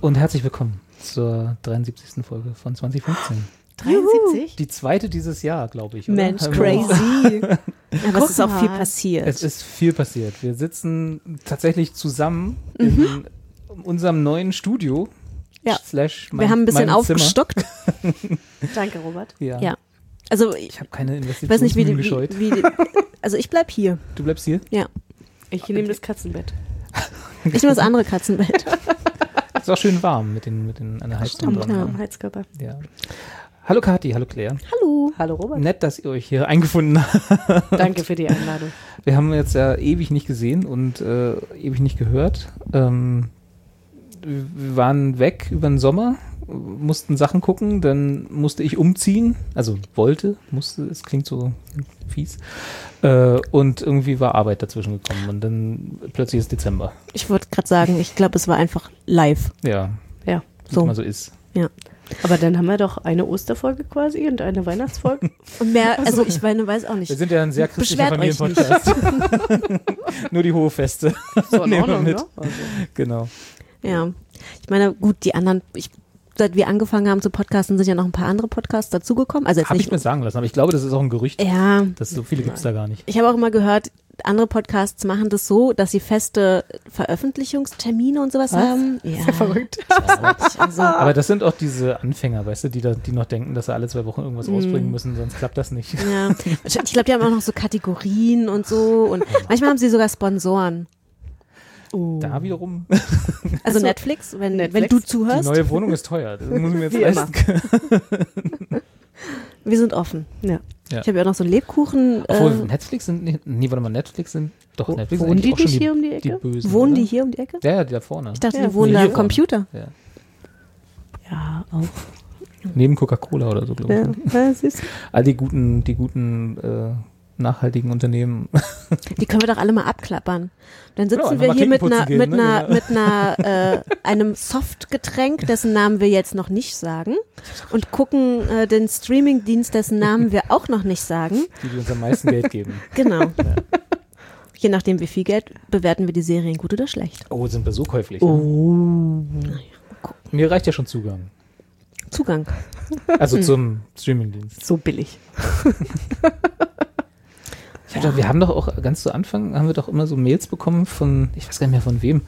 und herzlich willkommen zur 73. Folge von 2015. 73? Die zweite dieses Jahr, glaube ich. Oder? Mensch, Haben wir- crazy. Aber es ist auch viel passiert. Es ist viel passiert. Wir sitzen tatsächlich zusammen in unserem neuen Studio. Mhm. Ja. Slash mein, Wir haben ein bisschen aufgestockt. Danke, Robert. Ja. Ja. Also ich Ich habe keine weiß nicht, wie, die- gescheut. wie, wie die- Also ich bleib hier. Du bleibst hier? Ja. Ich nehme das Katzenbett. Ich nehme das andere Katzenbett. Ist auch schön warm mit den, mit den an der Heizung Stimmt, ja. Am Heizkörper. Ja. Hallo Kathi, hallo Claire. Hallo. Hallo Robert. Nett, dass ihr euch hier eingefunden habt. Danke für die Einladung. Wir haben jetzt ja ewig nicht gesehen und äh, ewig nicht gehört. Ähm, wir waren weg über den Sommer, mussten Sachen gucken, dann musste ich umziehen, also wollte, musste, es klingt so fies. Äh, und irgendwie war Arbeit dazwischen gekommen und dann plötzlich ist Dezember. Ich wollte gerade sagen, ich glaube, es war einfach live. Ja, Ja. So. immer so ist. Aber dann haben wir doch eine Osterfolge quasi und eine Weihnachtsfolge. Und mehr, also ich meine, weiß auch Wir nicht. sind ja ein sehr christlicher Beschwert euch Familienpodcast. Nur die hohe Feste. So in Nehmen wir Ordnung, mit. ne? Also, Genau. Ja. Ich meine, gut, die anderen, ich, seit wir angefangen haben zu podcasten, sind ja noch ein paar andere Podcasts dazugekommen. Also Habe ich nicht. mir sagen lassen, aber ich glaube, das ist auch ein Gerücht. Ja, Das so viele gibt es da gar nicht. Ich habe auch immer gehört, andere Podcasts machen das so, dass sie feste Veröffentlichungstermine und sowas haben. Ja, verrückt. Also, Aber das sind auch diese Anfänger, weißt du, die, da, die noch denken, dass sie alle zwei Wochen irgendwas Mhm. rausbringen müssen, sonst klappt das nicht. ja. Ich glaube, die haben auch noch so Kategorien und so. Und manchmal haben sie sogar Sponsoren. Uh. Da wiederum, Also Ach so. Netflix, wenn, Netflix? wenn du die zuhörst. neue Wohnung ist teuer. Das muss ich mir jetzt Wie immer. leisten. Wir sind offen. Ja. Ja. Ich habe ja auch noch so Lebkuchen. Obwohl, Äh, Netflix sind nicht, nee, warte mal, Netflix sind, doch, Wo- Netflix wohnen sind die nicht die, hier um die die Ecke? Bösen. wohnen oder? die hier um die Ecke? Ja, ja, die da vorne. Ich dachte, Ja, die wohnen nee, da am. Computer. Ja. Ja, auch. Neben Coca-Cola oder so, glaube ich. Ja, ja, siehst du. All die guten, die guten, äh, nachhaltigen Unternehmen. Die können wir doch alle mal abklappern. Dann sitzen Genau, wir hier mit einer, mit ne? einer, Genau. mit einer, äh, einem Softgetränk, dessen Namen wir jetzt noch nicht sagen, und gucken äh, den Streamingdienst, dessen Namen wir auch noch nicht sagen. die, die uns am meisten Geld geben. Genau. Je nachdem, wie viel Geld bewerten wir die Serien gut oder schlecht. Oh, sind wir so käuflich. Oh. Mir reicht ja schon Zugang. Zugang. Also zum Streamingdienst. So billig. Hab doch, wir haben doch auch ganz zu Anfang haben wir doch immer so Mails bekommen von, ich weiß gar nicht mehr von wem,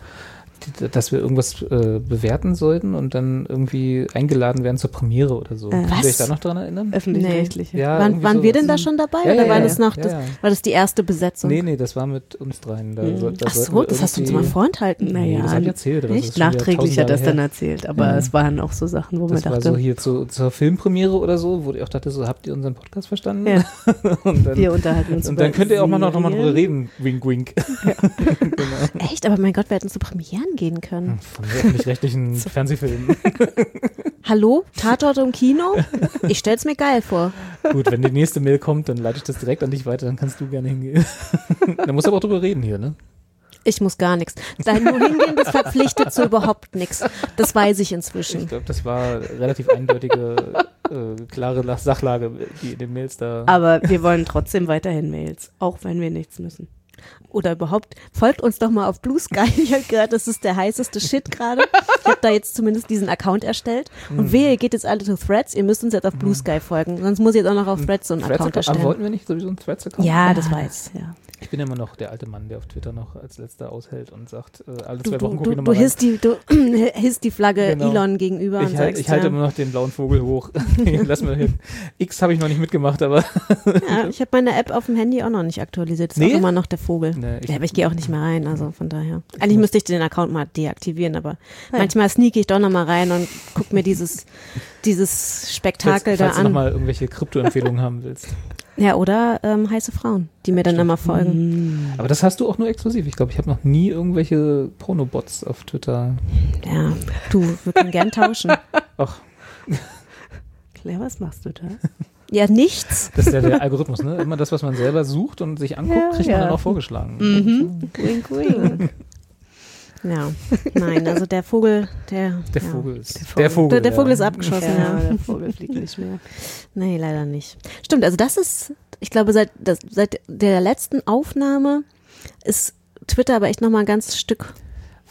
dass wir irgendwas äh, bewerten sollten und dann irgendwie eingeladen werden zur Premiere oder so. Äh, Könnt ihr euch da noch dran erinnern? Öffentlich-rechtliche. Ja, waren waren wir denn da schon dabei Ja, oder ja, war ja, das noch, ja, das, ja. war das die erste Besetzung? Nee, nee, das war mit uns dreien. Da, so, da Ach so, das hast du uns immer vorenthalten. Nee, das Naja, hab ich erzählt. das Nicht? Nachträglich hat das dann erzählt, aber Ja. es waren auch so Sachen, wo Das man war dachte, so hier zu, zur Filmpremiere oder so, wo ich auch dachte, so habt ihr unseren Podcast verstanden? Ja. und dann, wir unterhalten uns und dann könnt ihr auch mal noch, noch mal drüber reden. Wink, wink. Echt? Aber mein Gott, wir hätten zu Premieren gehen können. Von öffentlich-rechtlichen Fernsehfilmen. Hallo? Tatort im Kino? Ich stell's mir geil vor. Gut, wenn die nächste Mail kommt, dann leite ich das direkt an dich weiter, dann kannst du gerne hingehen. da musst du aber auch drüber reden hier, ne? Ich muss gar nichts. Dein nur hingehen, das verpflichtet zu überhaupt nichts. Das weiß ich Ich inzwischen. glaube, das war relativ eindeutige, äh, klare La- Sachlage, die in den Mails da. Aber wir wollen trotzdem weiterhin Mails, auch wenn wir nichts müssen. Oder überhaupt, folgt uns doch mal auf Blue Sky. Ich habe gehört, das ist der heißeste Shit gerade. Ich habe da jetzt zumindest diesen Account erstellt. Und wehe, ihr geht jetzt alle zu Threads. Ihr müsst uns jetzt auf Blue Sky folgen. Sonst muss ich jetzt auch noch auf Threads so einen Threads Account aber erstellen. wollten wir nicht sowieso einen Threads-Account? Ja, das weiß. Ja. Ich bin immer noch der alte Mann, der auf Twitter noch als letzter aushält und sagt, äh, alle Du, zwei du, Wochen gucke du, ich du, nochmal rein. hisst die, du hisst die Flagge Genau. Elon gegenüber und Ich, halt, sagst, ich halte ja, immer noch den blauen Vogel hoch. Lass mir hin. X habe ich noch nicht mitgemacht, aber ja, ich habe meine App auf dem Handy auch noch nicht aktualisiert. Das ist Nee? auch immer noch der Vogel. Nee, ich- ja, aber ich gehe auch nicht mehr rein, also von daher. Eigentlich müsste ich den Account mal deaktivieren, aber manchmal sneak ich doch noch mal rein und guck mir dieses, dieses Spektakel falls, falls da du an. nochmal irgendwelche Krypto-Empfehlungen haben willst. Ja, oder ähm, heiße Frauen, die mir dann immer folgen. Aber das hast du auch nur exklusiv. Ich glaube, ich habe noch nie irgendwelche Pornobots auf Twitter. Ja, du, wir können gern tauschen. Ach, Claire, was machst du da? Ja, nichts. das ist ja der Algorithmus, ne? Immer das, was man selber sucht und sich anguckt, Ja, kriegt man ja. dann auch vorgeschlagen. Mhm. Wink, wink. Ja, nein, also der Vogel, der. Der ja. Vogel ist. Der Vogel. Der Vogel, Der, der ja. Vogel ist abgeschossen, Ja, ja. der Vogel fliegt nicht mehr. Nee, leider nicht. Stimmt, also das ist, ich glaube, seit, das, seit der letzten Aufnahme ist Twitter aber echt nochmal ein ganz Stück.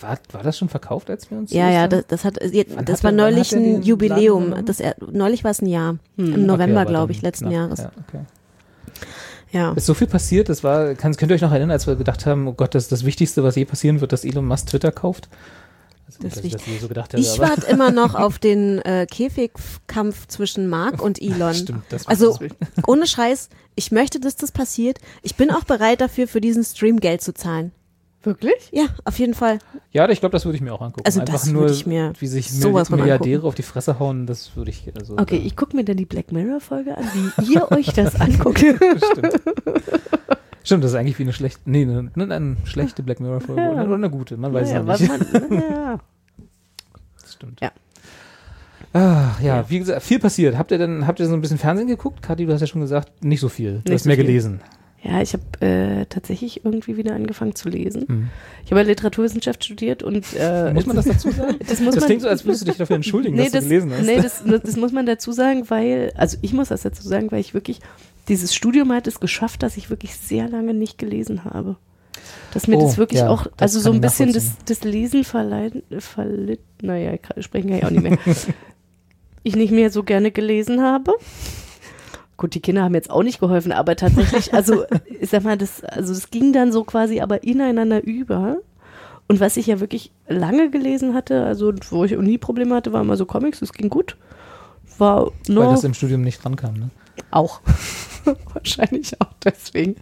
War, war das schon verkauft, als wir uns Ja, ja, das das, hat, Wann das hat war er- neulich ein Jubiläum. Das, er- neulich war es ein Jahr. Hm. Im November, aber glaube ich, letzten knapp. Jahres. Ja, okay. Ja. Ist so viel passiert, das war, kann, könnt ihr euch noch erinnern, als wir gedacht haben, oh Gott, das ist das Wichtigste, was je passieren wird, dass Elon Musk Twitter kauft? Also, Das ich das so gedacht hätte, Ich warte immer noch auf den äh, Käfigkampf zwischen Mark und Elon. stimmt, das Also das. ohne Scheiß, ich möchte, dass das passiert. Ich bin auch bereit dafür, für diesen Stream Geld zu zahlen. Wirklich? Ja, auf jeden Fall. Ja, ich glaube, das würde ich mir auch angucken. Also Einfach das nur, würde ich mir wie sich sowas Milliardäre angucken. auf die Fresse hauen, das würde ich, also. Okay, ich gucke mir dann die Black Mirror-Folge an, wie ihr euch das anguckt. Stimmt. Stimmt, das ist eigentlich wie eine schlechte, nee, eine, eine, eine schlechte Black Mirror Folge Ja. oder, eine gute, man weiß es was noch nicht. man, ja. Das stimmt. Ja. Ah, ja, Ja. wie gesagt, viel passiert. Habt ihr denn, habt ihr so ein bisschen Fernsehen geguckt? Kathi, du hast ja schon gesagt, nicht so viel. Du Nicht hast so mehr viel. gelesen. Ja, ich habe äh, tatsächlich irgendwie wieder angefangen zu lesen. Hm. Ich habe Literaturwissenschaft studiert und äh, Muss man das dazu sagen? das das klingt so, als würdest du dich dafür entschuldigen, nee, dass das, du gelesen hast. nee das, das muss man dazu sagen, weil, also ich muss das dazu sagen, weil ich wirklich, dieses Studium hat es geschafft, dass ich wirklich sehr lange nicht gelesen habe. Dass mir Oh, das wirklich ja, auch, also so ein bisschen das, das Lesen verleihen, verlitt, naja, sprechen kann ich auch nicht mehr. ich nicht mehr so gerne gelesen habe. Gut, die Kinder haben jetzt auch nicht geholfen, aber tatsächlich, also ich sag mal, das, also das ging dann so quasi aber ineinander über. Und was ich ja wirklich lange gelesen hatte, also wo ich nie Probleme hatte, waren immer so Comics, das ging gut. War Weil nur das im Studium nicht rankam, ne? auch. Wahrscheinlich auch deswegen.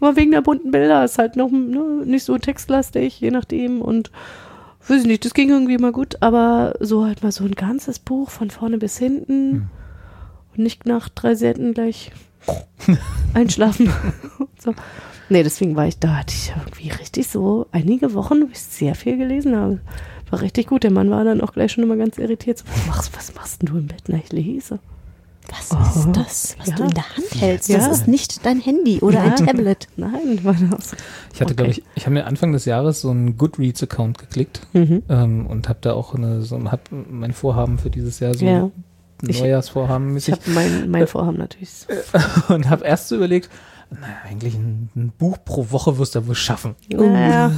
Aber wegen der bunten Bilder ist halt noch ne, nicht so textlastig, je nachdem. Und weiß ich nicht, das ging irgendwie immer gut, aber so halt mal so ein ganzes Buch von vorne bis hinten Hm. Und nicht nach drei Seiten gleich einschlafen. so. Nee, deswegen war ich da, hatte ich irgendwie richtig so einige Wochen, wo ich sehr viel gelesen habe. War richtig gut. Der Mann war dann auch gleich schon immer ganz irritiert. So, was, machst, was machst denn du im Bett? Na, ich lese. Was Oh. ist das, was Ja. du in der Hand hältst? Ja. Das ist nicht dein Handy oder ein Ja. Tablet. Nein, war das. Ich hatte, Okay. glaube ich, ich habe mir Anfang des Jahres so einen Goodreads-Account geklickt Mhm. ähm, und habe da auch eine, so, hab mein Vorhaben für dieses Jahr so Ja. Ich- Neujahrsvorhaben Ich mäßig habe mein, mein Vorhaben natürlich. und habe erst so überlegt, naja, eigentlich ein, ein Buch pro Woche wirst du wohl schaffen. Naja,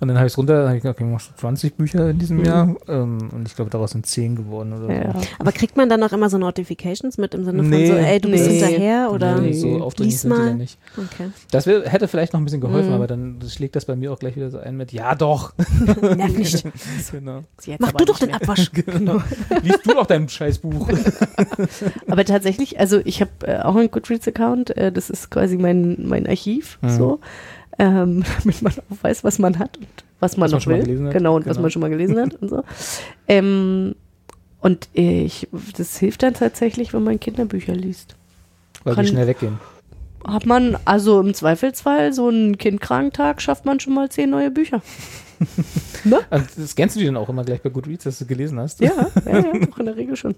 Und dann habe ich es runter, habe ich gesagt, okay, machst du 20 Bücher in diesem Mhm. Jahr ähm, und ich glaube, daraus sind 10 geworden oder ja. so. Aber kriegt man dann auch immer so Notifications mit im Sinne von Nee. so, ey, du bist Nee. hinterher oder? Nee, so aufdringlich sind die dann nicht. Okay. Das wär, hätte vielleicht noch ein bisschen geholfen, Mhm. aber dann schlägt das bei mir auch gleich wieder so ein mit, ja doch. Nerv nicht. genau. Mach du doch den. Abwasch. genau. Liest du doch dein Scheißbuch. Aber tatsächlich, also ich habe äh, auch einen Goodreads-Account. Äh, das ist quasi mein, mein Archiv, Mhm. so. Ähm, damit man auch weiß, was man hat und was man Was man noch schon mal will. gelesen hat. Genau, und was Genau. man schon mal gelesen hat und so. Ähm, und ich, das hilft dann tatsächlich, wenn man Kinderbücher liest. Weil Kann- die schnell weggehen. Hat man, also im Zweifelsfall, so einen Kindkrankentag schafft man schon mal zehn neue Bücher. Und das scannst du die dann auch immer gleich bei Goodreads, dass du gelesen hast? Ja, ja, ja auch in der Regel schon.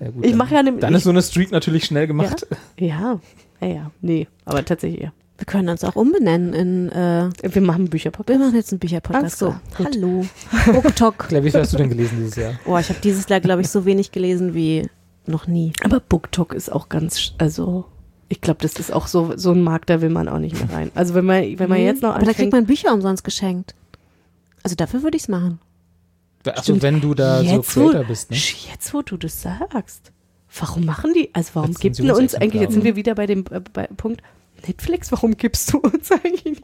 Ja, gut, Ich dann- mache ja nämlich. Dann ist so eine Streak natürlich schnell gemacht. Ja, ja, ja. Nee, aber tatsächlich ja. Wir können uns auch umbenennen in, äh, Wir machen Bücherpodcast. wir machen jetzt einen Bücherpodcast. Alles So, hallo. Book Talk. Claire, wie viel hast du denn gelesen dieses Jahr? Oh, ich habe dieses Jahr, glaube ich, so wenig gelesen wie noch nie. Aber BookTok ist auch ganz, also ich glaube, das ist auch so, so ein Markt, da will man auch nicht mehr rein. Also wenn man, wenn man jetzt noch Mhm. Aber da kriegt anfängt, man Bücher umsonst geschenkt. Also dafür würde ich es machen. Achso, Stimmt. wenn du da jetzt, so wo, Creator bist, ne? jetzt wo du das sagst, warum machen die, also warum gibt denn uns eigentlich, jetzt sind wir wieder bei dem äh, bei Punkt, Netflix, warum gibst du uns eigentlich?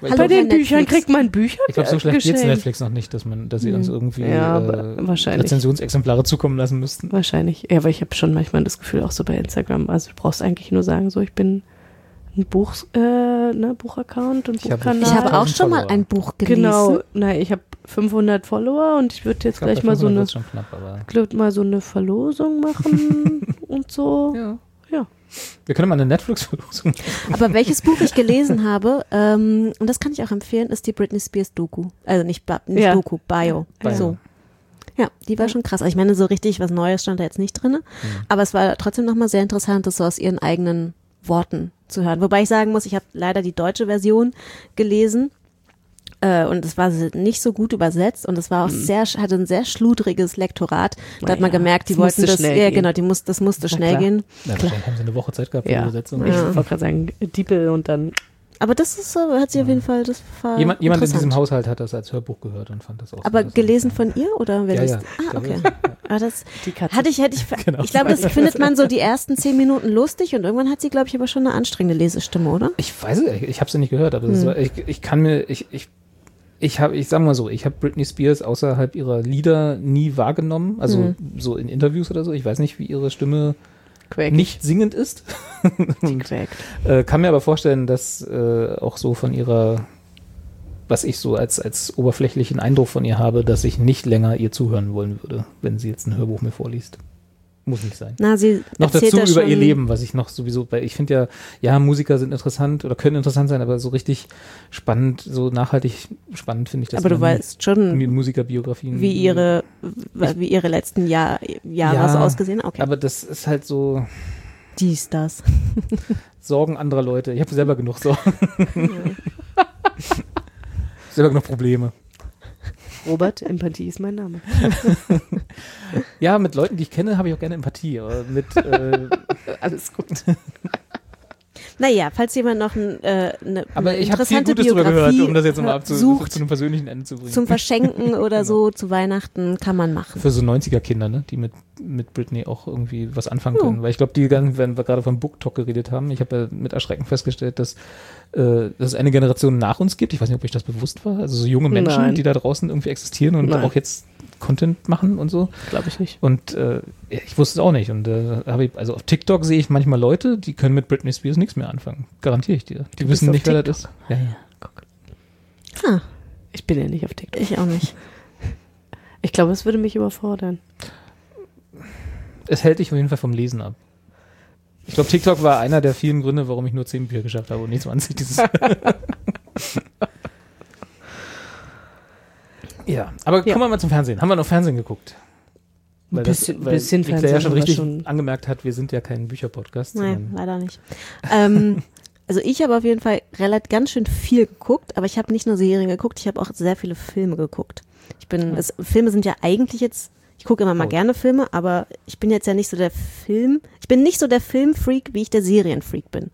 Weil Hallo, bei den Herr Büchern Netflix. kriegt man Bücher Ich glaube, so schlecht geht's geschenkt. Netflix noch nicht, dass man, dass sie uns irgendwie Ja, äh, wahrscheinlich. Rezensionsexemplare zukommen lassen müssten. Wahrscheinlich. Ja, aber ich habe schon manchmal das Gefühl, auch so bei Instagram, also du brauchst eigentlich nur sagen, so ich bin ein Buch, äh, ne, Buchaccount und Ich hab- Buchkanal. Ich habe auch 1000 schon mal Follower. ein Buch gelesen. Genau, na, ich habe 500 Follower und ich würde jetzt Ich glaub, gleich mal so 500 eine, knapp, mal so eine Verlosung machen und so. ja. Wir können mal eine Netflix-Verlosung Aber welches Buch ich gelesen habe, ähm, und das kann ich auch empfehlen, ist die Britney Spears Doku. Also nicht, ba nicht Ja. Doku, Bio. Bio. So. Ja, die war schon krass. Also ich meine, so richtig was Neues stand da jetzt nicht drin. Aber es war trotzdem nochmal sehr interessant, das so aus ihren eigenen Worten zu hören. Wobei ich sagen muss, ich habe leider die deutsche Version gelesen. Äh, und es war nicht so gut übersetzt und es war auch sehr, hatte ein sehr schludriges Lektorat. Da hat man Naja, gemerkt, die wollten das, ja gehen. genau, die muss, das musste Na schnell klar. gehen. Ja, wahrscheinlich haben sie eine Woche Zeit gehabt für Ja. die Übersetzung. Ich wollte gerade sagen, Diepel und dann. Aber das ist so, hat sie auf jeden Fall, das war Jemand, jemand in diesem Haushalt hat das als Hörbuch gehört und fand das auch Aber interessant. gelesen von ihr oder wer Ja, ja. Ah, Ich glaube, okay. ja. Ah, das Die Katze. hatte ich, hätte ich, Genau. ich glaube, das findet man so die ersten zehn Minuten lustig und irgendwann hat sie, glaube ich, aber schon eine anstrengende Lesestimme, oder? Ich weiß es, ich, ich habe sie nicht gehört, aber Hm. das war, ich, ich kann mir, ich, ich, ich habe, ich sag mal so, ich habe Britney Spears außerhalb ihrer Lieder nie wahrgenommen, also Hm. so in Interviews oder so. Ich weiß nicht, wie ihre Stimme Quäk. nicht singend ist. Quäkt. Äh, kann mir aber vorstellen, dass äh, auch so von ihrer, was ich so als, als oberflächlichen Eindruck von ihr habe, dass ich nicht länger ihr zuhören wollen würde, wenn sie jetzt ein Hörbuch mir vorliest. Muss nicht sein. Na, sie Noch dazu da über ihr Leben, was ich noch sowieso, weil ich finde ja, ja, Musiker sind interessant oder können interessant sein, aber so richtig spannend, so nachhaltig spannend finde ich das. Aber du weißt schon, Musikerbiografien. wie ihre, wie ihre letzten Jahr, Jahre Ja, so ausgesehen haben. Okay. Aber das ist halt so Dies, das. Sorgen anderer Leute. Ich habe selber genug Sorgen. selber genug Probleme. Robert, Empathie ist mein Name. Ja, mit Leuten, die ich kenne, habe ich auch gerne Empathie. Mit, äh, Alles gut. Naja, falls jemand noch ein, äh, eine, aber ich habe viel interessante Gutes Biografie gehört, um das jetzt nochmal abzu sucht, zu einem persönlichen Ende zu bringen. zum Verschenken oder Genau. so zu Weihnachten kann man machen. Für so 90er-Kinder, ne, die mit, mit Britney auch irgendwie was anfangen Ja. können. Weil ich glaube, die wenn wir gerade vom Book Talk geredet haben, ich habe ja mit Erschrecken festgestellt, dass, äh, dass es eine Generation nach uns gibt. Ich weiß nicht, ob euch das bewusst war. Also so junge Menschen, Nein. die da draußen irgendwie existieren und Nein. auch jetzt Content machen und so. Glaube ich nicht. Und äh, ich wusste es auch nicht. Und äh, habe ich, also auf TikTok sehe ich manchmal Leute, die können mit Britney Spears nichts mehr anfangen. Garantiere ich dir. Die Du wissen nicht, wer das ist. Ja, ja. Guck. Ah, Ich bin ja nicht auf TikTok. ich auch nicht. Ich glaube, es würde mich überfordern. Es hält dich auf jeden Fall vom Lesen ab. Ich glaube, TikTok war einer der vielen Gründe, warum ich nur 10 Bücher geschafft habe und nicht 20 dieses Ja, aber Ja. kommen wir mal zum Fernsehen. Haben wir noch Fernsehen geguckt? Weil Bisschen- weil bisschen die Claire Fernsehen ja schon richtig schon. angemerkt hat, wir sind ja kein Bücherpodcast. Nein, leider nicht. ähm, also ich habe auf jeden Fall relativ ganz schön viel geguckt, aber ich habe nicht nur Serien geguckt, ich habe auch sehr viele Filme geguckt. Ich bin, es, Filme sind ja eigentlich jetzt, ich gucke immer mal Oh. gerne Filme, aber ich bin jetzt ja nicht so der Film, ich bin nicht so der Filmfreak, wie ich der Serienfreak bin.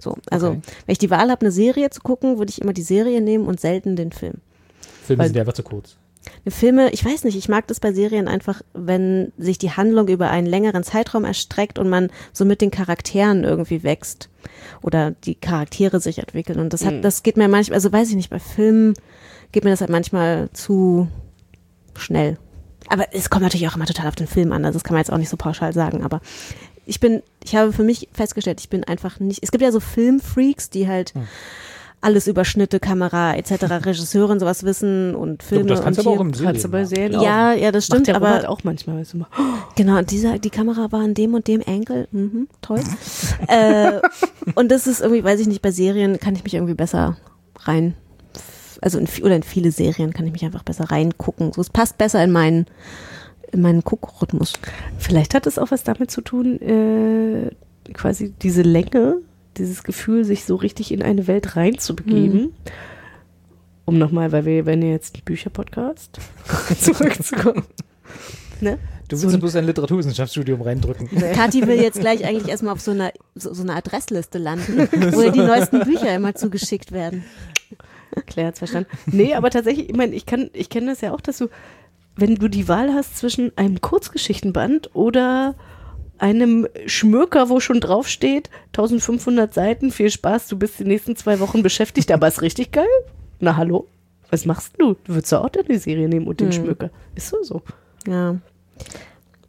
So, also Okay. wenn ich die Wahl habe, eine Serie zu gucken, würde ich immer die Serie nehmen und selten den Film. Filme weil- sind ja einfach zu kurz. Filme, ich weiß nicht, ich mag das bei Serien einfach, wenn sich die Handlung über einen längeren Zeitraum erstreckt und man so mit den Charakteren irgendwie wächst oder die Charaktere sich entwickeln. Und das hat, Mhm. das geht mir manchmal, also weiß ich nicht, bei Filmen geht mir das halt manchmal zu schnell. Aber es kommt natürlich auch immer total auf den Film an, also das kann man jetzt auch nicht so pauschal sagen, aber ich bin, ich habe für mich festgestellt, ich bin einfach nicht, es gibt ja so Filmfreaks, die halt Hm. Alles über Schnitte, Kamera etc., Regisseure und sowas wissen und Filme das kannst und du aber auch im Kannst du bei Serien. Ja, ja, das Macht stimmt, der aber auch manchmal. Weißt du, mal, genau, und dieser, die Kamera war in dem und dem Angle, mhm, toll. äh, und das ist irgendwie, weiß ich nicht, bei Serien kann ich mich irgendwie besser rein, also in, oder in viele Serien kann ich mich einfach besser reingucken. So, es passt besser in meinen, in meinen Guckrhythmus. Vielleicht hat es auch was damit zu tun, äh, quasi diese Länge, dieses Gefühl, sich so richtig in eine Welt reinzubegeben. Um nochmal, weil wir werden ja jetzt Bücherpodcast zurückzukommen. Ne? Du So willst ja ein- bloß ein Literaturwissenschaftsstudium reindrücken. Kathi will jetzt gleich eigentlich erstmal auf so einer, so, so einer Adressliste landen, wo ihr die neuesten Bücher immer zugeschickt werden. Claire hat's verstanden. Nee, aber tatsächlich, ich meine, ich kann, ich kenne das ja auch, dass du, wenn du die Wahl hast zwischen einem Kurzgeschichtenband oder einem Schmöker, wo schon draufsteht, 1500 Seiten, viel Spaß, du bist die nächsten zwei Wochen beschäftigt, aber ist richtig geil. Na hallo, was machst du? Du würdest doch auch deine Serie nehmen und den Hm. Schmöker. Ist so so. Ja.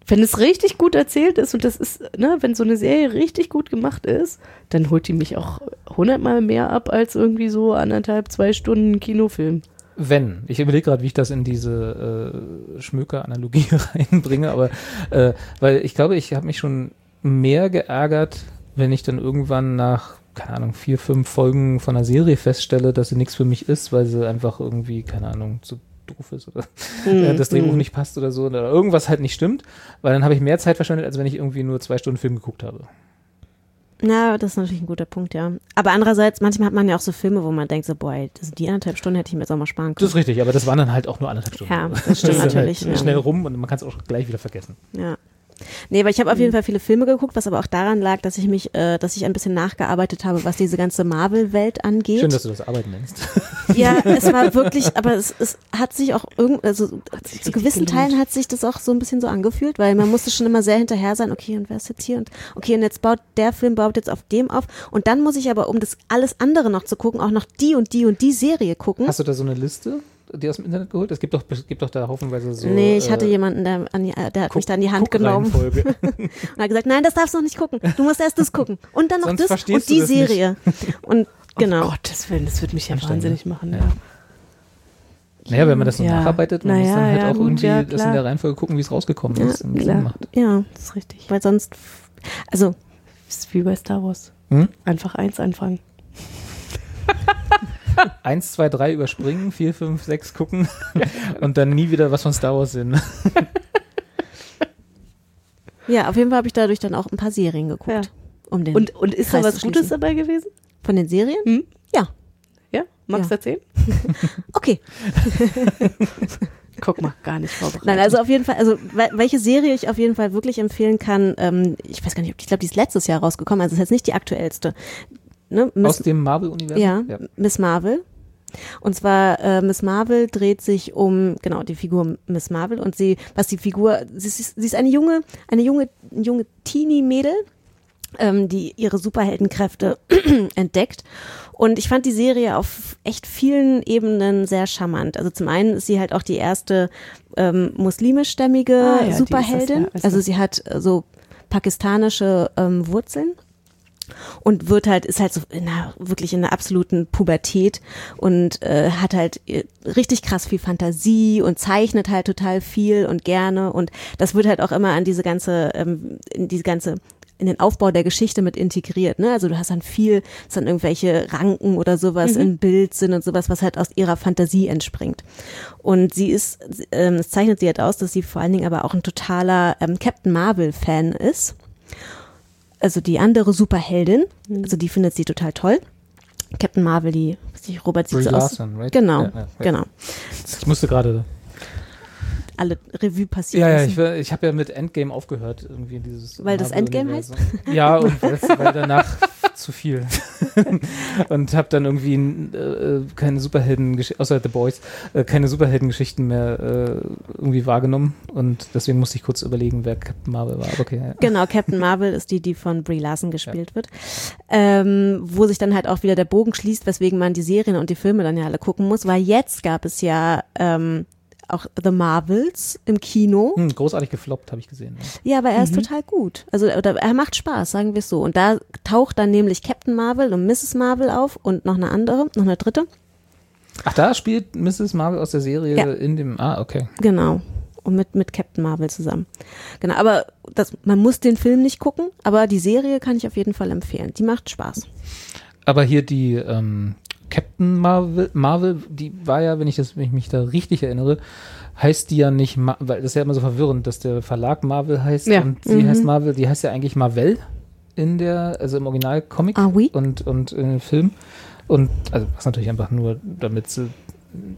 Wenn es richtig gut erzählt ist und das ist, ne, wenn so eine Serie richtig gut gemacht ist, dann holt die mich auch hundertmal mehr ab als irgendwie so anderthalb, zwei Stunden Kinofilm. Wenn. Ich überlege gerade, wie ich das in diese äh, Schmöker-Analogie reinbringe, aber äh, weil ich glaube, ich habe mich schon mehr geärgert wenn ich dann irgendwann nach, keine Ahnung, vier, fünf Folgen von einer Serie feststelle, dass sie nichts für mich ist, weil sie einfach irgendwie, keine Ahnung, zu doof ist oder äh, das Drehbuch nicht passt oder so oder irgendwas halt nicht stimmt, weil dann habe ich mehr Zeit verschwendet, als wenn ich irgendwie nur zwei Stunden Film geguckt habe. Na, das ist natürlich ein guter Punkt, ja. Aber andererseits, manchmal hat man ja auch so Filme, wo man denkt so, boah, das, die anderthalb Stunden hätte ich mir jetzt auch mal sparen Das können. ist richtig, aber das waren dann halt auch nur anderthalb Stunden. Ja, das stimmt ist natürlich, Halt ja. Schnell rum und man kann es auch gleich wieder vergessen. Ja. Nee, aber ich habe auf jeden Fall viele Filme geguckt, was aber auch daran lag, dass ich mich, äh, dass ich ein bisschen nachgearbeitet habe, was diese ganze Marvel-Welt angeht. Schön, dass du das Arbeiten nennst. Ja, es war wirklich, aber es, es hat sich auch irgend, also zu gewissen gelohnt. Teilen hat sich das auch so ein bisschen so angefühlt, weil man musste schon immer sehr hinterher sein, okay, und wer ist jetzt hier und okay, und jetzt baut der Film baut jetzt auf dem auf und dann muss ich aber, um das alles andere noch zu gucken, auch noch die und die und die Serie gucken. Hast du da so eine Liste, die aus dem Internet geholt? Es gibt doch, gibt doch da haufenweise so. nee, ich hatte äh, jemanden, der, die, der hat mich da an die Hand genommen und hat gesagt, nein, das darfst du noch nicht gucken. Du musst erst das gucken. Und dann noch Sonst das und die das nicht. Serie. Und genau. Oh Gottes Willen, das würde mich ja wahnsinnig machen. Ja. Ja. Naja, wenn man das so Ja. nacharbeitet, man muss Naja, dann halt ja, auch gut, irgendwie ja, das in der Reihenfolge gucken, wie es rausgekommen ist. und klar. macht. Ja, Das ist richtig. weil sonst, also ist wie bei Star Wars. Hm? Einfach eins anfangen. Eins, zwei, drei überspringen, vier, fünf, sechs gucken und dann nie wieder was von Star Wars sehen. ja, auf jeden Fall habe ich dadurch dann auch ein paar Serien geguckt. Ja. Um den Und, und ist da Kreis was zu Gutes dabei gewesen? Von den Serien? Hm? Ja. Ja? Magst du Ja. erzählen? Okay. Guck mal, gar nicht vorbereitet. Nein, also auf jeden Fall, also we- welche Serie ich auf jeden Fall wirklich empfehlen kann, ähm, ich weiß gar nicht, ob- ich glaube, die ist letztes Jahr rausgekommen, also ist jetzt nicht die aktuellste. Ne? Aus Miss, dem Marvel-Universum? ja, Miss Marvel. Und zwar äh, Miss Marvel dreht sich um genau die Figur Miss Marvel und sie, was die Figur, sie ist, sie ist eine junge, eine junge, junge Teenie-Mädel, ähm, die ihre Superheldenkräfte entdeckt. Und ich fand die Serie auf echt vielen Ebenen sehr charmant. Also zum einen ist sie halt auch die erste ähm, muslimischstämmige Ah, ja, ist das, Superheldin. ja, also sie hat äh, so pakistanische ähm, Wurzeln und wird halt ist halt so in einer, wirklich in einer absoluten Pubertät und äh, hat halt äh, richtig krass viel Fantasie und zeichnet halt total viel und gerne und das wird halt auch immer an diese ganze ähm, in diese ganze in den Aufbau der Geschichte mit integriert, ne? Also du hast dann viel, dass dann irgendwelche Ranken oder sowas im Bild sind und sowas, was halt aus ihrer Fantasie entspringt. Und sie ist, ähm, es zeichnet sie halt aus, dass sie vor allen Dingen aber auch ein totaler ähm, Captain Marvel Fan ist also die andere Superheldin, also die findet sie total toll. Captain Marvel, die, weiß Robert sieht Brie so aus. Larson, right? Genau, Ja, ja, ja. genau. Ich musste gerade. Alle Revue passieren Ja, ja, ich, ich habe ja mit Endgame aufgehört, irgendwie in dieses. Weil das Endgame heißt? Ja, und weil danach zu viel. und habe dann irgendwie äh, keine Superhelden, außer The Boys, äh, keine Superheldengeschichten mehr äh, irgendwie wahrgenommen. Und deswegen musste ich kurz überlegen, wer Captain Marvel war. Okay, ja. Genau, Captain Marvel ist die, die von Brie Larson gespielt wird. Ähm, wo sich dann halt auch wieder der Bogen schließt, weswegen man die Serien und die Filme dann ja alle gucken muss, weil jetzt gab es ja ähm, auch The Marvels im Kino. Hm, großartig gefloppt, habe ich gesehen. Ja, aber Mhm. er ist total gut. Also oder, er macht Spaß, sagen wir es so. Und da taucht dann nämlich Captain Marvel und Mrs. Marvel auf und noch eine andere, noch eine dritte. Ach, da spielt Mrs. Marvel aus der Serie Ja. in dem. Ah, okay. Genau. Und mit, mit Captain Marvel zusammen. Genau, aber das, man muss den Film nicht gucken, aber die Serie kann ich auf jeden Fall empfehlen. Die macht Spaß. Aber hier die ähm, Captain Marvel, Marvel, die war ja, wenn ich das, wenn ich mich da richtig erinnere, heißt die ja nicht, Ma weil das ist ja immer so verwirrend, dass der Verlag Marvel heißt Ja. und sie heißt Marvel, die heißt ja eigentlich Marvel in der, also im Original Comic Ah, oui? und und im Film und also was natürlich einfach nur, damit sie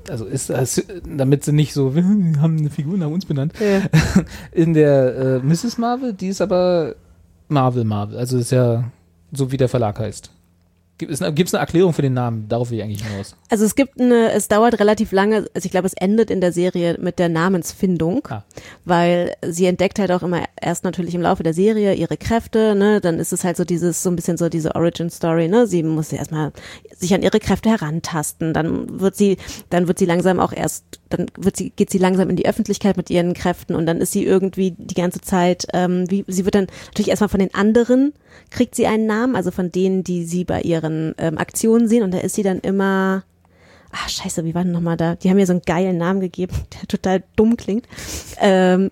also ist das, damit sie nicht so, wir haben eine Figur nach uns benannt. Ja. In der äh, Mrs. Marvel, die ist aber Marvel Marvel, also ist ja so wie der Verlag heißt. Gibt es eine, gibt's eine Erklärung für den Namen? Darauf will ich eigentlich hinaus. Also es gibt eine, es dauert relativ lange, also ich glaube, es endet in der Serie mit der Namensfindung, Ah. weil sie entdeckt halt auch immer erst natürlich im Laufe der Serie ihre Kräfte, ne, dann ist es halt so dieses, so ein bisschen so diese Origin Story, ne, sie muss erstmal sich an ihre Kräfte herantasten, dann wird sie, dann wird sie langsam auch erst, dann wird sie, geht sie langsam in die Öffentlichkeit mit ihren Kräften und dann ist sie irgendwie die ganze Zeit, ähm, wie, sie wird dann natürlich erstmal von den anderen, kriegt sie einen Namen, also von denen, die sie bei ihren ähm, Aktionen sehen und da ist sie dann immer, ah scheiße, wie war denn nochmal da? Die haben mir so einen geilen Namen gegeben, der total dumm klingt. Ähm,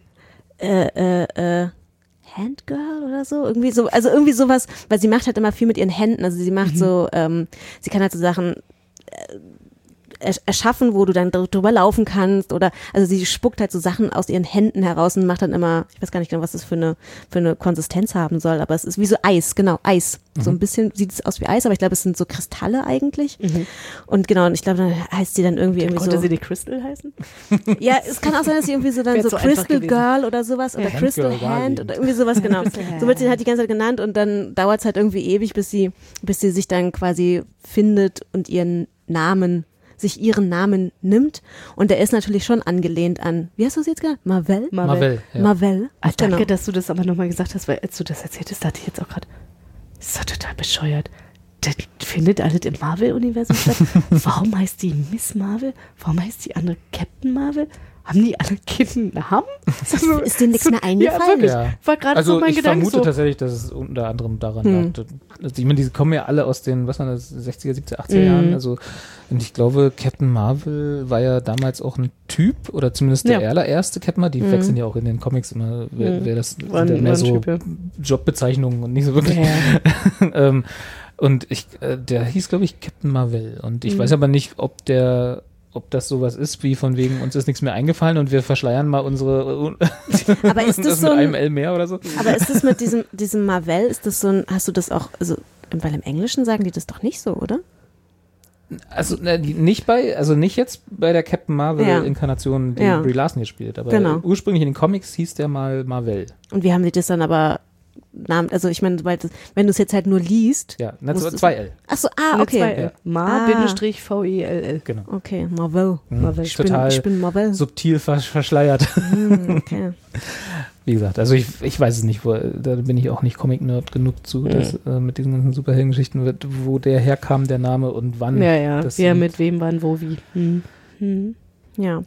äh, äh, äh, Handgirl oder so. Irgendwie so, also irgendwie sowas, weil sie macht halt immer viel mit ihren Händen. Also sie macht so, ähm, sie kann halt so Sachen äh, erschaffen, wo du dann dr- drüber laufen kannst oder also sie spuckt halt so Sachen aus ihren Händen heraus und macht dann immer, ich weiß gar nicht genau, was das für eine für eine Konsistenz haben soll, aber es ist wie so Eis, genau, Eis. So ein bisschen sieht es aus wie Eis, aber ich glaube, es sind so Kristalle eigentlich. Und genau, und ich glaube, dann heißt sie dann irgendwie irgendwie Konnte so sie die Crystal heißen? ja, es kann auch sein, dass sie irgendwie so dann so so Crystal. Girl oder sowas oder Ja. Crystal Hand Darling. oder irgendwie sowas, genau. so wird sie halt die ganze Zeit genannt und dann dauert es halt irgendwie ewig, bis sie, bis sie sich dann quasi findet und ihren Namen, sich ihren Namen nimmt. Und der ist natürlich schon angelehnt an, wie hast du es jetzt genannt? Marvel? Marvel. Ja. Marvel. Ah, danke, Genau. dass du das aber nochmal gesagt hast, weil als du das erzählt hast, dachte ich jetzt auch gerade, ist doch total bescheuert. Das findet alles im Marvel-Universum statt. Warum heißt die Miss Marvel? Warum heißt die andere Captain Marvel? Haben die alle keinen Namen? Ist dir nichts mehr Ja, eingefallen? wirklich. Ja. War gerade Also so mein ich Gedanke. vermute So. tatsächlich, dass es unter anderem daran Hm. lag. Also ich meine, die kommen ja alle aus den, was waren das, 60er, 70er, 80er Mhm. Jahren. Also und ich glaube, Captain Marvel war ja damals auch ein Typ oder zumindest der Ja. allererste Captain Marvel. Die Mhm. wechseln ja auch in den Comics immer, wer, Mhm. wer das sind War ein- ja mehr so Typ, ja. Jobbezeichnungen und nicht so wirklich. Ähm, und ich, äh, der hieß, glaube ich, Captain Marvel. Und ich Mhm. weiß aber nicht, ob der ob das sowas ist, wie von wegen, uns ist nichts mehr eingefallen und wir verschleiern mal unsere Aber ist das so mit ein- einem L mehr oder so? Aber ist das mit diesem, diesem Marvel, ist das so ein, hast du das auch, also, weil im Englischen sagen die das doch nicht so, oder? Also die- nicht bei, also nicht jetzt bei der Captain Marvel Ja. Inkarnation, die Ja. Brie Larson hier spielt, aber Genau. ursprünglich in den Comics hieß der mal Marvel. Und wie haben sie das dann aber, Namen, also ich meine, weil das- wenn du es jetzt halt nur liest. Ja, na, Musst zwei, du- zwei L. Ach so, ah, okay. zwei L. Ma-V-E-L-L. Genau. Okay, Marvel. Marvel. Ich bin, Total ich bin Marvel. subtil vers verschleiert. Hm, okay. Wie gesagt, also ich, ich weiß es nicht, wo, da bin ich auch nicht Comic-Nerd genug zu, dass, äh, mit diesen ganzen Superheldengeschichten, wird, wo der herkam, der Name und wann. Ja, ja. Das Wer sind- mit wem, wann, wo, wie. Hm. Hm. Ja.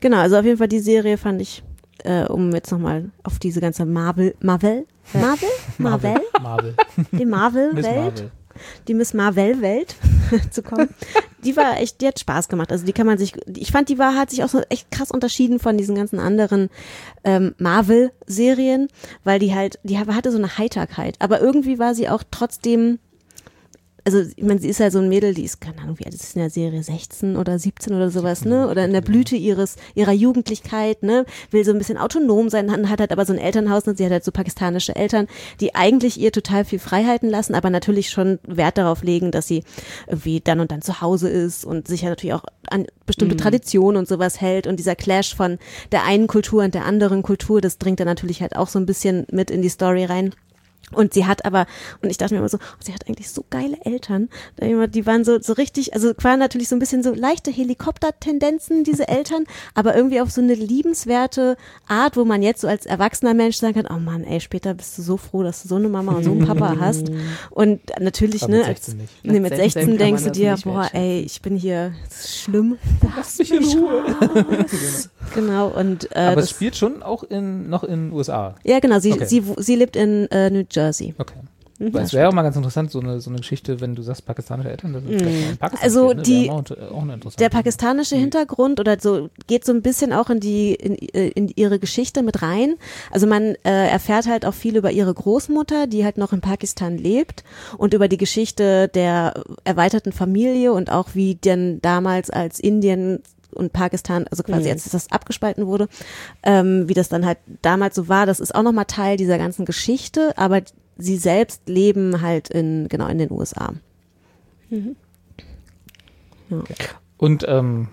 Genau, also auf jeden Fall die Serie fand ich, äh, um jetzt nochmal auf diese ganze Marvel, Marvel, Marvel, Marvel, Marvel. die Miss Marvel-Welt, Marvel. die Miss Marvel-Welt zu kommen. Die war echt, die hat Spaß gemacht. Also die kann man sich, ich fand, die war, hat sich auch so echt krass unterschieden von diesen ganzen anderen ähm, Marvel-Serien, weil die halt, die hatte so eine Heiterkeit. Aber irgendwie war sie auch trotzdem, also ich meine, sie ist ja so ein Mädel, die ist, keine Ahnung, wie alt ist in der Serie, 16 oder 17 oder sowas, ne? Oder in der Blüte ihres, ihrer Jugendlichkeit, ne? Will so ein bisschen autonom sein, hat hat halt aber so ein Elternhaus, ne? Sie hat halt so pakistanische Eltern, die eigentlich ihr total viel Freiheiten lassen, aber natürlich schon Wert darauf legen, dass sie irgendwie dann und dann zu Hause ist und sich ja natürlich auch an bestimmte Traditionen und sowas hält und dieser Clash von der einen Kultur und der anderen Kultur, das dringt dann natürlich halt auch so ein bisschen mit in die Story rein. Und sie hat aber, und ich dachte mir immer so, sie hat eigentlich so geile Eltern. Die waren so, so richtig, also waren natürlich so ein bisschen so leichte Helikopter-Tendenzen, diese Eltern, aber irgendwie auf so eine liebenswerte Art, wo man jetzt so als erwachsener Mensch sagen kann, oh Mann, ey, später bist du so froh, dass du so eine Mama und so einen Papa hast. Und natürlich, Aber ne, mit als, 16 nicht. nee, mit Mit 16 16 kann denkst du dir, boah, ey, ich bin hier, das ist schlimm. Lass mich in Ruhe. Genau, und äh, Aber es das, spielt schon auch in, noch in USA. ja genau, sie, Okay. sie, sie lebt in äh, New Jersey. Okay. Mhm, Weil es wäre auch mal ganz interessant, so eine, so eine Geschichte, wenn du sagst pakistanische Eltern, das ist Pakistan Also ne? die- auch, auch Der pakistanische Hintergrund oder so geht so ein bisschen auch in die in, äh, in ihre Geschichte mit rein. Also man äh, erfährt halt auch viel über ihre Großmutter, die halt noch in Pakistan lebt und über die Geschichte der erweiterten Familie und auch wie denn damals als Indien und Pakistan, also quasi als das abgespalten wurde, ähm, wie das dann halt damals so war, das ist auch nochmal Teil dieser ganzen Geschichte, aber sie selbst leben halt in, genau, in den USA. Und ähm,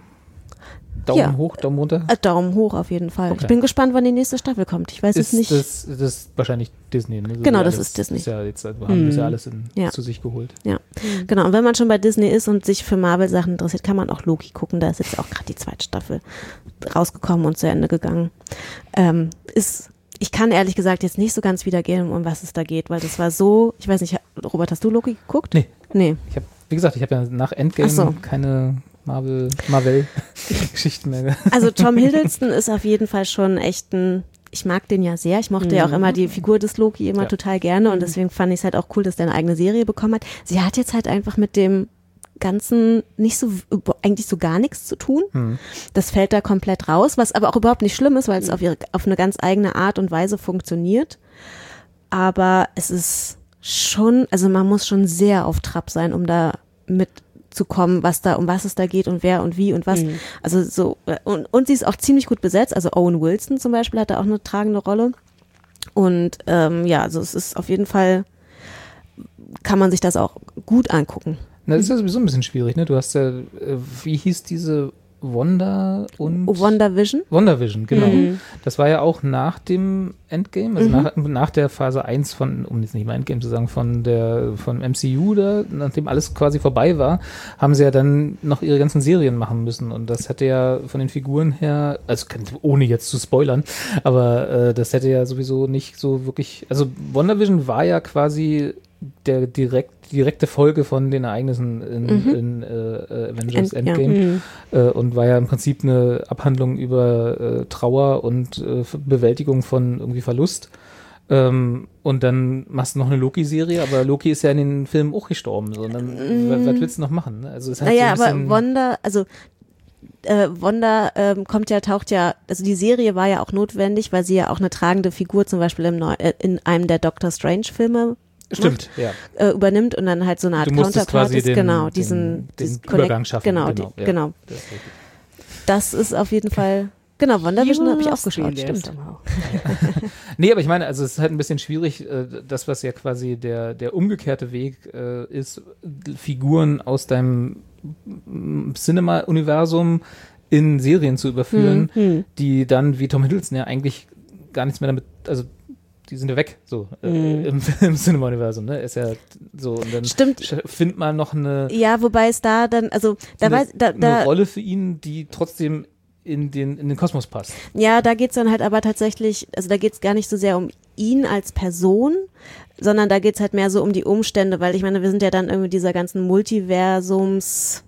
Daumen Ja. hoch, Daumen runter. Äh, Daumen hoch auf jeden Fall. Okay. Ich bin gespannt, wann die nächste Staffel kommt. Ich weiß ist jetzt nicht. Das, das ist wahrscheinlich Disney. Ne? So Genau, das alles. ist Disney. Ist ja jetzt, wir haben das ja alles in, Ja. zu sich geholt. Ja, genau. Und wenn man schon bei Disney ist und sich für Marvel-Sachen interessiert, kann man auch Loki gucken. Da ist jetzt auch gerade die zweite Staffel rausgekommen und zu Ende gegangen. Ähm, ist, ich kann ehrlich gesagt jetzt nicht so ganz wiedergehen, um was es da geht, weil das war so, ich weiß nicht, Robert, hast du Loki geguckt? Nee. Nee. Ich habe, wie gesagt, ich habe ja nach Endgame so. keine Marvel, Marvel-Geschichten mehr. Also Tom Hiddleston ist auf jeden Fall schon echt ein, ich mag den ja sehr. Ich mochte ja auch immer die Figur des Loki immer Ja. total gerne und deswegen fand ich es halt auch cool, dass der eine eigene Serie bekommen hat. Sie hat jetzt halt einfach mit dem Ganzen nicht so, eigentlich so gar nichts zu tun. Hm. Das fällt da komplett raus, was aber auch überhaupt nicht schlimm ist, weil es auf, ihre, auf eine ganz eigene Art und Weise funktioniert. aber es ist schon, also man muss schon sehr auf Trab sein, um da mitzukommen, was da, um was es da geht und wer und wie und was. Mhm. Also so, äh, und, und sie ist auch ziemlich gut besetzt. Also Owen Wilson zum Beispiel hat da auch eine tragende Rolle. Und ähm, ja, also es ist auf jeden Fall, kann man sich das auch gut angucken. Na, das ist ja sowieso ein bisschen schwierig, ne? Du hast ja, äh, wie hieß diese Wanda und Wonder Vision. WandaVision, genau. Mhm. Das war ja auch nach dem Endgame, also nach, nach der Phase 1 von, um jetzt nicht mal Endgame zu sagen, von der von MCU da, nachdem alles quasi vorbei war, haben sie ja dann noch ihre ganzen Serien machen müssen. Und das hätte ja von den Figuren her, also ohne jetzt zu spoilern, aber äh, das hätte ja sowieso nicht so wirklich. Also WandaVision war ja quasi der direkt, direkte Folge von den Ereignissen in, in äh, äh, Avengers End- ja. Endgame Mhm. äh, und war ja im Prinzip eine Abhandlung über äh, Trauer und äh, Bewältigung von irgendwie Verlust. Ähm, und dann machst du noch eine Loki-Serie, aber Loki ist ja in den Filmen auch gestorben. So, dann, wa- was willst du noch machen? Ne? Also es hat Naja, so aber Wanda, also äh, Wanda ähm, kommt ja, taucht ja, also die Serie war ja auch notwendig, weil sie ja auch eine tragende Figur zum Beispiel im Neu äh, in einem der Doctor Strange Filme Stimmt, ja. äh, übernimmt und dann halt so eine Art Counterpart quasi ist. den, genau, den, diesen, den dieses Übergang Connect- schaffen. Genau, genau. die, ja. genau. Das. Das ist auf jeden Fall, genau, WandaVision habe ich auch geschaut, stimmt. Nee, aber ich meine, also es ist halt ein bisschen schwierig, äh, das, was ja quasi der, der umgekehrte Weg äh, ist, Figuren aus deinem mm, Cinema-Universum in Serien zu überführen, Hm. die dann, wie Tom Hiddleston, ja eigentlich gar nichts mehr damit, also die sind ja weg, so, äh, Mhm. im, im Cinema-Universum, ne? Ist ja so, und dann Stimmt. find mal noch eine, Ja, wobei es da dann, also da eine, weiß, da, eine da, Rolle für ihn, die trotzdem in den, in den Kosmos passt. Ja, da geht's dann halt aber tatsächlich, also da geht's gar nicht so sehr um ihn als Person, sondern da geht's halt mehr so um die Umstände, weil ich meine, wir sind ja dann irgendwie dieser ganzen Multiversums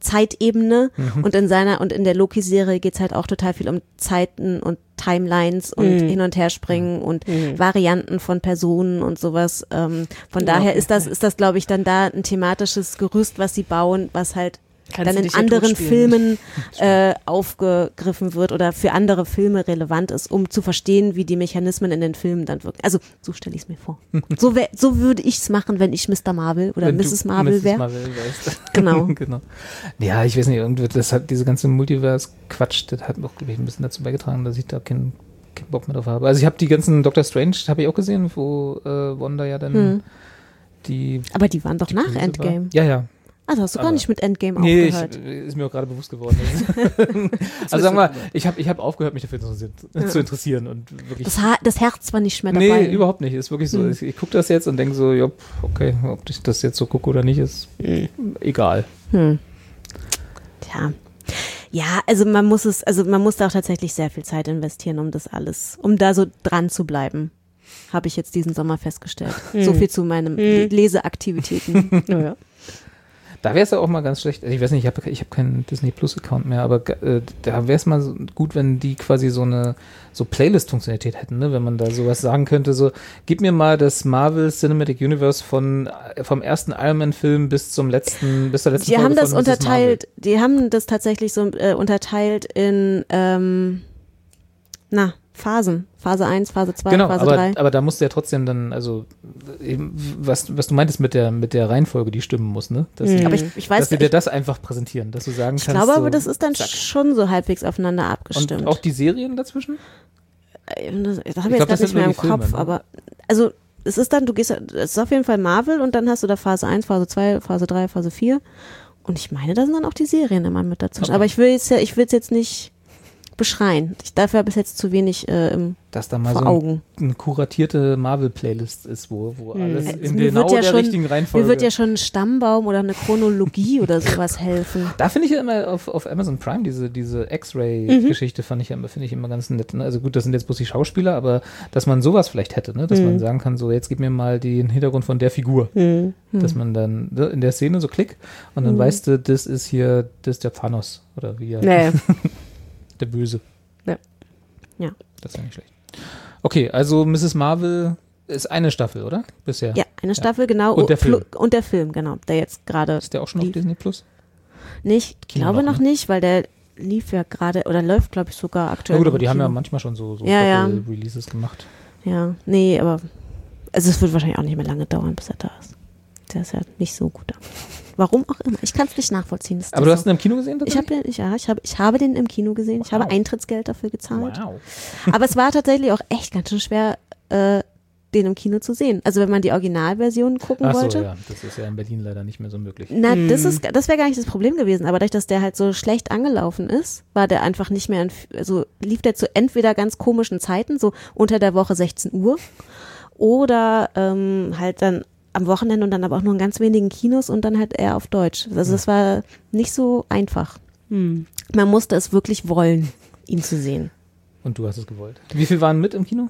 Zeitebene und in seiner und in der Loki-Serie geht's halt auch total viel um Zeiten und Timelines und Mhm. hin und her springen und Mhm. Varianten von Personen und sowas. Ähm, von Ja. daher ist das, ist das, glaube ich, dann da ein thematisches Gerüst, was sie bauen, was halt Kannst dann in anderen. Filmen äh, aufgegriffen wird oder für andere Filme relevant ist, um zu verstehen, wie die Mechanismen in den Filmen dann wirken. Also so stelle ich es mir vor. so, wär, so würde ich es machen, wenn ich Mr. Marvel oder Wenn Mrs. Marvel wäre. Genau. genau. Ja, ich weiß nicht, irgendwie, das hat diese ganze Multiverse-Quatsch, das hat noch, glaube ich, ein bisschen dazu beigetragen, dass ich da keinen keinen Bock mehr drauf habe. Also ich habe die ganzen Doctor Strange, habe ich auch gesehen, wo äh, Wanda ja dann Hm. die Aber die waren doch die nach Endgame. War. Ja, ja. Also hast du gar Aber- nicht mit Endgame Nee, ich, aufgehört. äh, ist mir auch gerade bewusst geworden. also sag mal, ich habe ich hab aufgehört, mich dafür zu, interessieren- zu interessieren und wirklich. Das, ha das Herz war nicht mehr dabei. Nee, überhaupt nicht. Ist wirklich so. Hm. Ich, ich gucke das jetzt und denke so, ja, okay, ob ich das jetzt so gucke oder nicht, ist egal. Hm. Tja. Ja, also man muss es, also man muss da auch tatsächlich sehr viel Zeit investieren, um das alles, um da so dran zu bleiben. Habe ich jetzt diesen Sommer festgestellt. So viel zu meinen Hm. Leseaktivitäten. Naja. Da wäre es ja auch mal ganz schlecht. also Ich weiß nicht, ich habe ich hab keinen Disney Plus Account mehr, aber äh, da wäre es mal so gut, wenn die quasi so eine so Playlist-Funktionalität hätten, ne? wenn man da sowas sagen könnte, so gib mir mal das Marvel Cinematic Universe von äh, vom ersten Iron Man Film bis zum letzten bis zur letzten Die haben Folge das von Mrs. unterteilt, die haben das tatsächlich so äh, unterteilt in ähm, na, Phasen. Phase 1, Phase 2, Genau, Phase aber, 3. aber da musst du ja trotzdem dann, also eben, was, was du meintest mit der, mit der Reihenfolge, die stimmen muss, ne? Dass, Mhm. aber ich, ich weiß dass sie dir ich, das einfach präsentieren, dass du sagen ich kannst. glaube so, aber, das ist dann zack. schon so halbwegs aufeinander Und abgestimmt. auch die Serien dazwischen? Äh, das, das habe Ich ich glaub, jetzt das gerade nicht mehr im Filme, Kopf, ne? aber also es ist dann, du gehst, es ist auf jeden Fall Marvel und dann hast du da Phase 1, Phase 2, Phase 3, Phase 4 und ich meine, da sind dann auch die Serien immer mit dazwischen. Okay. Aber ich will jetzt ja, ich will es jetzt nicht beschreien. Ich, dafür habe ich jetzt zu wenig äh, im, Dass da mal vor so ein, Augen. eine kuratierte Marvel-Playlist ist, wo, wo alles Also in mir genau ja der schon- richtigen Reihenfolge. Mir wird ja schon ein Stammbaum oder eine Chronologie oder sowas helfen. da finde ich ja immer auf, auf Amazon Prime diese, diese X-Ray-Geschichte fand ich immer, finde ich immer ganz nett. Ne? Also gut, das sind jetzt bloß die Schauspieler, aber dass man sowas vielleicht hätte, ne? dass Mhm. man sagen kann, so jetzt gib mir mal den Hintergrund von der Figur. Hm. Dass man dann ne, in der Szene so klick und dann Mhm. weißt du, das ist hier, das ist der Thanos oder wie er, Naja. der Böse. Ja. Ja. Das ist ja nicht schlecht. Okay, also Mrs. Marvel ist eine Staffel, oder? Bisher. Ja, eine Staffel, genau. Und der Film. Und der Film, genau, der jetzt gerade Ist der auch schon auf lief. Disney Plus? nicht, ich Kino glaube noch, noch ne? nicht, weil der lief ja gerade, oder läuft, glaube ich, sogar Na aktuell. gut, noch aber die haben ja Kino. manchmal schon so, so Ja, ja. Doppel-Releases gemacht. Ja, nee, aber also es wird wahrscheinlich auch nicht mehr lange dauern, bis er da ist. Der ist ja nicht so gut. Warum auch immer. Ich kann es nicht nachvollziehen. Aber du hast ihn im Kino gesehen? ich habe den, ich, ja, ich habe, ich habe den im Kino gesehen. Ich habe Wow. Eintrittsgeld dafür gezahlt. Wow. Aber es war tatsächlich auch echt ganz schön schwer, äh, den im Kino zu sehen. Also wenn man die Originalversion gucken Ach so, wollte. ja. Das ist ja in Berlin leider nicht mehr so möglich. Na, das ist, das wäre gar nicht das Problem gewesen. Aber dadurch, dass der halt so schlecht angelaufen ist, war der einfach nicht mehr, in, also lief der zu entweder ganz komischen Zeiten, so unter der Woche 16 Uhr, oder ähm, halt dann am Wochenende und dann aber auch nur in ganz wenigen Kinos und dann halt eher auf Deutsch. Also das war nicht so einfach. Hm. Man musste es wirklich wollen, ihn zu sehen. Und du hast es gewollt. Wie viel waren mit im Kino?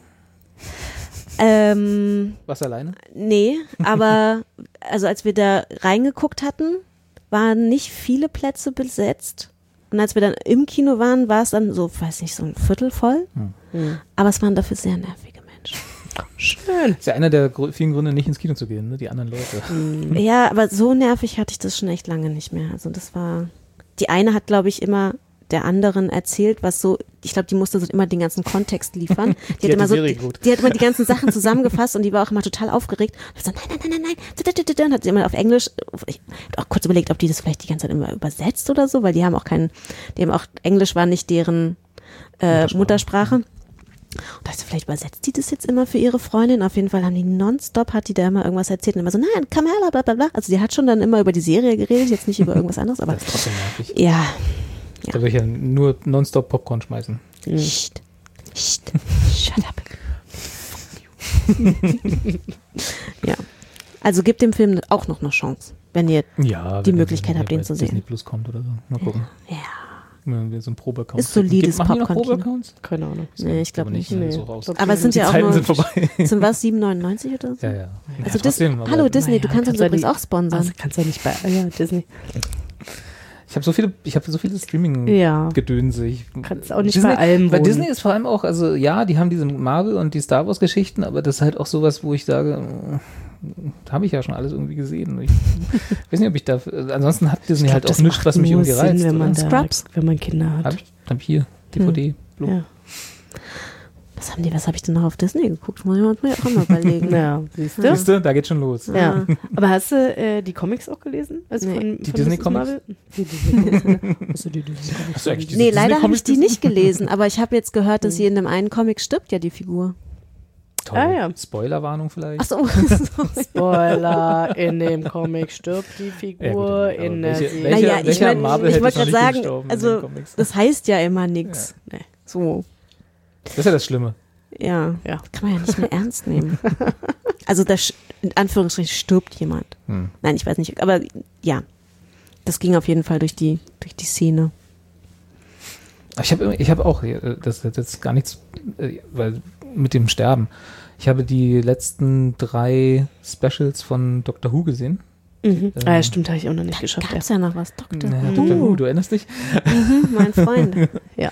Ähm, Was alleine? Nee, aber also als wir da reingeguckt hatten, waren nicht viele Plätze besetzt. Und als wir dann im Kino waren, war es dann so, weiß nicht, so ein Viertel voll. Aber es waren dafür sehr nervige Menschen. Schön. ist ja einer der vielen Gründe, nicht ins Kino zu gehen, ne? die anderen Leute. Ja, aber so nervig hatte ich das schon echt lange nicht mehr. Also das war, die eine hat, glaube ich, immer der anderen erzählt, was so, ich glaube, die musste so immer den ganzen Kontext liefern. Die, Die hat hat immer die so, die, die hat immer die ganzen Sachen zusammengefasst und die war auch immer total aufgeregt. Und so, nein, nein, nein, nein, nein, und hat sie immer auf Englisch, ich hab auch kurz überlegt, ob die das vielleicht die ganze Zeit immer übersetzt oder so, weil die haben auch keinen, die haben auch, Englisch war nicht deren äh, Muttersprache. Muttersprache. Und dachte, vielleicht übersetzt die das jetzt immer für ihre Freundin. Auf jeden Fall haben die nonstop, hat die da immer irgendwas erzählt und immer so, nein, Kamala, bla bla bla. Also die hat schon dann immer über die Serie geredet, jetzt nicht über irgendwas anderes, aber Das ist trotzdem nervig. ja. Da würde ich ja nur nonstop Popcorn schmeißen. Psst. Psst. Shut up. ja. Also gibt dem Film auch noch eine Chance, wenn ihr, Ja, Die Möglichkeit habt, den zu sehen. Disney Plus kommt oder so. Mal gucken. ja. Wenn wir so ein Probeaccount. Ist solides. Probeaccounts? Keine Ahnung. Nee, ich glaube nicht. ne? Nee. So Aber es sind ja auch Zeiten nur, sind vorbei. sind was, 7,99 oder so? ja, ja. Also ja, trotzdem, Hallo Disney, Naja, du kannst uns kannst ja übrigens auch sponsern. Also kannst ja nicht bei, ja, Disney. Ich habe so viele, ich habe so viele Streaming-Gedönse. Ja. Ich Kannst auch nicht Disney, bei allem Bei. Disney ist vor allem auch, also ja, die haben diese Marvel und die Star Wars Geschichten, aber das ist halt auch sowas, wo ich sage, habe ich ja schon alles irgendwie gesehen. Ich weiß nicht, ob ich da, ansonsten hat Disney Ich glaub, halt auch nichts, was mich irgendwie reizt. Sinn, wenn man, oder? Scrubs? wenn man Kinder hat. Hab ich, hab hier, DVD, Blue. Ja. Was haben die, was habe ich denn noch auf Disney geguckt? Muss ich mir auch mal überlegen. ja, siehst du? Siehst du, da geht schon los. Ja. Aber hast du äh, die Comics auch gelesen? Also Nee. von, Die von Disney Mrs. Comics? Marvel? Die Disney Comics. Hast du die Disney Nee, leider habe Disney-Comics ich die nicht gelesen, aber ich habe jetzt gehört, dass sie in dem einen Comic stirbt ja die Figur. Toll. Ah, ja. Spoilerwarnung vielleicht. Ach so. Spoiler, in dem Comic stirbt die Figur, Ja, gut, in der welche- naja, ich, mein, Marvel ich wollte gerade sagen, also das heißt ja immer nix. Nee. So, Das ist ja das Schlimme. ja. Ja. Kann man ja nicht mehr ernst nehmen. Also da in Anführungsstrichen stirbt jemand. Hm. Nein, ich weiß nicht, aber ja. Das ging auf jeden Fall durch die, durch die Szene. Ich habe ich hab auch, äh, das ist jetzt gar nichts, äh, weil mit dem Sterben. Ich habe die letzten drei Specials von Doctor Who gesehen. Mhm. Ähm, Ah, ja, stimmt, habe ich auch noch nicht geschafft. Gab's ja noch was, Doktor. Naja, Who. Doctor Who, du erinnerst dich? Mhm, mein Freund. Ja.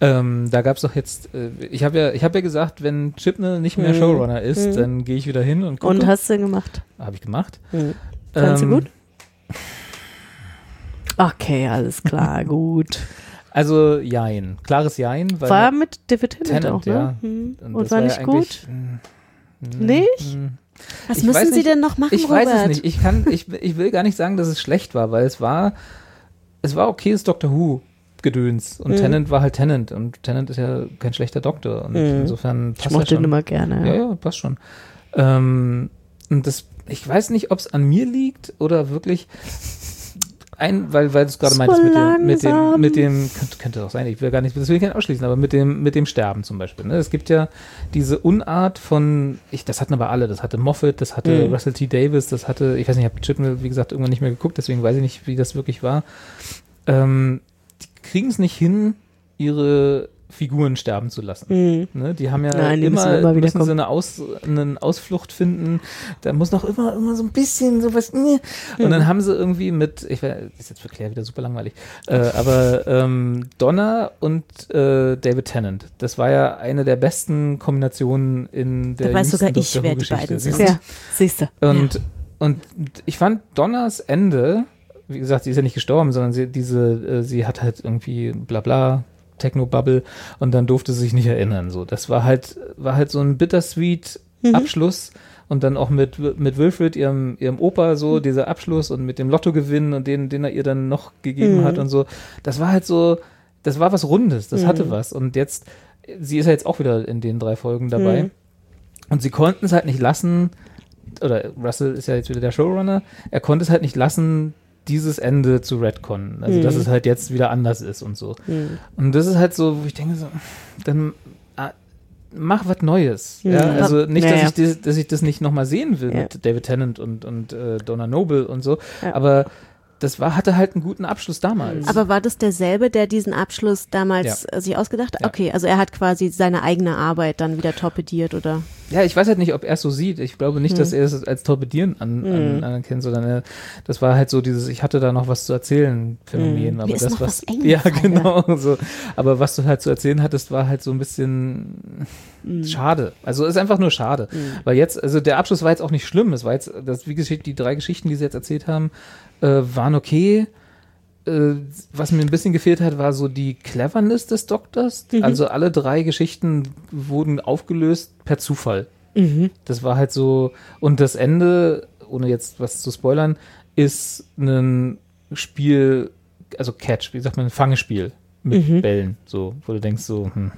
Ähm, da gab es doch jetzt, äh, ich habe ja, ich habe ja gesagt, wenn Chipnell nicht mehr Mhm. Showrunner ist, Mhm. dann gehe ich wieder hin und gucke. Und hast du gemacht? Habe ich gemacht. Mhm. Fandst du Ähm, gut? Okay, alles klar, gut. Also Jein, klares Jein. Weil War mit David Tennant, Tennant, auch, ne? ja. Mhm. Und Und, war ja nicht gut? eigentlich, mm, Nicht? mm. Was Ich müssen Sie nicht- denn noch machen, Ich Robert? weiß es nicht. Ich kann, ich, ich will gar nicht sagen, dass es schlecht war, weil es war, es war okayes Doctor Who Gedöns und Mhm. Tennant war halt Tennant und Tennant ist ja kein schlechter Doktor und Mhm. insofern Ich passt mochte das den schon. immer gerne. Ja, ja, passt schon. Ähm, und das, ich weiß nicht, ob es an mir liegt oder wirklich ein, weil, weil du es gerade So meintest mit dem, mit dem, mit dem, könnte, könnte auch sein, ich will gar nicht, das will ich gar nicht ausschließen, aber mit dem, mit dem Sterben zum Beispiel. Ne? Es gibt ja diese Unart von, ich, das hatten aber alle, das hatte Moffat, das hatte Mhm. Russell T. Davis, das hatte, ich weiß nicht, ich habe Chipnell, wie gesagt, irgendwann nicht mehr geguckt, deswegen weiß ich nicht, wie das wirklich war. Ähm, die kriegen es nicht hin, ihre Figuren sterben zu lassen. Mhm. Ne, die haben ja Nein, die immer, müssen immer wieder müssen so eine, Aus, eine Ausflucht finden. Da muss noch immer, immer so ein bisschen sowas. äh. Und Mhm. dann haben sie irgendwie mit, ich weiß, ist jetzt für Claire wieder super langweilig, äh, aber ähm, Donna und äh, David Tennant, das war ja eine der besten Kombinationen in der Da weiß sogar ich, wer die beiden sind. Ja, siehst du. Und, und ich fand Donners Ende, wie gesagt, sie ist ja nicht gestorben, sondern sie, diese, äh, sie hat halt irgendwie bla bla, Techno-Bubble und dann durfte sie sich nicht erinnern. So, das war halt, war halt so ein bittersweet Abschluss und dann auch mit, mit Wilfred, ihrem, ihrem Opa, so dieser Abschluss und mit dem Lottogewinn und den, den er ihr dann noch gegeben Mhm. hat und so. Das war halt so, das war was Rundes, das Mhm. hatte was. Und jetzt, sie ist ja jetzt auch wieder in den drei Folgen dabei. Mhm. Und sie konnten es halt nicht lassen, oder Russell ist ja jetzt wieder der Showrunner, er konnte es halt nicht lassen, dieses Ende zu retconnen. Also, dass Mhm. es halt jetzt wieder anders ist und so. Mhm. Und das ist halt so, wo ich denke so, dann ah, mach was Neues. Mhm. Ja, also nicht, Ja, dass. Ich, das- dass ich das nicht nochmal sehen will Ja. mit David Tennant und, und äh, Donna Noble und so, Ja. aber das war, hatte halt einen guten Abschluss damals. Aber war das derselbe, der diesen Abschluss damals Ja. äh, sich ausgedacht hat? Ja. Okay, also er hat quasi seine eigene Arbeit dann wieder torpediert oder? Ja, ich weiß halt nicht, ob er es so sieht. Ich glaube nicht, dass er es als Torpedieren an, an, Mhm. anerkennt, sondern er, das war halt so dieses, ich hatte da noch was zu erzählen Phänomen. Mhm. Aber das, was, was ja, genau, so. Aber was du halt zu erzählen hattest, war halt so ein bisschen Mhm. schade. Also ist einfach nur schade. Weil jetzt, also der Abschluss war jetzt auch nicht schlimm. Es war jetzt, das, wie gesagt, die drei Geschichten, die sie jetzt erzählt haben, äh, waren okay. Äh, was mir ein bisschen gefehlt hat, war so die Cleverness des Doktors. Mhm. Also alle drei Geschichten wurden aufgelöst per Zufall. Mhm. Das war halt so, und das Ende, ohne jetzt was zu spoilern, ist ein Spiel, also Catch, wie sagt man, ein Fangespiel mit Mhm. Bällen, so, wo du denkst so, hm,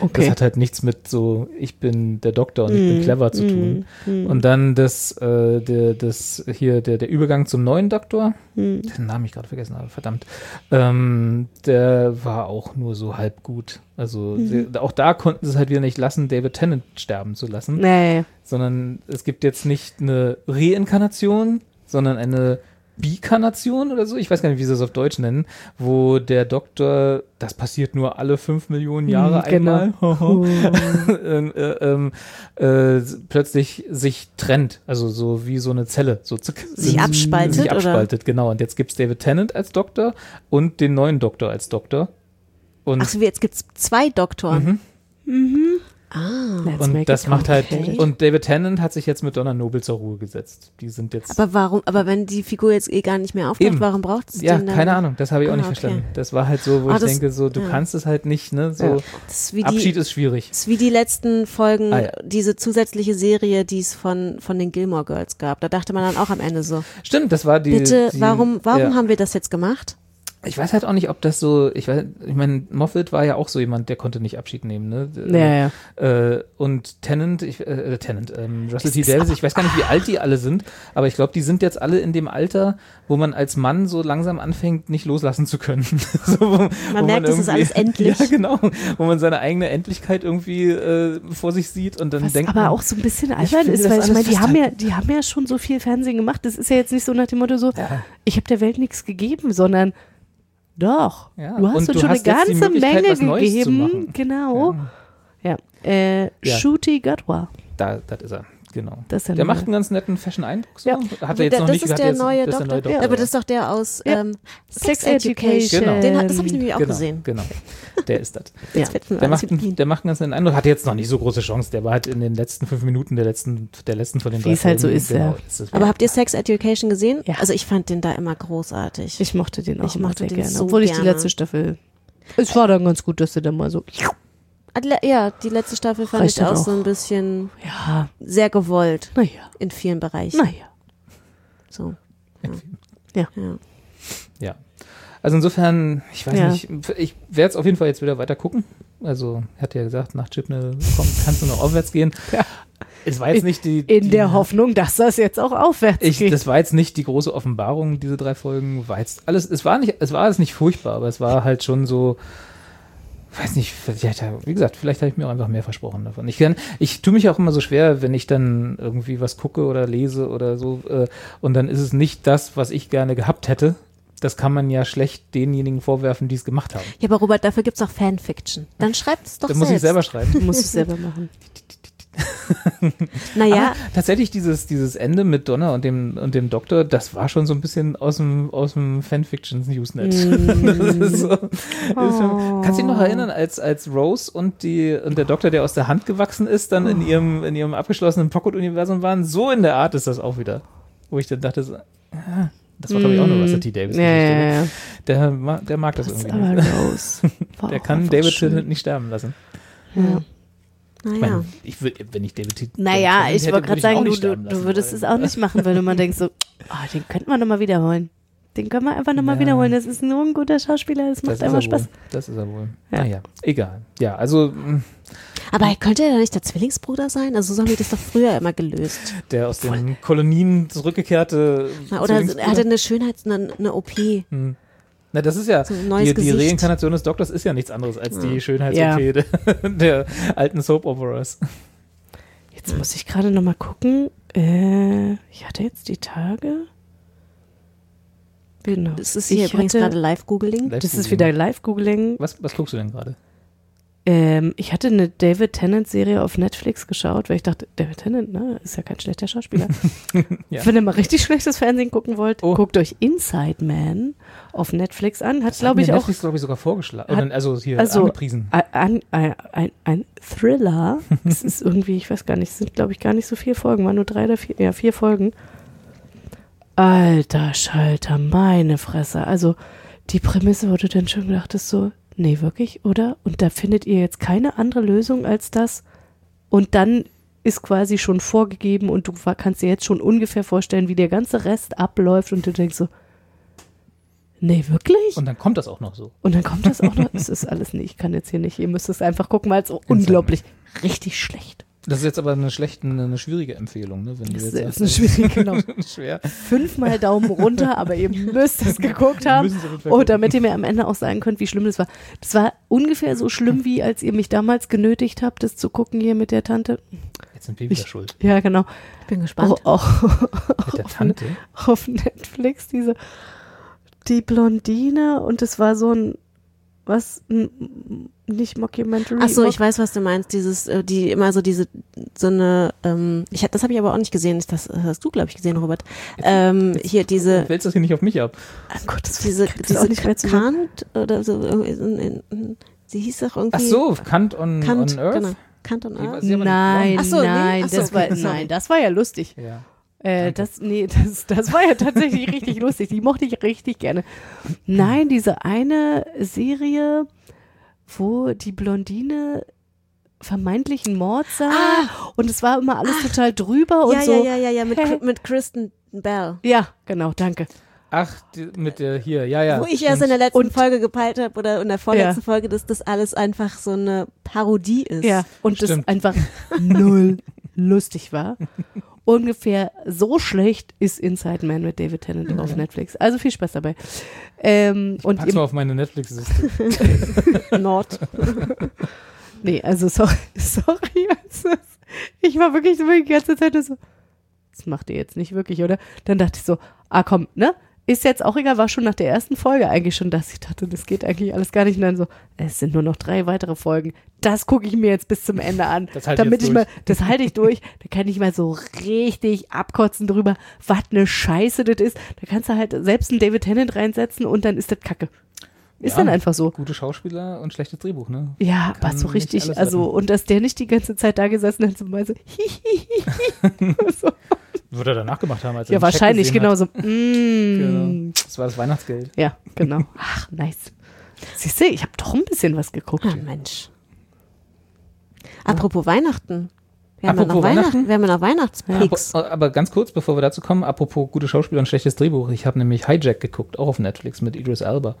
Okay. das hat halt nichts mit so, ich bin der Doktor und ich bin Mhm. clever zu tun. Mhm. Und dann das, äh, der, das hier, der, der Übergang zum neuen Doktor, Mhm. den Namen ich gerade vergessen habe, verdammt, ähm, der war auch nur so halb gut. Also Mhm. sie, auch da konnten sie es halt wieder nicht lassen, David Tennant sterben zu lassen Nee. sondern es gibt jetzt nicht eine Reinkarnation, sondern eine Bikarnation oder so, ich weiß gar nicht, wie sie es auf Deutsch nennen, wo der Doktor, das passiert nur alle fünf Millionen Jahre Hm, genau. einmal, ähm, äh, ähm, äh, plötzlich sich trennt, also so wie so eine Zelle, so zick, Sich abspaltet, sich oder? abspaltet, genau. Und jetzt gibt's David Tennant als Doktor und den neuen Doktor als Doktor. Und Ach so, wie, jetzt gibt's zwei Doktoren. Ah. Und das macht halt, und David Tennant hat sich jetzt mit Donna Noble zur Ruhe gesetzt. Die sind jetzt. Aber warum, aber wenn die Figur jetzt eh gar nicht mehr auftaucht, Eben. warum braucht es ja, dann? keine Ahnung, das habe ich auch Ah, nicht okay. verstanden. Das war halt so, wo Ah, ich das- denke, so, du ja. kannst es halt nicht, ne? So, Ja. Das ist wie die, Abschied ist schwierig. das ist wie die letzten Folgen, Ah, ja. diese zusätzliche Serie, die es von, von den Gilmore Girls gab. Da dachte man dann auch am Ende so, Stimmt, das war die. bitte, die, warum, warum ja. haben wir das jetzt gemacht? Ich weiß halt auch nicht, ob das so, ich weiß, ich meine, Moffat war ja auch so jemand, der konnte nicht Abschied nehmen, ne? Ja, ja. Äh, und Tennant, ich, äh, Tennant, ähm, Russell T. Davis, ich weiß gar nicht, wie alt die alle sind, aber ich glaube, die sind jetzt alle in dem Alter, wo man als Mann so langsam anfängt, nicht loslassen zu können. so, wo, Man merkt, es ist alles endlich. Ja, genau. Wo man seine eigene Endlichkeit irgendwie äh, vor sich sieht und dann Was denkt aber man, auch so ein bisschen albern ist, weil ich meine, die haben ja, die haben ja schon so viel Fernsehen gemacht. Das ist ja jetzt nicht so nach dem Motto so, Ja. ich habe der Welt nichts gegeben, sondern doch. Ja, Du hast und uns du schon eine hast die ganze Menge gegeben. Genau. Ja. Äh, Ja. Shooty Gadwa. da, das ist er. Genau. Das ist der der macht einen ganz netten Fashion-Eindruck. So. Ja. Hat er jetzt noch das nicht ist der jetzt, neue das ist der Doktor. neue Doktor. aber das ist doch der aus Ja. ähm, Sex Sex Education. Education. Den das habe ich nämlich auch genau, gesehen. Genau, der ist das. Ja. Der macht, einen, der macht einen ganz netten Eindruck. Hat jetzt noch nicht so große Chance. Der war halt in den letzten fünf Minuten der letzten, der letzten von den Wie drei es halt so ist, Genau, ja. Aber habt ihr Sex Education gesehen? Ja. Also ich fand den da immer großartig. Ich mochte den auch Ich mochte den gerne. so Obwohl ich die letzte Staffel. Es war dann ganz gut, dass sie dann mal so. Ja, die letzte Staffel fand Reicht ich auch dann so auch. ein bisschen Ja, sehr gewollt naja, in vielen Bereichen. naja. So. Ja. ja. Ja. Also insofern, ich weiß Ja. nicht, ich werde es auf jeden Fall jetzt wieder weiter gucken. Also, er hat ja gesagt, nach Chipne kommt, kannst du noch aufwärts gehen. Ja. Es war jetzt nicht die. In die, der Hoffnung, dass das jetzt auch aufwärts Ich, geht. das war jetzt nicht die große Offenbarung, diese drei Folgen. War jetzt alles, es war nicht, es war alles nicht furchtbar, aber es war halt schon so, weiß nicht, vielleicht, wie gesagt, vielleicht habe ich mir auch einfach mehr versprochen davon. Ich kann, ich tue mich auch immer so schwer, wenn ich dann irgendwie was gucke oder lese oder so, äh, und dann ist es nicht das, was ich gerne gehabt hätte. Das kann man ja schlecht denjenigen vorwerfen, die es gemacht haben. Ja, aber Robert, dafür gibt's auch Fanfiction. Dann schreibt es doch Da selbst. muss ich selber schreiben. Musst es selber machen. Naja, Aber tatsächlich dieses, dieses Ende mit Donna und dem, und dem Doktor, das war schon so ein bisschen aus dem, aus dem Fanfictions Newsnet. das ist so, schon, kannst du dich noch erinnern, als, als Rose und die, und der Doktor, der aus der Hand gewachsen ist, dann in ihrem, in ihrem abgeschlossenen Pocket-Universum waren? So in der Art ist das auch wieder. Wo ich dann dachte, so, ah, das war glaube ich auch nur Russell T. Davis. Ja, ja, ja. Der, der mag das Das ist irgendwie aber. Rose. Der kann David. Tennant nicht sterben lassen. Ja. Ich Naja. ich würd, wenn ich David Tennant Naja, hätte, ich wollte gerade sagen, du, du, du würdest es auch nicht machen, weil du mal denkst so, ah, den könnte man nochmal wiederholen. Den können wir einfach nochmal Ja. wiederholen. Das ist nur ein guter Schauspieler, das macht Das einfach er Spaß. wohl. Das ist er wohl. Ja. Naja, egal. Ja, also mh, Aber könnte er nicht der Zwillingsbruder sein? Also so haben die das doch früher immer gelöst. der aus den Kolonien zurückgekehrte Na, oder er hatte eine Schönheits-, eine, eine OP. Hm. Na, das ist ja, So die, die. Reinkarnation des Doktors ist ja nichts anderes als die schönheits Ja. der, der alten Soap-Operas. Jetzt muss ich gerade nochmal gucken. Äh, ich hatte jetzt die Tage. Genau. Das ist hier ich übrigens hatte- gerade Live-Googling. Live- Das ist wieder Live-Googling. Was, was guckst du denn gerade? Ähm, ich hatte eine David Tennant-Serie auf Netflix geschaut, weil ich dachte, David Tennant, ne, ist ja kein schlechter Schauspieler. Ja. Wenn ihr mal richtig schlechtes Fernsehen gucken wollt, Oh. guckt euch Inside Man auf Netflix an. Hat, glaube ich, mir auch Netflix, glaube ich, sogar vorgeschlagen. Hat- Oder, also hier also, angepriesen. ein, ein, ein, ein Thriller. Es ist irgendwie, ich weiß gar nicht, es sind, glaube ich, gar nicht so viele Folgen, waren nur drei oder vier, ja, vier Folgen. Alter Schalter, meine Fresse. Also, die Prämisse, wo du dann schon gedachtest, so, nee, wirklich, oder? Und da findet ihr jetzt keine andere Lösung als das. Und dann ist quasi schon vorgegeben und du kannst dir jetzt schon ungefähr vorstellen, wie der ganze Rest abläuft und du denkst so, nee, wirklich? Und dann kommt das auch noch so. Und dann kommt das auch noch. Es ist alles nicht. Ich kann jetzt hier nicht. Ihr müsst es einfach gucken, weil es unglaublich richtig schlecht. Das ist jetzt aber eine schlechte, eine, schwierige Empfehlung, ne? Wenn du Das jetzt ist sagst, eine schwierige, genau. schwer. Fünfmal Daumen runter, aber ihr müsst es geguckt haben. Auf Oh, damit ihr mir am Ende auch sagen könnt, wie schlimm das war. Das war ungefähr so schlimm, wie als ihr mich damals genötigt habt, das zu gucken hier mit der Tante. Jetzt sind wir wieder schuld. Ja, genau. Ich bin gespannt. Auch, auch Mit der Tante. auf Netflix, diese die Blondine und es war so ein was nicht Mockumentary. Ach so, ich weiß, was du meinst. Dieses, äh, die immer so diese, so eine, ähm, ich hab, das habe ich aber auch nicht gesehen. Das hast du, glaube ich, gesehen, Robert. Ähm, hier diese, Du wälzt das hier nicht auf mich ab. Oh Gott, das diese, diese. Kant oder so. Sie hieß doch irgendwie. Ach so, Kant on, Kant, on Earth? genau. Kant on Earth. Nein, Ach so, nee? nein, so, das war, nein, das war ja lustig. Ja. Äh, das, nee, das, das war ja tatsächlich richtig lustig. Die mochte ich richtig gerne. Nein, diese eine Serie, wo die Blondine vermeintlichen Mord sah und es war immer alles total drüber und Ah. ja, so. ja, ja, ja, ja, mit, mit Kristen Bell. Ja, genau, danke. Ach, die, mit der hier, ja, ja. Wo ich erst in der letzten Und- Folge gepeilt habe oder in der vorletzten Folge, dass das alles einfach so eine Parodie ist. Ja, und das Stimmt. einfach null lustig war. Ungefähr so schlecht ist Inside Man mit David Tennant auf Netflix. Also viel Spaß dabei. Ähm, und Pack's mal auf meine Netflix-Liste. Nord. nee, also sorry, sorry. Ich war wirklich so die ganze Zeit so, das macht ihr jetzt nicht wirklich, oder? Dann dachte ich so, ah komm, ne? Ist jetzt auch egal, war schon nach der ersten Folge eigentlich schon, dass ich dachte, das geht eigentlich alles gar nicht. Und dann so, es sind nur noch drei weitere Folgen. Das gucke ich mir jetzt bis zum Ende an. Das halte ich damit ich mal, das halte ich durch. Da kann ich mal so richtig abkotzen drüber, was eine Scheiße das ist. Da kannst du halt selbst einen David Tennant reinsetzen und dann ist das Kacke. Ist Ja. dann einfach so. Gute Schauspieler und schlechtes Drehbuch, ne? Ja, Kann aber so richtig, also, und dass der nicht die ganze Zeit da gesessen hat, zum Beispiel, so. Wird er danach gemacht haben, als er ja, wahrscheinlich, gesehen genau hat. so, mm, Genau. Das war das Weihnachtsgeld. ja, genau. Ach, nice. Siehst du, ich habe doch ein bisschen was geguckt. Ah, Mensch. Apropos Weihnachten. Wir haben ja noch Apropos Weihnachten. Wir haben ja noch Weihnachtspicks. Aber, aber ganz kurz, bevor wir dazu kommen, apropos gute Schauspieler und schlechtes Drehbuch. Ich habe nämlich Hijack geguckt, auch auf Netflix mit Idris Elba.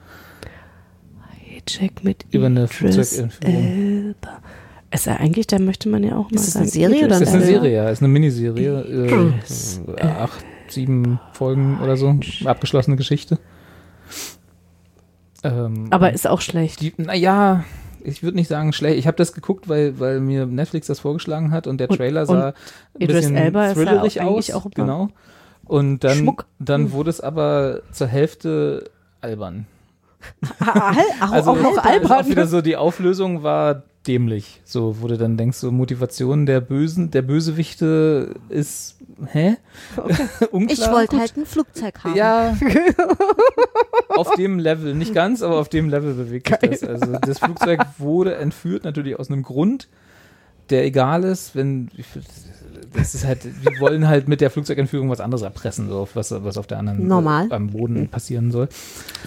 Check mit Über eine Idris Flugzeugentführung. Elba. Ist er eigentlich, da möchte man ja auch mal Ist das sagen. eine Serie oder Das ist eine. Serie, ja. Ist eine Miniserie. Idris Äh, acht, sieben Folgen oder so. Abgeschlossene Geschichte. Ähm, Aber ist auch schlecht. die, naja, ich würde nicht sagen schlecht. Ich habe das geguckt, weil, weil mir Netflix das vorgeschlagen hat und der Und- Trailer und sah ein Idris bisschen Elba ist ja thrillerig auch eigentlich aus. auch genau. Und dann, Schmuck. dann wurde es aber zur Hälfte albern. Ah, auch, Also auch noch ist Auch albern. wieder so, die Auflösung war dämlich. So, wo du dann denkst, so Motivation der Bösen, der Bösewichte ist, hä? Unklar. Ich wollte halt ein Flugzeug haben. Ja. auf dem Level, nicht ganz, aber auf dem Level bewegt sich das. Also das Flugzeug wurde entführt, natürlich aus einem Grund. der egal ist, wenn das ist halt, die wollen halt mit der Flugzeugentführung was anderes erpressen, so was, was auf der anderen Normal. Äh, am Boden passieren soll.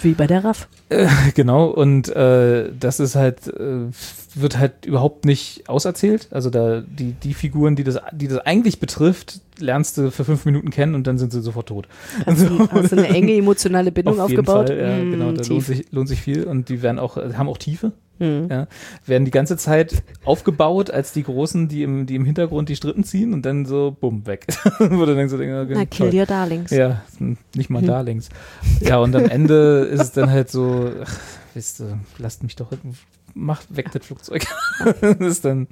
Wie bei der RAF. Genau, und äh, das ist halt, äh, wird halt überhaupt nicht auserzählt. Also da die, die Figuren, die das, die das eigentlich betrifft, lernst du für fünf Minuten kennen und dann sind sie sofort tot. Hast du, hast du eine enge emotionale Bindung Auf jeden aufgebaut? Fall, ja, Mm, genau, da tief. lohnt sich, lohnt sich viel und die werden auch, haben auch Tiefe. Mm. Ja, werden die ganze Zeit aufgebaut als die Großen, die im, die im Hintergrund die Strippen ziehen und dann so, bumm, weg. Wo du denkst, so, okay, Na, kill toll. your darlings. Ja, nicht mal Darlings. Ja, und am Ende ist es dann halt so, ach, wisst ihr, lasst mich doch, macht weg das Flugzeug. das ist dann,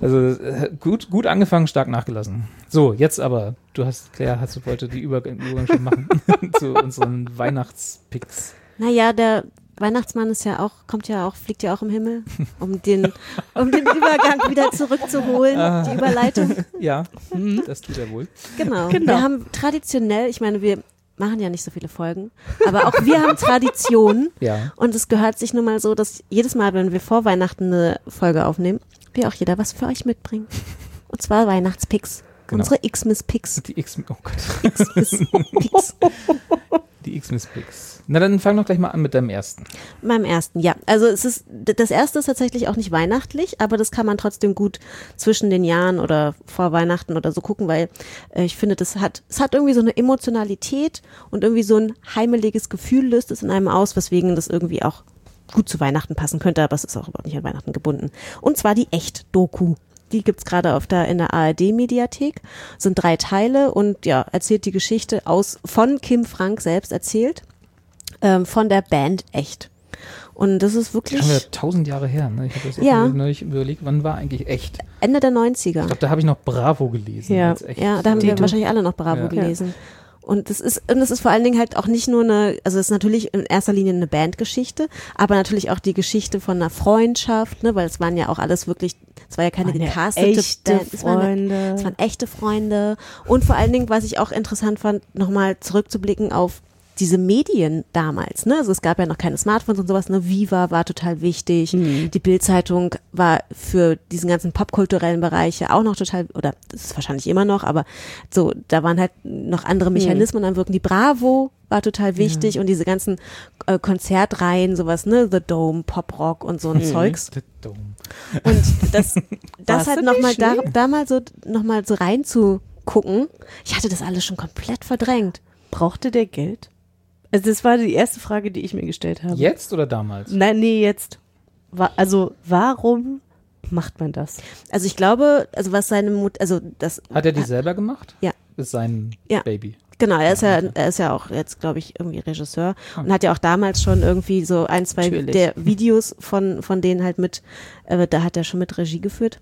also äh, gut, gut angefangen, stark nachgelassen. So, jetzt aber, du hast, Claire, hast du heute die Übergang, Übergang schon machen zu unseren Weihnachtspicks. Naja, der Weihnachtsmann ist ja auch, kommt ja auch, fliegt ja auch im Himmel, um den, um den Übergang wieder zurückzuholen, Ah. die Überleitung. Ja, das tut er wohl. Genau. Genau. Wir haben traditionell, ich meine, wir machen ja nicht so viele Folgen, aber auch wir haben Traditionen Ja. und es gehört sich nun mal so, dass jedes Mal, wenn wir vor Weihnachten eine Folge aufnehmen, wir auch jeder was für euch mitbringen. Und zwar Weihnachtspicks. Genau. Unsere X-Miss-Picks. Die X, oh Gott, X-Miss-Picks. die X-Miss-Picks. Na, dann fang doch gleich mal an mit deinem ersten. Beim ersten, ja. Also es ist, das erste ist tatsächlich auch nicht weihnachtlich, aber das kann man trotzdem gut zwischen den Jahren oder vor Weihnachten oder so gucken, weil äh, ich finde, das hat, es hat irgendwie so eine Emotionalität und irgendwie so ein heimeliges Gefühl löst es in einem aus, weswegen das irgendwie auch gut zu Weihnachten passen könnte, aber es ist auch überhaupt nicht an Weihnachten gebunden. Und zwar die Echt-Doku. Die gibt's gerade auf der, in der ARD-Mediathek. Sind drei Teile und ja, erzählt die Geschichte aus, von Kim Frank selbst erzählt ähm, von der Band Echt. Und das ist Das wirklich ist schon wieder tausend Jahre her. Ne? Ich habe das Ja. ja. neulich überlegt, wann war eigentlich echt? Ende der Ich 90er. glaube, da habe ich noch Bravo gelesen. Ja. Ja, da haben wir Dito. wahrscheinlich alle noch Bravo Ja. gelesen. Und das ist, und das ist vor allen Dingen halt auch nicht nur eine, also es ist natürlich in erster Linie eine Bandgeschichte, aber natürlich auch die Geschichte von einer Freundschaft, ne, weil es waren ja auch alles wirklich, es war ja keine ja gecastete echte Band, es waren, Freunde. es waren echte Freunde. Und vor allen Dingen, was ich auch interessant fand, nochmal zurückzublicken auf diese Medien damals, ne? Also es gab ja noch keine Smartphones und sowas, ne? Viva war total wichtig. Mhm. Die Bildzeitung war für diesen ganzen popkulturellen Bereiche auch noch total, oder das ist wahrscheinlich immer noch, aber so, da waren halt noch andere Mechanismen am Wirken. Die Bravo war total wichtig und diese ganzen äh, Konzertreihen, sowas, ne? The Dome, Pop Rock und so ein Zeugs. Das dumm. Und das, das halt du nochmal nicht da, da mal so, noch mal so reinzugucken. Ich hatte das alles schon komplett verdrängt. Brauchte der Geld? Also das war die erste Frage, die ich mir gestellt habe. Jetzt oder damals? Nein, nee, jetzt. Also warum macht man das? Also ich glaube, also was seine Mut, also das, Hat er die selber gemacht? Ja. Ist sein Ja. Baby. genau, er ist ja, er ist ja auch jetzt, glaube ich, irgendwie Regisseur und hat ja auch damals schon irgendwie so ein, zwei Natürlich. der Videos von, von denen halt mit, äh, da hat er schon mit Regie geführt.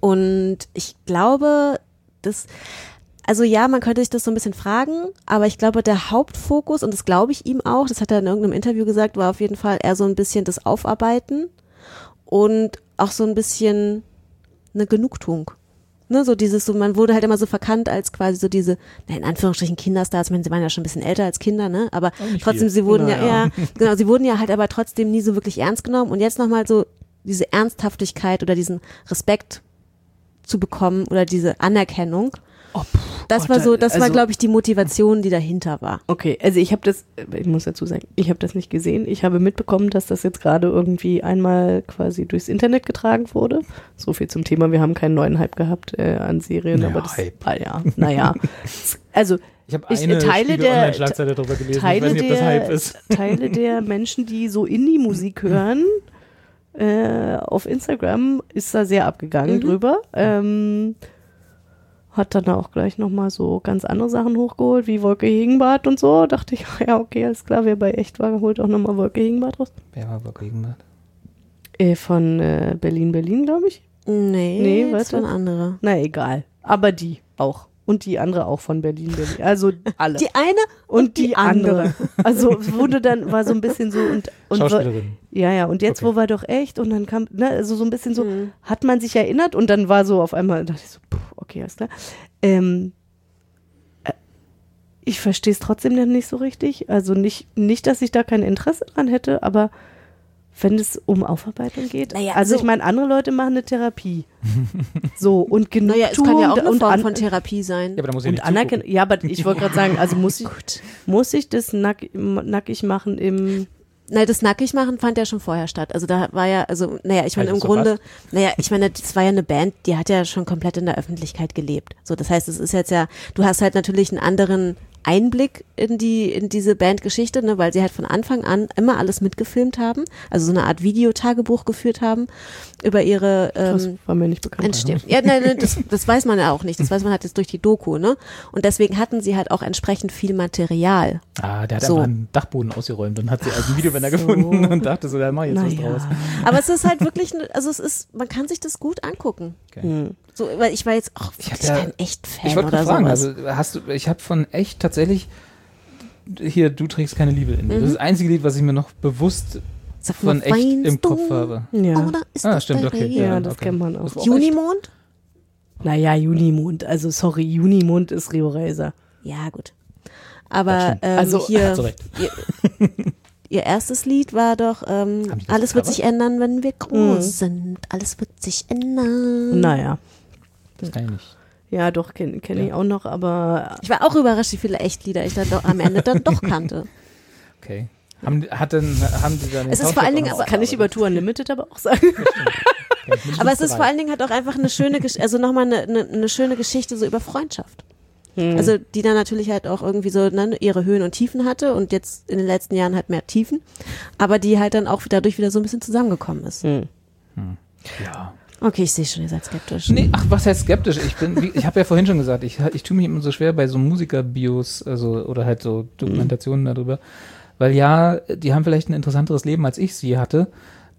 Und ich glaube, das, also ja, man könnte sich das so ein bisschen fragen, aber ich glaube, der Hauptfokus, und das glaube ich ihm auch, das hat er in irgendeinem Interview gesagt, war auf jeden Fall eher so ein bisschen das Aufarbeiten und auch so ein bisschen eine Genugtuung. Ne, so dieses, so, man wurde halt immer so verkannt als quasi so diese, na, in Anführungsstrichen Kinderstars, ich meine, sie waren ja schon ein bisschen älter als Kinder, ne, aber trotzdem, viel. sie wurden ja, Naja. ja, genau, sie wurden ja halt aber trotzdem nie so wirklich ernst genommen und jetzt nochmal so diese Ernsthaftigkeit oder diesen Respekt zu bekommen oder diese Anerkennung. Das Gott, war so, das war, also- glaube ich, die Motivation, die dahinter war. Okay, also ich habe das, ich muss dazu sagen, ich habe das nicht gesehen. Ich habe mitbekommen, dass das jetzt gerade irgendwie einmal quasi durchs Internet getragen wurde. So viel zum Thema, wir haben keinen neuen Hype gehabt äh, an Serien, Naja, aber das, Hype. ah, ja, naja. Also Ich habe Ich- eine Teile Spiegel der- Online-Schlagzeile darüber gelesen. Teile ich weiß nicht, ob das der- Hype ist. Teile der Menschen, die so Indie-Musik hören, äh, auf Instagram ist da sehr abgegangen Mhm. drüber. Ähm, hat dann auch gleich nochmal so ganz andere Sachen hochgeholt, wie Wolke Hegenbart und so. Dachte ich, ja, okay, alles klar, wer bei echt war, holt auch nochmal Wolke Hegenbart raus. Wer war bei Gegenwart? Äh, von äh, Berlin, Berlin, glaube ich. Nee, Nee, das warte. waren andere. Na, egal. Aber die auch. Und die andere auch von Berlin, Berlin. Also alle. Die eine und die, andere. Also es wurde dann, war so ein bisschen so und, und Schauspielerin. Ja, ja, und jetzt, Okay. wo war doch echt? Und dann kam, ne, also so ein bisschen so, Mhm. hat man sich erinnert und dann war so auf einmal, dachte ich so, puh, okay, alles klar. Ähm, äh, ich verstehe es trotzdem dann nicht so richtig. Also nicht, nicht, dass ich da kein Interesse dran hätte, aber wenn es um Aufarbeitung geht. Naja, also so- ich meine, andere Leute machen eine Therapie. so, und genug Naja, es kann ja auch eine und Form von Therapie sein. Ja, aber da muss ich und nicht. Ja, aber ich wollte gerade sagen, also muss ich, muss ich das nack, nackig machen im Nein, das Nackigmachen fand ja schon vorher statt. Also da war ja, also, naja, ich meine, im Grunde, naja, ich meine, das war ja eine Band, die hat ja schon komplett in der Öffentlichkeit gelebt. So, das heißt, es ist jetzt ja, du hast halt natürlich einen anderen Einblick in die, in diese Bandgeschichte, ne, weil sie halt von Anfang an immer alles mitgefilmt haben, also so eine Art Videotagebuch geführt haben über ihre, das ähm, war mir nicht bekannt. Entstehung. Ja, nein, nein, das, das weiß man ja auch nicht. Das weiß man halt jetzt durch die Doku, ne? Und deswegen hatten sie halt auch entsprechend viel Material. Ah, der hat So. einfach einen Dachboden ausgeräumt und hat sie als Videowender gefunden und dachte so, da mach ich jetzt was Naja. draus. Aber es ist halt wirklich, also es ist, man kann sich das gut angucken. Okay. So, weil ich war jetzt auch wirklich ja- kein Echt-Fan Ich wollte oder fragen, sowas. also hast du, ich habe von echt tatsächlich hier, du trägst keine Liebe in dir. Das ist das einzige Lied, was ich mir noch bewusst Sag von mal, echt im weinst Kopf du? habe. Ja. Oder ist Ah, das stimmt, okay. dir? Ja, das okay. kennt man auch. Junimond? Naja, Junimond. Also sorry, Junimond ist Rio Reiser. Ja, gut. Aber ähm, Also, hier, du ihr, ihr erstes Lied war doch, ähm, alles wird sich ändern, wenn wir groß Mhm. sind. Alles wird sich ändern. Naja. Das kann ich nicht. Ja, doch, kenne kenn ich Ja. auch noch, aber Ich war auch überrascht, wie viele Echtlieder ich dann doch am Ende dann doch kannte. Okay. Haben, hat denn, haben die dann Es ist vor allen Dingen aber- kann ich über? Tour Unlimited aber auch sagen. Aber es ist vor allen Dingen halt auch einfach eine schöne, Gesch also nochmal eine, eine, eine schöne Geschichte so über Freundschaft. Hm. Also die dann natürlich halt auch irgendwie so ne, ihre Höhen und Tiefen hatte und jetzt in den letzten Jahren halt mehr Tiefen, aber die halt dann auch dadurch wieder so ein bisschen zusammengekommen ist. Hm. Ja. Okay, ich sehe schon, ihr seid skeptisch. Nee, ach, was heißt skeptisch? Ich bin, ich habe ja vorhin schon gesagt, ich, ich tue mich immer so schwer bei so Musikerbios, also oder halt so Dokumentationen darüber, weil ja, die haben vielleicht ein interessanteres Leben als ich sie hatte,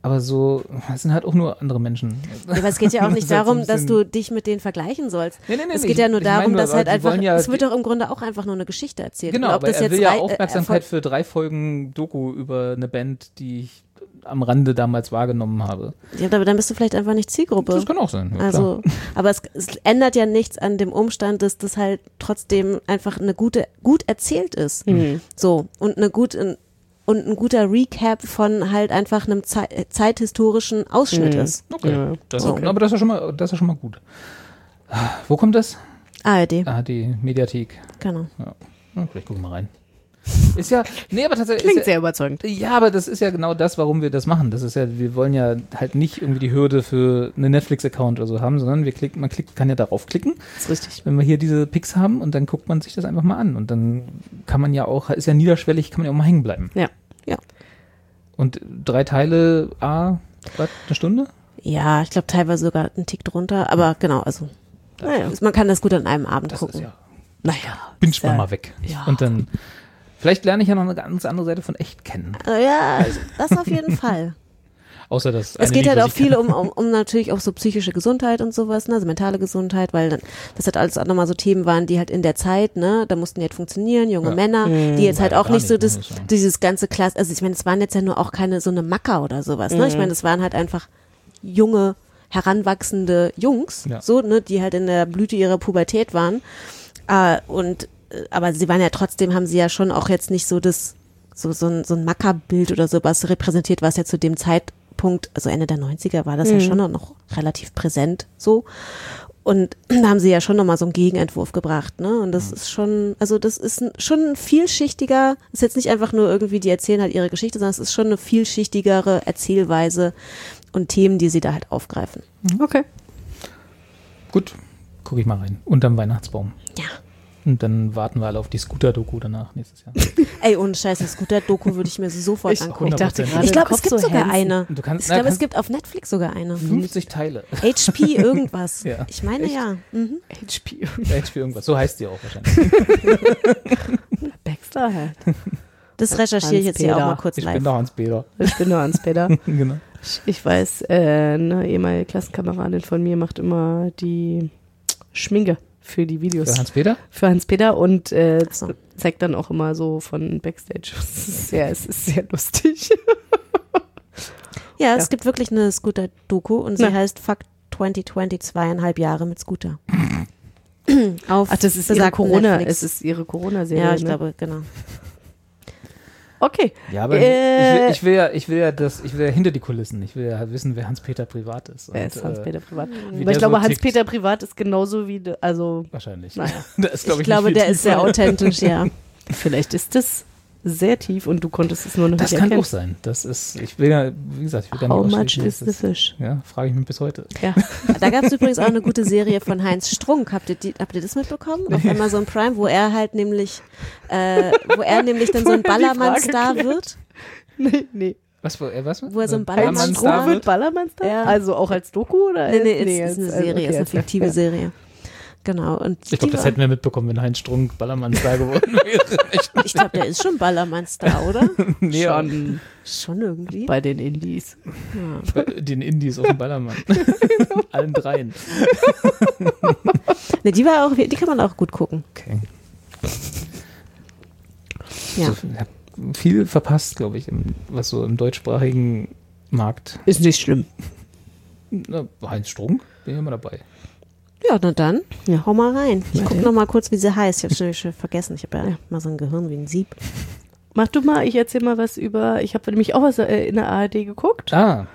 aber so, es sind halt auch nur andere Menschen. Ja, aber es geht ja auch Das nicht ist halt darum, dass du dich mit denen vergleichen sollst. Nee, nee, nee, es geht ja nur darum, nur, dass halt einfach, ja es wird doch im Grunde auch einfach nur eine Geschichte erzählt. Genau, Und aber das er will ja äh, Aufmerksamkeit Erfolg- für drei Folgen Doku über eine Band, die ich am Rande damals wahrgenommen habe. Ja, aber dann bist du vielleicht einfach nicht Zielgruppe. Das kann auch sein. Ja, klar. Also, aber es, es ändert ja nichts an dem Umstand, dass das halt trotzdem einfach eine gute, gut erzählt ist. Mhm. So. Und eine gute, und ein guter Recap von halt einfach einem Zei zeithistorischen Ausschnitt Mhm. ist. Okay, Ja, das okay. aber das ist ja schon mal, das ist schon mal gut. Wo kommt das? ARD, Ah, die Mediathek. genau. Ja, vielleicht gucken wir mal rein. Ist ja, nee, aber tatsächlich. Klingt ist sehr überzeugend. ja, ja, aber das ist ja genau das, warum wir das machen. Das ist ja, wir wollen ja halt nicht irgendwie die Hürde für einen Netflix-Account oder so haben, sondern wir klicken, man klickt, kann ja darauf klicken, Das ist richtig. wenn wir hier diese Picks haben und dann guckt man sich das einfach mal an und dann kann man ja auch, ist ja niederschwellig, kann man ja auch mal hängen bleiben. Ja. Ja. Und drei Teile, A, eine Stunde? Ja, ich glaube teilweise sogar einen Tick drunter, aber genau, also naja, man kann das gut an einem Abend Das gucken. ist ja, Naja. binge ja- man mal weg. ja. Und dann, vielleicht lerne ich ja noch eine ganz andere Seite von echt kennen. Äh, Ja, das auf jeden Fall. Außer das. Es geht halt auch viel um, um, um natürlich auch so psychische Gesundheit und sowas, ne, also mentale Gesundheit, weil dann, das halt alles auch nochmal so Themen waren, die halt in der Zeit, ne, da mussten die halt funktionieren, junge Ja. Männer, die jetzt halt ja auch gar nicht so ne, das, sagen. dieses ganze Klasse, also ich meine, es waren jetzt ja nur auch keine so eine Macker oder sowas, ne, ich meine, das waren halt einfach junge, heranwachsende Jungs, Ja. so, ne, die halt in der Blüte ihrer Pubertät waren, äh, und, aber sie waren ja trotzdem, haben sie ja schon auch jetzt nicht so das, so, so ein, so ein Mackerbild oder sowas repräsentiert, was ja zu dem Zeitpunkt, also Ende der 90er war das ja schon noch relativ präsent so. Und da haben sie ja schon nochmal so einen Gegenentwurf gebracht, ne? Und das ist schon, also das ist ein, schon ein vielschichtiger, ist jetzt nicht einfach nur irgendwie, die erzählen halt ihre Geschichte, sondern es ist schon eine vielschichtigere Erzählweise und Themen, die sie da halt aufgreifen. Okay. Gut, gucke ich mal rein. Unterm Weihnachtsbaum. Ja. Und dann warten wir alle auf die Scooter-Doku danach nächstes Jahr. Ey, ohne Scheiß, das Scooter-Doku würde ich mir sofort Ich, angucken. ich dachte 100%. gerade, Ich glaube, es gibt so sogar Hansen. eine. Kannst, Ich glaube, es gibt auf Netflix sogar eine. 50 Teile. HP irgendwas. Ja. Ich meine ja. Mhm. HP. HP irgendwas. So heißt die auch wahrscheinlich. Baxter halt. Das recherchiere ich jetzt hier auch mal kurz Ich live. bin doch Hans-Peter. Ich bin nur Hans-Peter. genau. Ich, ich weiß, äh, eine ehemalige Klassenkameradin von mir macht immer die Schminke für die Videos. Für Hans-Peter? Für Hans-Peter und äh, so. zeigt dann auch immer so von Backstage. Es ist sehr, es ist sehr lustig. Ja, es Ja. gibt wirklich eine Scooter-Doku und sie Na. heißt Fuck 2020 zweieinhalb Jahre mit Scooter. Auf Ach, das ist ihre Corona, Netflix. es ist ihre Corona-Serie. Ja, ich ne? glaube, genau. Okay. Ja, aber Äh, ich, will, ich, will ja, ich will ja das, ich will ja hinter die Kulissen. Ich will ja wissen, wer Hans-Peter privat ist. Wer ist Hans-Peter äh, Privat? Aber ich glaube, so. Hans-Peter Privat ist genauso wie, also Wahrscheinlich. Naja. ist, glaub Ich ich, glaube, der ist sehr authentisch, ja. vielleicht ist das sehr tief und du konntest es nur noch Das nicht kann erkennen. auch sein. Das ist, ich will ja, wie gesagt, ich will da How nicht much is the das- fish? Ja, frage ich mich bis heute. Ja. Da gab es übrigens auch eine gute Serie von Heinz Strunk. Habt ihr, die, habt ihr das mitbekommen? Auf Amazon Prime, wo er halt nämlich, äh, wo er nämlich dann so ein er Ballermann-Star wird. Nee, nee. Was, wo er, was? Wo er so ein Äh, Ballermann- Ballermann-Star Strunk wird Ballermann-Star? Ja. Also auch als Doku oder? Nee, nee, als- es ist eine als- Serie, okay, ist eine fiktive Serie. Genau. Und Ich glaube, die das hätten wir mitbekommen, wenn Heinz Strunk Ballermann-Star geworden wäre. Echt. ich glaube, der ist schon Ballermann-Star, oder? Nee, Schon schon irgendwie. bei den Indies. Ja. bei den Indies auf dem Ballermann. Allen dreien. Ne, die war auch, die kann man auch gut gucken. Okay. Ja. So, ich hab viel verpasst, glaube ich, im, was so im deutschsprachigen Markt. Ist nicht schlimm. Na, Heinz Strunk, bin ich immer dabei. Ja, na dann, Ja. hau mal rein. Ich denn. noch mal kurz, wie sie heißt. Ich habe schon, schon vergessen. Ich habe ja, mal so ein Gehirn wie ein Sieb. Mach du mal, ich erzähl mal was über, ich habe nämlich auch was äh, in der ARD geguckt. Ah,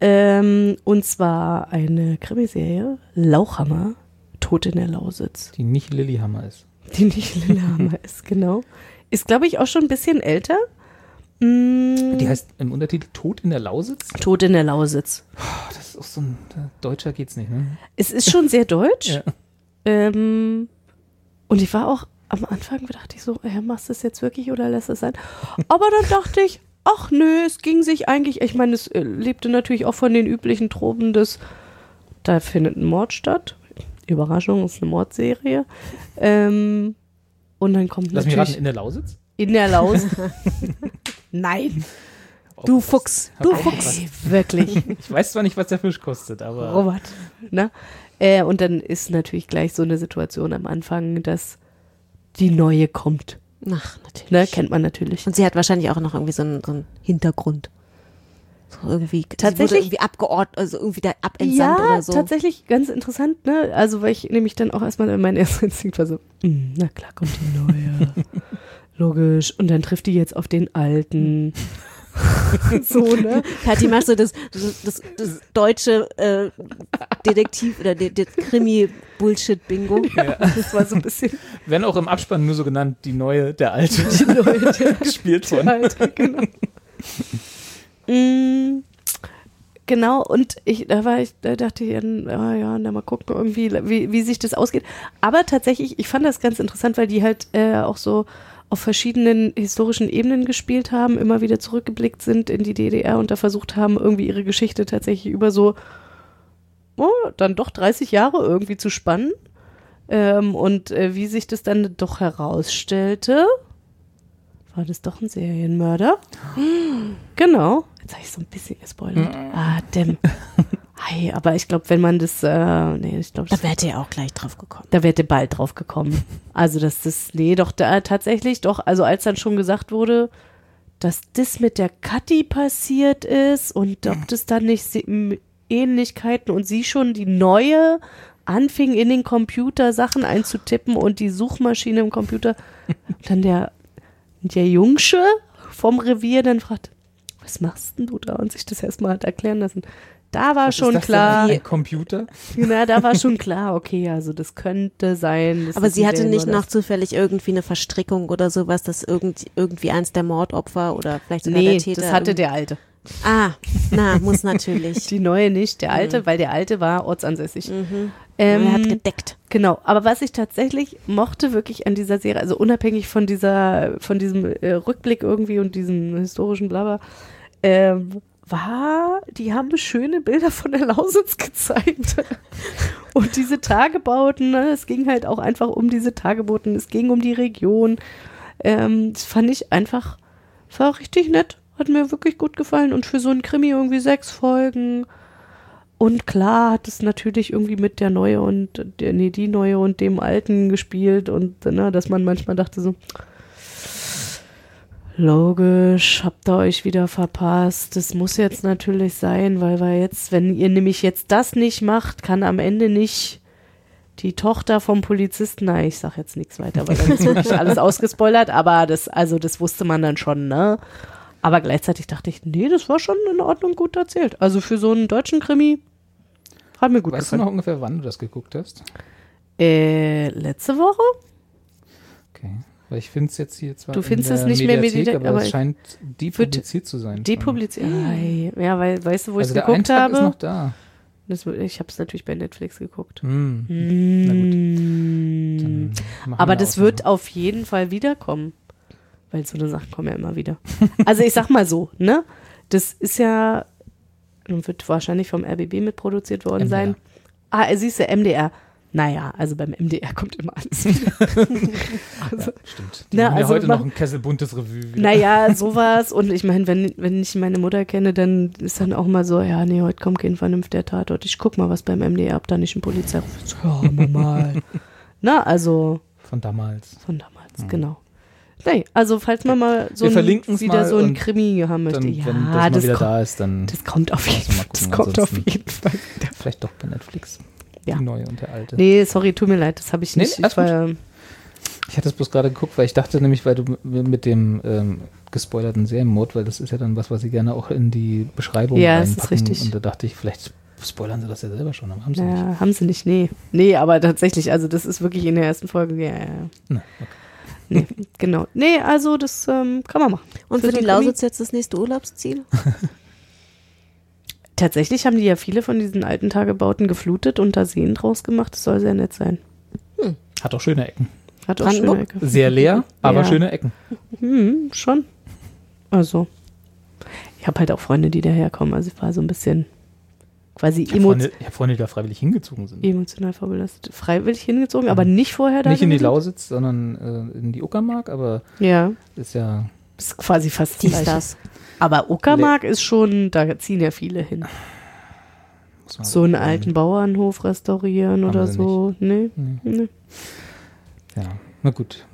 Ähm, und zwar eine Krimiserie, Lauchhammer, Tod in der Lausitz. die nicht Lillyhammer ist. Die nicht Lillehammer ist, genau. Ist, glaube ich, auch schon ein bisschen älter. Mm, Die heißt im Untertitel Tod in der Lausitz? Tod in der Lausitz. Oh, das ist auch so ein äh, Deutscher geht's nicht, ne? Es ist schon sehr deutsch. Ja. Ähm, und ich war auch am Anfang, dachte ich so, ja, machst du es jetzt wirklich oder lässt es sein? Aber dann dachte ich, ach nö, es ging sich eigentlich, ich meine, es äh, lebte natürlich auch von den üblichen Tropen des, da findet ein Mord statt. Überraschung, es ist eine Mordserie. Ähm, und dann kommt Lass mich natürlich raten, in der Lausitz? in der Lausitz. Nein, Du Fuchs, du Fuchs. ey, wirklich. Ich weiß zwar nicht, was der Fisch kostet, aber Robert. Ne? Äh, und dann ist natürlich gleich so eine Situation am Anfang, dass die neue kommt. Ach, natürlich. Ne? Kennt man natürlich. Und sie hat wahrscheinlich auch noch irgendwie so einen, so einen Hintergrund. So irgendwie, Tatsächlich? Irgendwie abgeordnet, also irgendwie da abentsandt ja, oder so. tatsächlich ganz interessant, ne? Also, weil ich nämlich dann auch erstmal mein erster Instinkt war so, "Mm, na klar kommt die neue. Logisch. Und dann trifft die jetzt auf den alten. so, ne? Kathi macht so das, das, das, das deutsche äh, Detektiv- oder de, de Krimi-Bullshit-Bingo. Das war so ein bisschen wenn auch im Abspann nur so genannt, die neue, der alte. Die neue, gespielt von. Alter, genau. Mm, genau, und ich, da war ich, da dachte ich, dann, ah ja, na mal gucken, irgendwie, wie, wie sich das ausgeht. Aber tatsächlich, ich fand das ganz interessant, weil die halt äh, auch so auf verschiedenen historischen Ebenen gespielt haben, immer wieder zurückgeblickt sind in die DDR und da versucht haben, irgendwie ihre Geschichte tatsächlich über so, oh, dann doch 30 Jahre irgendwie zu spannen. Ähm, und äh, wie sich das dann doch herausstellte, war das doch ein Serienmörder. Genau. Jetzt habe ich so ein bisschen gespoilert. Ah, dem. Hi, aber ich glaube, wenn man das, äh, nee, ich glaube, Da wärt ihr auch gleich drauf gekommen. da wäre bald drauf gekommen. Also, dass das, nee, doch, da tatsächlich, doch, also als dann schon gesagt wurde, dass das mit der Kathi passiert ist und ob das dann nicht Ähnlichkeiten und sie schon die neue anfing in den Computer Sachen einzutippen und die Suchmaschine im Computer, dann der, der Jungsche vom Revier dann fragt, was machst denn du da? Und sich das erstmal hat erklären lassen. Da war Was ist schon das denn? klar. Ein Computer? Na, da war schon klar, okay, also das könnte sein. dass Aber das sie hatte nicht noch zufällig irgendwie eine Verstrickung oder sowas, dass irgend, irgendwie eins der Mordopfer oder vielleicht sogar Nee, der Täter. das hatte der Alte. Ah, na, muss natürlich. Die neue nicht, der Alte, weil der Alte war ortsansässig. Mhm. Ähm, er hat gedeckt. genau, aber was ich tatsächlich mochte wirklich an dieser Serie, also unabhängig von dieser, von diesem äh, Rückblick irgendwie und diesem historischen Blabber, ähm, war, die haben schöne Bilder von der Lausitz gezeigt. und diese Tagebauten, ne, es ging halt auch einfach um diese Tagebauten, es ging um die Region. Ähm, das fand ich einfach, war richtig nett. Hat mir wirklich gut gefallen. Und für so ein Krimi irgendwie sechs Folgen. Und klar hat es natürlich irgendwie mit der Neue und der, nee, die Neue und dem Alten gespielt und ne, dass man manchmal dachte so, logisch, habt ihr euch wieder verpasst. Das muss jetzt natürlich sein, weil wir jetzt, wenn ihr nämlich jetzt das nicht macht, kann am Ende nicht die Tochter vom Polizisten, na, ich sag jetzt nichts weiter, weil dann ist wirklich alles ausgespoilert, aber das, also das wusste man dann schon, ne? Aber gleichzeitig dachte ich, nee, das war schon in Ordnung gut erzählt. Also für so einen deutschen Krimi hat mir gut Weißt du gefallen. noch ungefähr, wann du das geguckt hast? Äh, letzte Woche? Okay. Weil ich finde es jetzt hier zwar Du in findest es nicht mehr Mediathek, Mediathek, aber, aber es scheint depubliziert zu sein. Depubliziert. Ja, weil, weißt du, wo Also ich der geguckt Eintrag ist habe? noch da. Das, ich habe es natürlich bei Netflix geguckt. Hm. Mm. Dann machen Aber wir das Ausnahme. wird auf jeden Fall wiederkommen. Weil so eine Sachen kommen ja immer wieder. Also ich sag mal so, ne? Das ist ja, wird wahrscheinlich vom RBB mitproduziert worden MDR. sein. Ah, siehst du, MDR. Naja, also beim MDR kommt immer alles wieder. also, Ja, stimmt. Die Na, machen ja also heute mach- noch ein kesselbuntes Revue. Wieder. naja, sowas. Und ich meine, wenn, wenn ich meine Mutter kenne, dann ist dann auch mal so, ja, nee, heute kommt kein vernünftiger Tatort. Ich guck mal, was beim MDR, ob da nicht ein Polizei ruft. So, Ja, normal. Na, also Von damals. von damals, genau. Nee, also falls man mal so ein, wieder mal so ein Krimi haben möchte, Dann, ja, wenn das mal das, wieder kommt, da ist, dann das kommt auf jeden Fall. mal Das kommt auf jeden Fall. vielleicht doch bei Netflix. Ja. Die neue und der alte. Nee, sorry, tut mir leid, das habe ich Nee, nicht. alles ich war, Ich hatte es bloß gerade geguckt, weil ich dachte nämlich, weil du mit dem ähm, gespoilerten Serienmod, weil das ist ja dann was, was sie gerne auch in die Beschreibung Ja, das ist richtig. Und da dachte ich, vielleicht spoilern sie das ja selber schon, aber haben sie nicht. naja, haben sie nicht, nee. Nee, aber tatsächlich, also das ist wirklich in der ersten Folge, ja, ja, ja. Na, okay. Nee, genau. Nee, also das ähm, kann man machen. Und Für für die? Lausitz jetzt das nächste Urlaubsziel? Tatsächlich haben die ja viele von diesen alten Tagebauten geflutet und da Seen draus gemacht. Das soll sehr nett sein. Hat auch schöne Ecken. Hat auch Brandenburg? schöne Ecke. Sehr leer, aber Ja. schöne Ecken. Hm, schon. Also, ich habe halt auch Freunde, die daherkommen. Also ich war so ein bisschen quasi Ich habe Freunde, die da freiwillig hingezogen sind. emotional vorbelastet. Freiwillig hingezogen, aber nicht vorher da Nicht in die? Lausitz, sondern äh, in die Uckermark, aber Ja, ist ja ist quasi fast Gleiche. das. Aber Uckermark ist schon, da ziehen ja viele hin. So einen gucken. alten Bauernhof restaurieren Haben oder so. Nee, Nee. nee. Ja, na gut.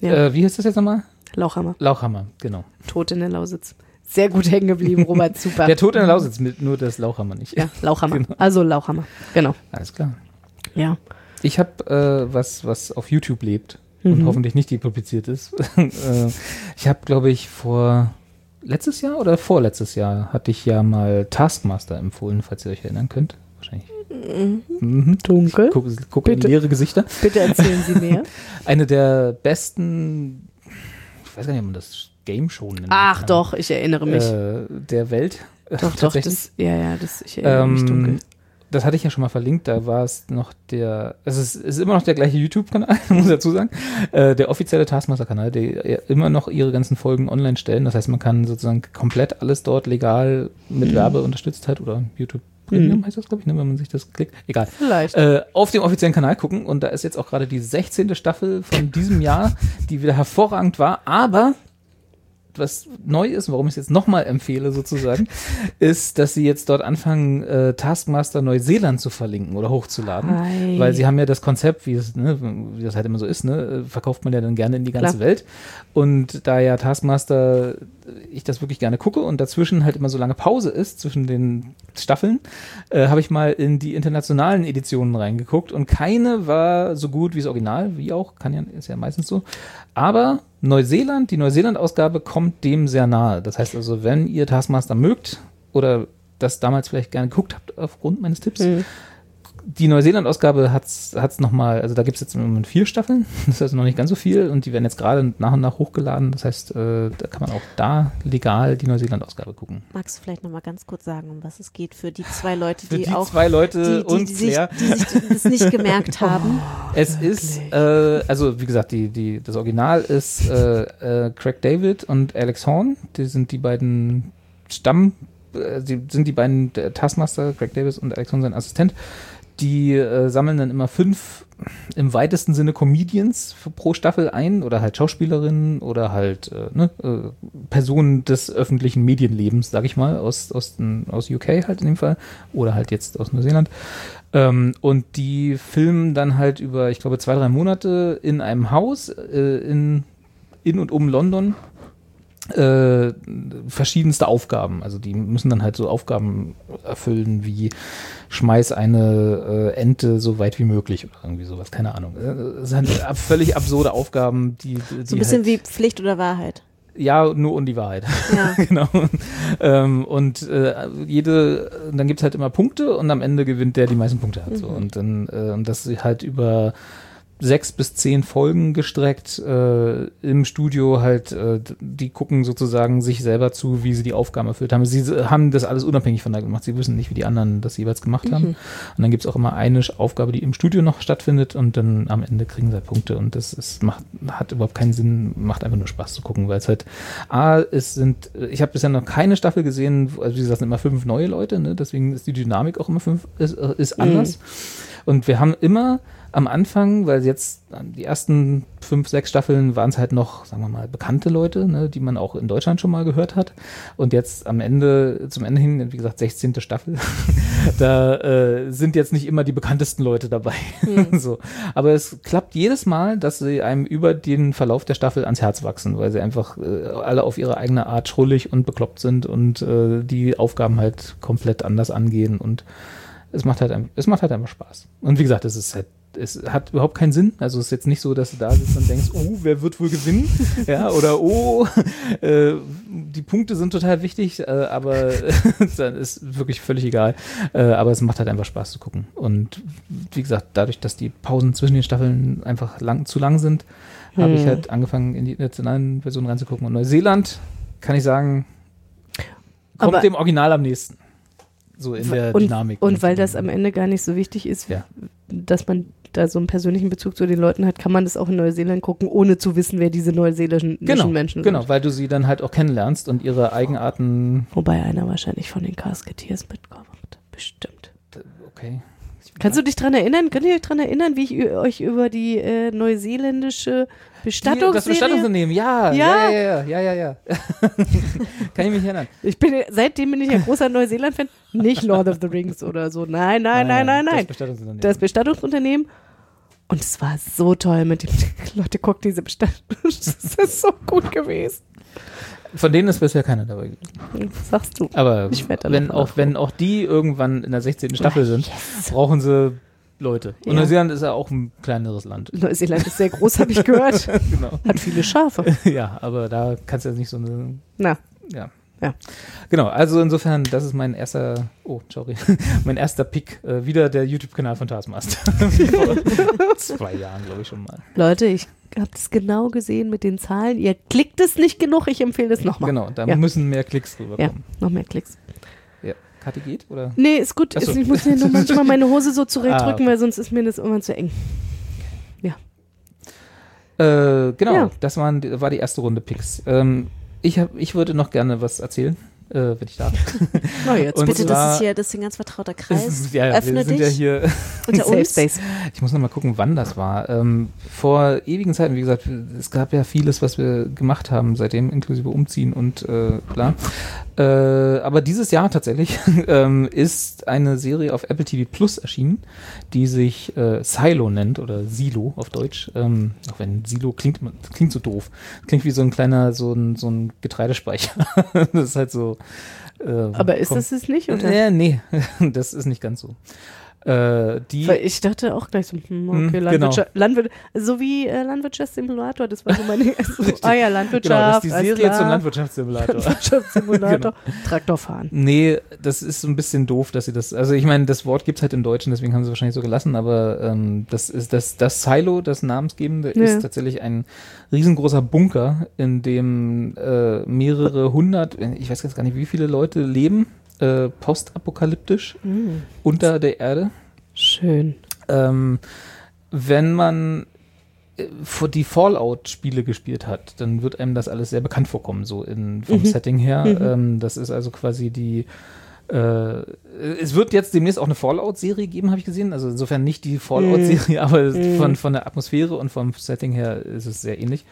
Ja. Äh, wie heißt das jetzt nochmal? Lauchhammer. Lauchhammer, genau. Tod in der Lausitz. Sehr gut hängen geblieben, Robert. Super. Der Tod in der Lausitz, mit nur das Lauchhammer nicht. Ja, Lauchhammer. Genau. Also Lauchhammer. Genau. Alles klar. Ja. Ich habe äh, was, was auf YouTube lebt und Mhm. hoffentlich nicht depubliziert ist. äh, ich habe, glaube ich, vor letztes Jahr oder vorletztes Jahr hatte ich ja mal Taskmaster empfohlen, falls ihr euch erinnern könnt. Wahrscheinlich. Mhm. Dunkel. Guck, guck in Bitte. leere Gesichter. Bitte erzählen Sie mehr. Eine der besten, ich weiß gar nicht, ob man das Game Show nennt. Ach doch, ich erinnere mich. Äh, der Welt. doch, doch, das, ja, ja, das, ich erinnere mich dunkel. Das hatte ich ja schon mal verlinkt, da war es noch der, also es ist immer noch der gleiche YouTube-Kanal, muss ich dazu sagen, äh, der offizielle Taskmaster-Kanal, der immer noch ihre ganzen Folgen online stellen. Das heißt, man kann sozusagen komplett alles dort legal mit Werbe unterstützt hat oder YouTube Premium Mhm. heißt das, glaube ich, ne, wenn man sich das klickt. Egal. Vielleicht. Äh, auf dem offiziellen Kanal gucken und da ist jetzt auch gerade die 16. Staffel von diesem Jahr, die wieder hervorragend war, aber was neu ist, warum ich es jetzt nochmal empfehle sozusagen, ist, dass sie jetzt dort anfangen, äh, Taskmaster Neuseeland zu verlinken oder hochzuladen. Ei. Weil sie haben ja das Konzept, wie, es, ne, wie das halt immer so ist, ne, verkauft man ja dann gerne in die ganze Klar. Welt. Und da ja Taskmaster, ich das wirklich gerne gucke und dazwischen halt immer so lange Pause ist zwischen den Staffeln, äh, habe ich mal in die internationalen Editionen reingeguckt und keine war so gut wie das Original, wie auch, kann ja, ist ja meistens so. Aber Neuseeland, die Neuseeland-Ausgabe kommt dem sehr nahe. Das heißt also, wenn ihr Taskmaster mögt oder das damals vielleicht gerne geguckt habt aufgrund meines Tipps, Mhm. Die Neuseeland-Ausgabe hat's hat's nochmal, also da gibt's jetzt im Moment vier Staffeln, das ist also noch nicht ganz so viel und die werden jetzt gerade nach und nach hochgeladen. Das heißt, äh, da kann man auch da legal die Neuseeland-Ausgabe gucken. Magst du vielleicht noch mal ganz kurz sagen, um was es geht für die zwei Leute, die, die auch zwei Leute die, die, und die, sich, die sich das nicht gemerkt haben? Es ist, äh, also wie gesagt, die, die, das Original ist äh, äh, Craig David und Alex Horn. Die sind die beiden Stamm, äh, die sind die beiden Taskmaster, Craig Davis und Alex Horn sein Assistent. Die äh, sammeln dann immer fünf im weitesten Sinne Comedians pro Staffel ein oder halt Schauspielerinnen oder halt äh, ne, äh, Personen des öffentlichen Medienlebens, sag ich mal, aus, aus, aus UK halt in dem Fall oder halt jetzt aus Neuseeland. Ähm, und die filmen dann halt über, ich glaube, zwei, drei Monate in einem Haus äh, in, in und um London äh, verschiedenste Aufgaben. Also die müssen dann halt so Aufgaben erfüllen wie schmeiß eine äh, Ente so weit wie möglich oder irgendwie sowas, keine Ahnung. Äh, Das sind völlig absurde Aufgaben, die, die So ein bisschen halt, wie Pflicht oder Wahrheit. ja, nur um die Wahrheit. Ja. genau. Ähm, und äh, jede, dann gibt's halt immer Punkte und am Ende gewinnt der die meisten Punkte hat. So. Und dann, äh, und das halt über sechs bis zehn Folgen gestreckt äh, im Studio halt, äh, die gucken sozusagen sich selber zu, wie sie die Aufgaben erfüllt haben. Sie haben das alles unabhängig voneinander gemacht. Sie wissen nicht, wie die anderen das jeweils gemacht haben. Und dann gibt's auch immer eine Aufgabe, die im Studio noch stattfindet und dann am Ende kriegen sie halt Punkte und das ist, macht, hat überhaupt keinen Sinn, macht einfach nur Spaß zu gucken, weil es halt, A, es sind, ich habe bisher noch keine Staffel gesehen, also wie gesagt, es sind immer fünf neue Leute, ne? deswegen ist die Dynamik auch immer fünf, ist, äh, ist anders. Und wir haben immer am Anfang, weil jetzt äh, die ersten fünf, sechs Staffeln waren es halt noch, sagen wir mal, bekannte Leute, ne, die man auch in Deutschland schon mal gehört hat. Und jetzt am Ende, zum Ende hin, wie gesagt, 16. Staffel, da äh, sind jetzt nicht immer die bekanntesten Leute dabei. so. Aber es klappt jedes Mal, dass sie einem über den Verlauf der Staffel ans Herz wachsen, weil sie einfach äh, alle auf ihre eigene Art schrullig und bekloppt sind und äh, die Aufgaben halt komplett anders angehen und es macht halt, es macht halt einfach Spaß. Und wie gesagt, es ist halt, es hat überhaupt keinen Sinn. Also es ist jetzt nicht so, dass du da sitzt und denkst, oh, wer wird wohl gewinnen? Ja, oder oh, äh, die Punkte sind total wichtig, äh, aber dann ist wirklich völlig egal. Äh, aber es macht halt einfach Spaß zu gucken. Und wie gesagt, dadurch, dass die Pausen zwischen den Staffeln einfach lang, zu lang sind, habe ich halt angefangen, in die internationalen Versionen reinzugucken. Und Neuseeland, kann ich sagen, kommt Aber- dem Original am nächsten. So in der und, Dynamik. Und weil das am Ende gar nicht so wichtig ist, Ja. dass man da so einen persönlichen Bezug zu den Leuten hat, kann man das auch in Neuseeland gucken, ohne zu wissen, wer diese neuseeländischen genau, Menschen genau, sind. weil du sie dann halt auch kennenlernst und ihre Eigenarten. Wobei einer wahrscheinlich von den Casketeers mitkommt. Bestimmt. Okay. Kannst du dich dran erinnern? Könnt ihr euch dran erinnern, wie ich euch über die äh, neuseeländische Die, Bestattungsserie... das Bestattungsunternehmen, ja, Ja. ja, ja, ja, ja. Kann ich mich erinnern. Ich bin, seitdem bin ich ein großer Neuseeland-Fan. Nicht Lord of the Rings oder so. Nein, nein, nein, nein, Das nein. Bestattungsunternehmen. Das Bestattungsunternehmen. Und es war so toll mit dem, Leute, guckt diese Bestattung. Das ist so gut gewesen. Von denen ist bisher keiner dabei. gewesen. Was sagst du? Aber wenn auch, wenn auch die irgendwann in der 16. Staffel sind, brauchen sie Leute. Und Ja. Neuseeland ist ja auch ein kleineres Land. Neuseeland ist sehr groß, habe ich gehört. genau. Hat viele Schafe. Ja, aber da kannst du jetzt nicht so eine Na, Ja. Ja. Genau, also insofern, das ist mein erster, oh, sorry, mein erster Pick. Äh, wieder der YouTube-Kanal von Taskmaster. Vor zwei Jahren, glaube ich, schon mal. Leute, ich habe das genau gesehen mit den Zahlen. Ihr klickt es nicht genug, ich empfehle es nochmal. Genau, da Ja. müssen mehr Klicks Ja, rüberkommen. noch mehr Klicks. Ja. Kati geht, oder? Nee, ist gut. Ist, ich muss mir nur manchmal meine Hose so zurechtdrücken, Ah, okay. weil sonst ist mir das irgendwann zu eng. Äh, genau, Ja. das waren, war die erste Runde Picks. Ähm, ich, hab, ich würde noch gerne was erzählen, äh, wenn ich darf. Na jetzt. Und Bitte, das zwar- ist hier, das ist ein ganz vertrauter Kreis. ist- ja, ja, Öffne wir sind dich ja hier unter Safe uns. Space. Ich muss noch mal gucken, wann das war. Ähm, vor ewigen Zeiten, wie gesagt, es gab ja vieles, was wir gemacht haben seitdem, inklusive Umziehen und äh, bla. Äh, aber dieses Jahr tatsächlich ähm, ist eine Serie auf Apple TV Plus erschienen, die sich äh, Silo nennt oder Silo auf Deutsch. Ähm, auch wenn Silo klingt, klingt so doof. Klingt wie so ein kleiner, so ein, so ein Getreidespeicher. das ist halt so. Äh, Aber ist kommt- das es nicht? Oder? Nee, nee, das ist nicht ganz so. Äh, die, Weil ich dachte auch gleich so, hm, Hm, okay, Landwirtschaft, Landwirt, so wie äh, Landwirtschaftssimulator, das war so meine, so, ah ja, Landwirtschaft, Genau, das ist die Serie klar. zum Landwirtschaftssimulator. Landwirtschaftssimulator, Traktorfahren. nee, das ist so ein bisschen doof, dass sie das, also ich meine, das Wort gibt's halt im Deutschen, deswegen haben sie wahrscheinlich so gelassen, aber ähm, das ist das, das Silo, das namensgebende, Ja. ist tatsächlich ein riesengroßer Bunker, in dem äh, mehrere hundert, ich weiß jetzt gar nicht, wie viele Leute leben, äh, postapokalyptisch Hm, unter der Erde. schön. ähm, wenn man äh, die Fallout-Spiele gespielt hat, dann wird einem das alles sehr bekannt vorkommen, so in, vom Mhm. Setting her. Mhm. Ähm, das ist also quasi die äh, es wird jetzt demnächst auch eine Fallout-Serie geben, habe ich gesehen. Also insofern nicht die Fallout-Serie, aber Mhm. von, von der Atmosphäre und vom Setting her ist es sehr ähnlich.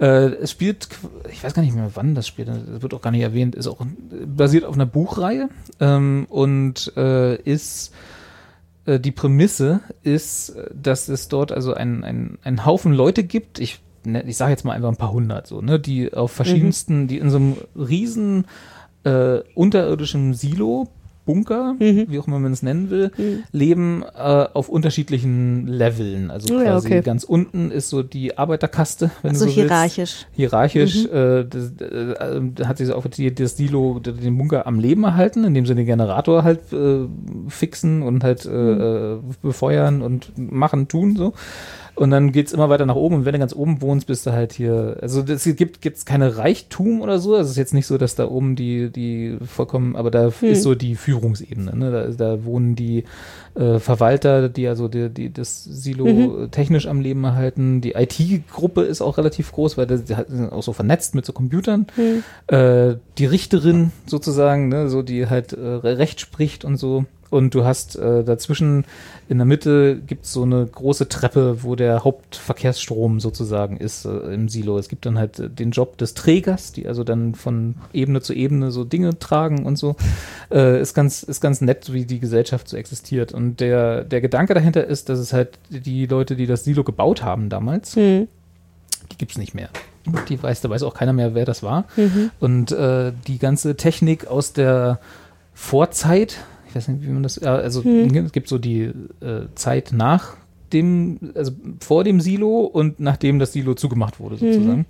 Äh, es spielt, ich weiß gar nicht mehr, wann das spielt, das wird auch gar nicht erwähnt, ist auch basiert auf einer Buchreihe ähm, und äh, ist äh, die Prämisse ist, dass es dort also ein, ein, ein Haufen Leute gibt. Ich ne, ich sage jetzt mal einfach ein paar hundert so, ne, die auf verschiedensten, die in so einem riesen äh, unterirdischen Silo Bunker, Mhm. wie auch immer man es nennen will, leben äh, auf unterschiedlichen Leveln. Also ja, quasi okay. ganz unten ist so die Arbeiterkaste, wenn Also du so willst hierarchisch. hierarchisch äh, das, äh, da hat sich auch die, das Silo, d- den Bunker am Leben erhalten, indem sie den Generator halt äh, fixen und halt äh, äh, befeuern und machen, tun so. Und dann geht's immer weiter nach oben und wenn du ganz oben wohnst, bist du halt hier. Also es gibt gibt's keine Reichtum oder so. Also es ist jetzt nicht so, dass da oben die die vollkommen, aber da ist so die Führungsebene. Ne? Da, da wohnen die äh, Verwalter, die also die, die das Silo Mhm. technisch am Leben erhalten. Die IT-Gruppe ist auch relativ groß, weil das, die sind auch so vernetzt mit so Computern. Mhm. Äh, die Richterin sozusagen, ne, so die halt äh, Recht spricht und so. Und du hast äh, dazwischen in der Mitte gibt's so eine große Treppe, wo der Hauptverkehrsstrom sozusagen ist äh, im Silo. Es gibt dann halt äh, den Job des Trägers, die also dann von Ebene zu Ebene so Dinge tragen und so. Äh, ist ganz ist ganz nett, wie die Gesellschaft so existiert. Und der der Gedanke dahinter ist, dass es halt die Leute, die das Silo gebaut haben damals, Mhm. die gibt's nicht mehr. Die weiß, da weiß auch keiner mehr, wer das war. Mhm. Und äh, die ganze Technik aus der Vorzeit, ich weiß nicht, wie man das, also es gibt so die äh, Zeit nach dem, also vor dem Silo und nachdem das Silo zugemacht wurde sozusagen.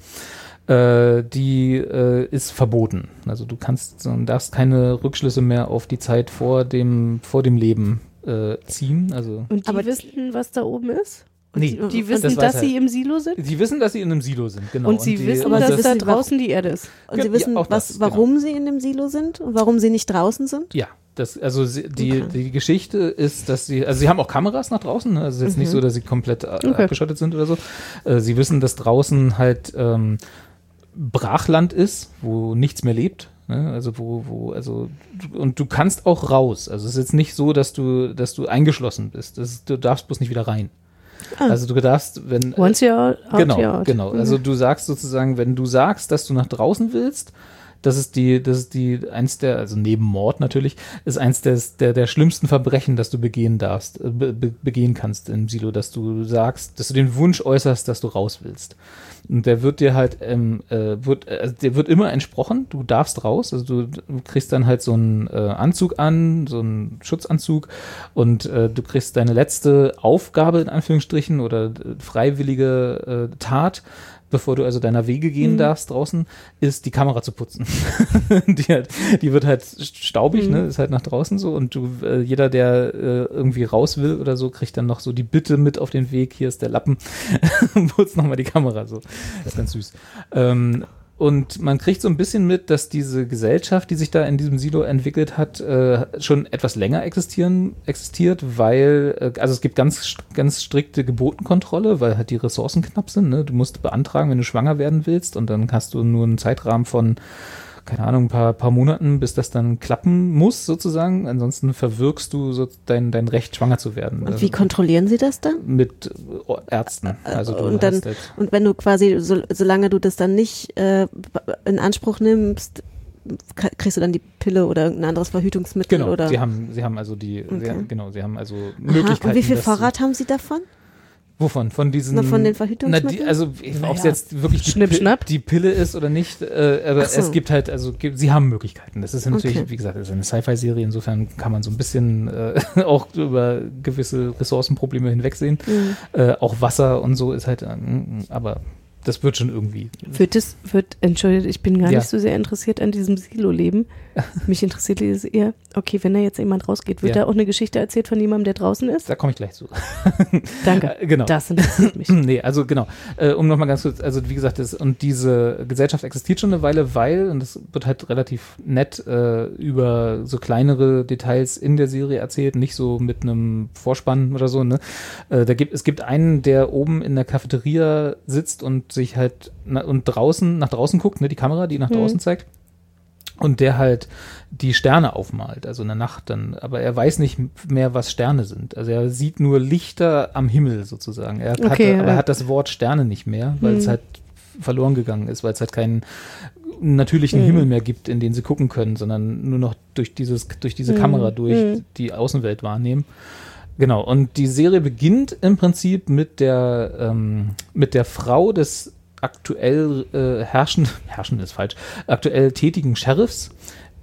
Äh, die äh, ist verboten. Also du kannst, so, darfst keine Rückschlüsse mehr auf die Zeit vor dem, vor dem Leben äh, ziehen. Also Und die Aber- wissen, was da oben ist? nee, Die wissen, das dass er. sie im Silo sind? Sie wissen, dass sie in einem Silo sind, genau. und sie die, wissen, aber dass sie da draußen die Erde ist. Und Ja, sie wissen, ja, auch was, das, genau. warum sie in dem Silo sind und warum sie nicht draußen sind? Ja, das, also sie, die, Okay. die Geschichte ist, dass sie, also sie haben auch Kameras nach draußen, ne? also es ist jetzt nicht so, dass sie komplett äh, Okay. abgeschottet sind oder so. Äh, sie wissen, dass draußen halt ähm, Brachland ist, wo nichts mehr lebt. Ne? Also wo, wo, also und du kannst auch raus. Also es ist jetzt nicht so, dass du, dass du eingeschlossen bist. Ist, du darfst bloß nicht wieder rein. Also du darfst, wenn Once you're out, genau, you're out. genau. Also du sagst sozusagen, wenn du sagst, dass du nach draußen willst, das ist die, das ist die eins der, also neben Mord natürlich, ist eins des, der der schlimmsten Verbrechen, das du begehen darfst, äh, be, be, begehen kannst im Silo, dass du sagst, dass du den Wunsch äußerst, dass du raus willst. Und der wird dir halt, ähm, äh, wird, äh, also der wird immer entsprochen, du darfst raus, also du, du kriegst dann halt so einen äh, Anzug an, so einen Schutzanzug und äh, du kriegst deine letzte Aufgabe in Anführungsstrichen oder äh, freiwillige äh, Tat, bevor du also deiner Wege gehen darfst draußen, ist die Kamera zu putzen. die, halt, die wird halt staubig, ne, ist halt nach draußen so und du, äh, jeder, der äh, irgendwie raus will oder so, kriegt dann noch so die Bitte mit auf den Weg, hier ist der Lappen, putz nochmal die Kamera so. Das ist ganz süß. Ähm, und man kriegt so ein bisschen mit, dass diese Gesellschaft, die sich da in diesem Silo entwickelt hat, äh, schon etwas länger existieren, existiert, weil, äh, also es gibt ganz, ganz strikte Gebotenkontrolle, weil halt die Ressourcen knapp sind. Ne? Du musst beantragen, wenn du schwanger werden willst und dann hast du nur einen Zeitrahmen von, keine Ahnung, ein paar, paar Monaten, bis das dann klappen muss sozusagen. Ansonsten verwirkst du so dein, dein Recht, schwanger zu werden. Und Also wie kontrollieren sie das dann? mit äh, Ärzten. Also du und dann, halt, und wenn du quasi, so, solange du das dann nicht äh, in Anspruch nimmst, kriegst du dann die Pille oder irgendein anderes Verhütungsmittel Genau, oder? sie haben, sie haben also die, sie Okay. haben, genau, sie haben also Aha, Möglichkeiten. und wie viel Vorrat haben sie davon? Wovon? Von diesen. Na, von den Na, Verhütungsmitteln? die, also, ob es Naja, jetzt wirklich die, Schnipp, Pi- schnapp. die Pille ist oder nicht, äh, aber so. es gibt halt, also, gibt, sie haben Möglichkeiten. Das ist natürlich, Okay. wie gesagt, ist eine Sci-Fi-Serie, insofern kann man so ein bisschen äh, auch über gewisse Ressourcenprobleme hinwegsehen. Mhm. Äh, auch Wasser und so ist halt, äh, aber das wird schon irgendwie. Wird es, wird, entschuldigt, ich bin gar Ja. nicht so sehr interessiert an diesem Silo-Leben. Mich interessiert es eher, okay, wenn da jetzt jemand rausgeht, wird Ja. da auch eine Geschichte erzählt von jemandem, der draußen ist? Da komme ich gleich zu. Danke. Äh, genau. Das interessiert mich. Nee, also genau, äh, um nochmal ganz kurz, also wie gesagt, das, und diese Gesellschaft existiert schon eine Weile, weil, und das wird halt relativ nett äh, über so kleinere Details in der Serie erzählt, nicht so mit einem Vorspann oder so, ne? Äh, da gibt, es gibt einen, der oben in der Cafeteria sitzt und sich halt na, und draußen, nach draußen guckt, ne, die Kamera, die nach draußen zeigt. Und der halt die Sterne aufmalt, also in der Nacht dann. Aber er weiß nicht mehr, was Sterne sind. Also er sieht nur Lichter am Himmel sozusagen. Er hat, Okay, aber er ja. hat das Wort Sterne nicht mehr, weil es halt verloren gegangen ist, weil es halt keinen natürlichen Himmel mehr gibt, in den sie gucken können, sondern nur noch durch dieses, durch diese Kamera durch die Außenwelt wahrnehmen. Genau, und die Serie beginnt im Prinzip mit der, ähm, mit der Frau des aktuell äh, herrschen, herrschen ist falsch, aktuell tätigen Sheriffs,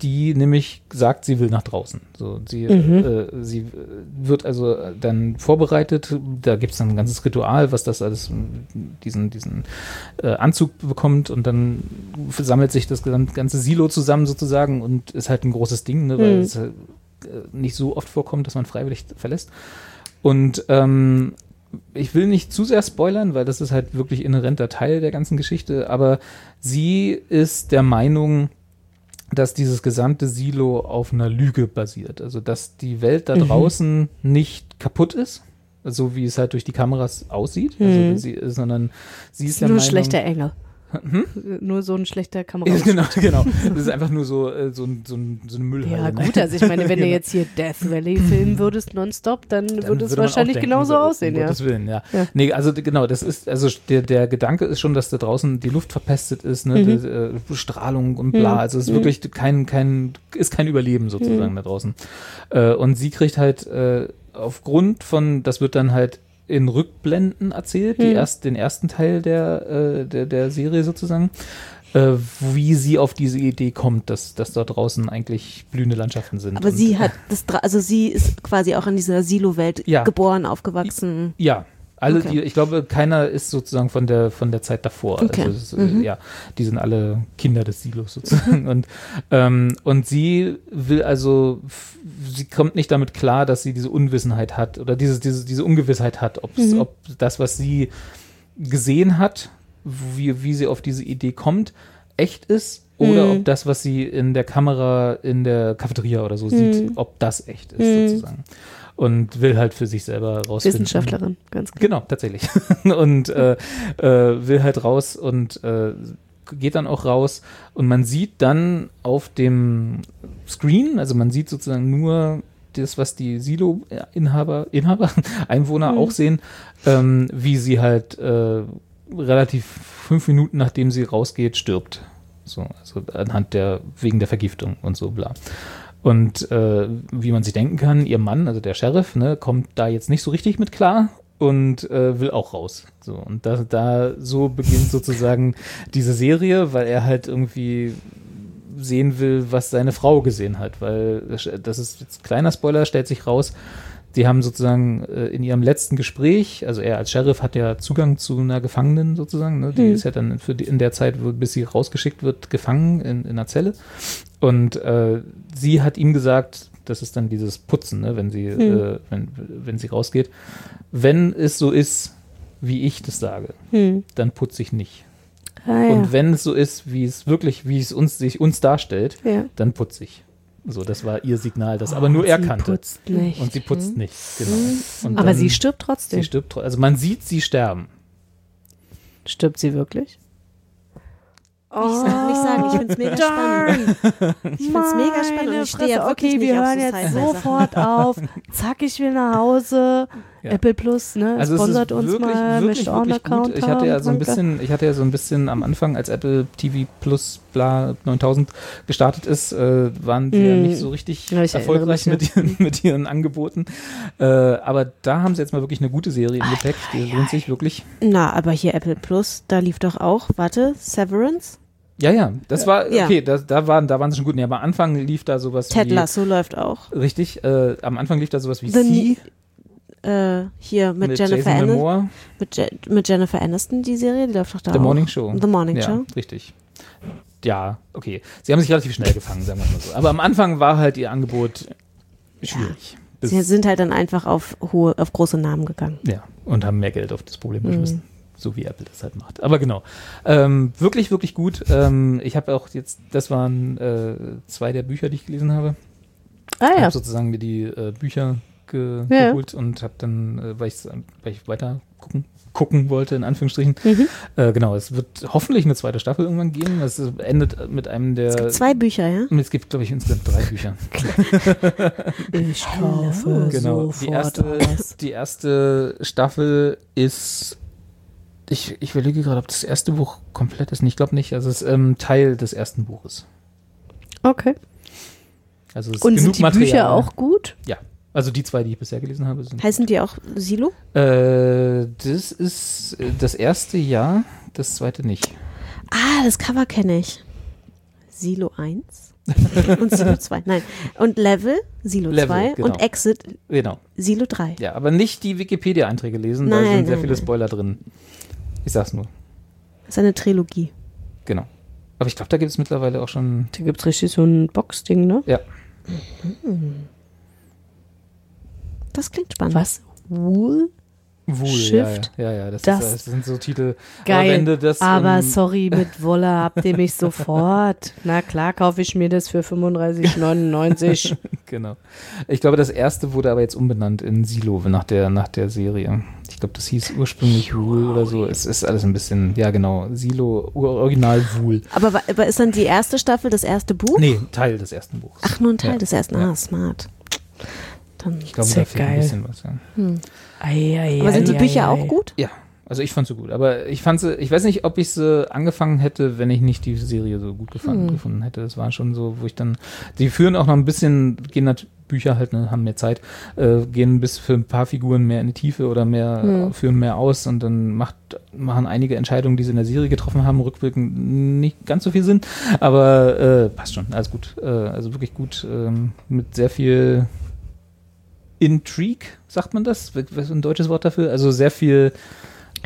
die nämlich sagt, sie will nach draußen. So, sie, äh, sie äh, wird also dann vorbereitet. Da gibt es dann ein ganzes Ritual, was das alles, diesen, diesen äh, Anzug bekommt und dann sammelt sich das ganze Silo zusammen sozusagen und ist halt ein großes Ding, ne, weil Mhm. es halt, äh, nicht so oft vorkommt, dass man freiwillig verlässt. Und ähm, ich will nicht zu sehr spoilern, weil das ist halt wirklich inhärenter Teil der ganzen Geschichte, aber sie ist der Meinung, dass dieses gesamte Silo auf einer Lüge basiert. Also, dass die Welt da draußen nicht kaputt ist, so wie es halt durch die Kameras aussieht, Mhm. also sie, sondern sie ist der nur ein Meinung, schlechter Engel. Nur so ein schlechter Kamera. Genau, genau. Das ist einfach nur so, äh, so, so, so eine Müllhalle. Ja, ne? gut, also ich meine, wenn du Genau. jetzt hier Death Valley filmen würdest nonstop, dann, Dann würde es wahrscheinlich denken, genauso so, aussehen, um ja. Gottes Willen, ja. Ja. Nee, also genau, das ist, also der, der Gedanke ist schon, dass da draußen die Luft verpestet ist, ne, Mhm. die, äh, Strahlung und bla. Mhm. Also es ist Mhm. wirklich kein, kein, ist kein Überleben sozusagen Mhm. da draußen. Äh, und sie kriegt halt äh, aufgrund von, das wird dann halt in Rückblenden erzählt, die Mhm. erst, den ersten Teil der, äh, der, der Serie sozusagen. Äh, wie sie auf diese Idee kommt, dass, dass da draußen eigentlich blühende Landschaften sind. Aber sie hat das, also sie ist quasi auch in dieser Silo-Welt Ja. geboren, aufgewachsen. Ja, alle, Okay. die, ich glaube, keiner ist sozusagen von der von der Zeit davor. Okay. Also ist, Mhm. äh, ja, die sind alle Kinder des Silos sozusagen. und ähm, und sie will also, sie kommt nicht damit klar, dass sie diese Unwissenheit hat oder diese diese diese Ungewissheit hat, ob Mhm. ob das, was sie gesehen hat, wie wie sie auf diese Idee kommt, echt ist. Oder Mhm. ob das, was sie in der Kamera in der Cafeteria oder so Mhm. sieht, ob das echt ist, Mhm. sozusagen. Und will halt für sich selber rausfinden. Wissenschaftlerin, ganz klar. Genau, tatsächlich. und äh, äh, will halt raus und äh, geht dann auch raus und man sieht dann auf dem Screen, also man sieht sozusagen nur das, was die Silo-Inhaber, Inhaber, Einwohner Mhm. auch sehen, ähm, wie sie halt äh, relativ fünf Minuten nachdem sie rausgeht, stirbt. So, also anhand der, wegen der Vergiftung und so bla. Und äh, wie man sich denken kann, ihr Mann, also der Sheriff, ne, kommt da jetzt nicht so richtig mit klar und äh, will auch raus. So, und da, da so beginnt sozusagen diese Serie, weil er halt irgendwie sehen will, was seine Frau gesehen hat, weil das ist jetzt ein kleiner Spoiler, stellt sich raus, die haben sozusagen äh, in ihrem letzten Gespräch, also er als Sheriff hat ja Zugang zu einer Gefangenen sozusagen, ne? die Hm. ist ja dann für die, in der Zeit, wo, bis sie rausgeschickt wird, gefangen in, in einer Zelle. Und äh, sie hat ihm gesagt, das ist dann dieses Putzen, ne? wenn sie, Hm. äh, wenn, wenn sie rausgeht, wenn es so ist, wie ich das sage, Hm. dann putze ich nicht. Ah, ja. Und wenn es so ist, wie es wirklich, wie es uns sich uns darstellt, ja. dann putze ich. So, das war ihr Signal, das aber nur er kannte. Putzt nicht. Und sie putzt nicht, genau. Und Aber dann- sie stirbt trotzdem. Sie stirbt, also man sieht sie sterben. Stirbt sie wirklich? Ich sag, nicht sagen, ich find's mega spannend. Ich find's mega spannend und ich stehe ja Okay, nicht wir auf hören so jetzt sofort auf. Zack, ich will nach Hause. Ja. Apple Plus, ne? Also es ist sponsert uns wirklich, mal, wirklich, wirklich gut. Account Ich hatte ja so ein danke. bisschen, ich hatte ja so ein bisschen am Anfang, als Apple TV Plus bla 9000 gestartet ist, äh, waren die ja Mm. nicht so richtig Ja, erfolgreich mich, mit ihren, mit ihren Angeboten. Äh, aber da haben sie jetzt mal wirklich eine gute Serie im Gepäck. Die lohnt sich wirklich. Na, aber hier Apple Plus, da lief doch auch, warte, Severance? Ja, ja, das war, Ja. okay, da, da, waren, da waren sie schon gut. Nee, aber am Anfang lief da sowas Ted wie, Lasso läuft auch. richtig, äh, am Anfang lief da sowas wie The Sie Äh, hier mit, mit, Jennifer Aniston. Mit, Je mit Jennifer Aniston, die Serie, die läuft doch da The auch. Morning Show. The Morning ja, Show. richtig. Ja, okay. Sie haben sich relativ schnell gefangen, sagen wir mal so. Aber am Anfang war halt ihr Angebot schwierig. Bis- Sie sind halt dann einfach auf hohe, auf große Namen gegangen. Ja, und haben mehr Geld auf das Problem Mhm. So wie Apple das halt macht. Aber genau. Ähm, wirklich, wirklich gut. Ähm, ich habe auch jetzt, das waren äh, zwei der Bücher, die ich gelesen habe. Ah Ich ja. habe sozusagen mir die äh, Bücher ge Ja. geholt und habe dann, äh, weil, weil ich weiter gucken, gucken wollte, in Anführungsstrichen. Mhm. Äh, genau, es wird hoffentlich eine zweite Staffel irgendwann geben. Es endet mit einem der. Es gibt zwei Bücher, ja? es gibt, glaube ich, insgesamt drei Bücher. Ich kaufe Genau. Die erste, die erste Staffel ist. Ich, ich überlege gerade, ob das erste Buch komplett ist. Ich glaube nicht. Also es ist ähm, Teil des ersten Buches. Okay. Also es ist Und genug sind die Material. Bücher auch gut? Ja. Also die zwei, die ich bisher gelesen habe, sind. Heißen die auch Silo? Äh, das ist äh, das erste Jahr, das zweite nicht. Ah, das Cover kenne ich. Silo 1 und Silo 2. Nein. Und Level, Silo Level, 2 genau. und Exit, Genau. Silo 3. Ja, aber nicht die Wikipedia-Einträge lesen, da Nein, sind sehr nein, viele nein. Spoiler drin. Ich sag's nur. Das ist eine Trilogie. Genau. Aber ich glaube, da gibt es mittlerweile auch schon. Da gibt es richtig so ein Boxding, ne? Ja. Das klingt spannend. Was? Wool? Wohl, Shift. Ja, ja, ja, ja das, Das- ist, das sind so Titel. Aber Geil. du das Aber im- sorry, mit Wolle habt ihr mich sofort. Na klar, kaufe ich mir das für 35,99. Genau. Ich glaube, das erste wurde aber jetzt umbenannt in Silo nach der, nach der Serie. Ich glaube, das hieß ursprünglich Wool oder so. Es ist alles ein bisschen, ja genau, Silo, Original Wool. Aber, aber ist dann die erste Staffel das erste Buch? Nee, Teil des ersten Buchs. Ach, nur ein Teil Ja. des ersten. Ah, smart. Dann, Ich glaube, da fehlt ein geil. bisschen was. Ja. Ei, ei, aber sind die ei, Bücher ei, auch gut? ja, also ich fand sie gut. Aber ich fand sie, ich weiß nicht, ob ich sie angefangen hätte, wenn ich nicht die Serie so gut gefallen, Hm. gefunden hätte. Es war schon so, wo ich dann, die führen auch noch ein bisschen, gehen natürlich Bücher halt, ne, haben mehr Zeit, äh, gehen bis für ein paar Figuren mehr in die Tiefe oder mehr, Hm. führen mehr aus und dann macht, machen einige Entscheidungen, die sie in der Serie getroffen haben, rückwirkend nicht ganz so viel Sinn, aber äh, passt schon, alles gut. Äh, also wirklich gut, ähm, mit sehr viel Intrigue, sagt man das? Was ist ein deutsches Wort dafür? Also sehr viel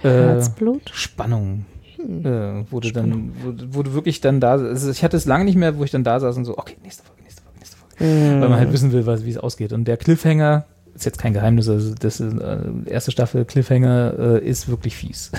äh, Herzblut? Spannung. Hm. Äh, wurde dann, wo, wo du wirklich dann da, also ich hatte es lange nicht mehr, wo ich dann da saß und so, okay, nächste Folge, nächste Folge, nächste Folge. Mhm. Weil man halt wissen will, wie es ausgeht. Und der Cliffhanger, ist jetzt kein Geheimnis, also das ist, äh, erste Staffel Cliffhanger äh, ist wirklich fies.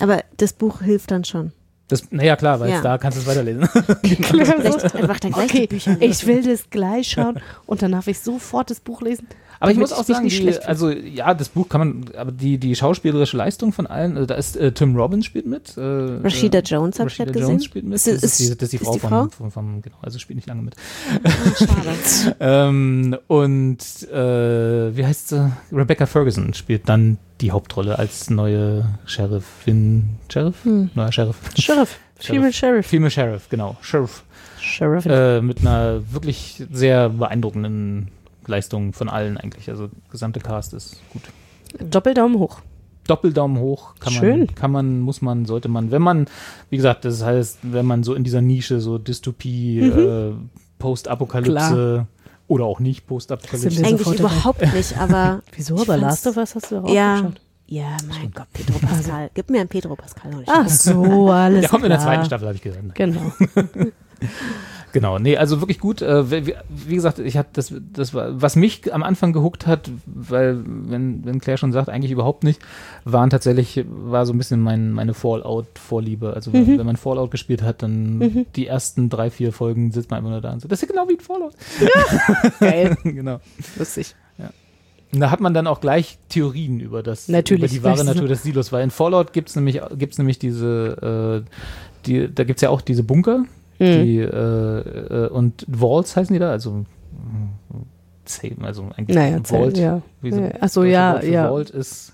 Aber das Buch hilft dann schon. Das, naja, klar, weil Ja. da kannst du es weiterlesen. Vielleicht einfach dann gleich Okay, die Bücher ich will das gleich schauen und dann darf ich sofort das Buch lesen. Aber ich muss auch sagen, nicht die, also ja, das Buch kann man, aber die, die schauspielerische Leistung von allen, also da ist äh, Tim Robbins spielt mit. Äh, Rashida äh, Jones habe ich Rashida gerade gesehen. Jones spielt mit. Ist- das, ist ist- die, das ist die ist Frau, die von, Frau? Von, von, genau, also spielt nicht lange mit. Schade. ähm, und äh, wie heißt sie? Rebecca Ferguson spielt dann die Hauptrolle als neue Sheriffin. Sheriff? Hm. Neuer Sheriff. Sheriff. Female Sheriff. Female Sheriff, genau. Sheriff. Sheriff. Äh, mit einer wirklich sehr beeindruckenden Leistung von allen eigentlich. Also gesamte Cast ist gut. Doppeldaumen hoch. Doppeldaumen hoch kann Schön. man, kann man, muss man, sollte man, wenn man, wie gesagt, das heißt, wenn man so in dieser Nische so Dystopie, äh, Postapokalypse oder auch nicht wir Eigentlich dabei. überhaupt nicht, aber. Wieso? Aber Last of Us hast du auch Ja. geschaut. Ja, mein Gott, Pedro Pascal. Gib mir einen Pedro Pascal. noch nicht. Ach so, alles Der kommt in der klar. zweiten Staffel, habe ich gehört. Genau. Genau, nee, also wirklich gut. Äh, wie, gesagt, ich hatte das, das war, was mich am Anfang gehuckt hat, weil, wenn, wenn Claire schon sagt, eigentlich überhaupt nicht, waren tatsächlich, war so ein bisschen mein, meine Fallout-Vorliebe. Also, Mhm. wenn man Fallout gespielt hat, dann die ersten drei, vier Folgen sitzt man einfach nur da und so, das ist genau wie ein Fallout. Geil. genau. Lustig. Und da hat man dann auch gleich Theorien über das, Natürlich, über die wahre Natur des Silos, weil in Fallout gibt's nämlich, gibt's nämlich diese, äh, die, da gibt's ja auch diese Bunker, Mhm. die, äh, äh, und Vaults heißen die da, also, mm, Save, also eigentlich Naja, ein Vault. ja. Wie so- Ja, ach so, deutsche ja, ja. Vault ist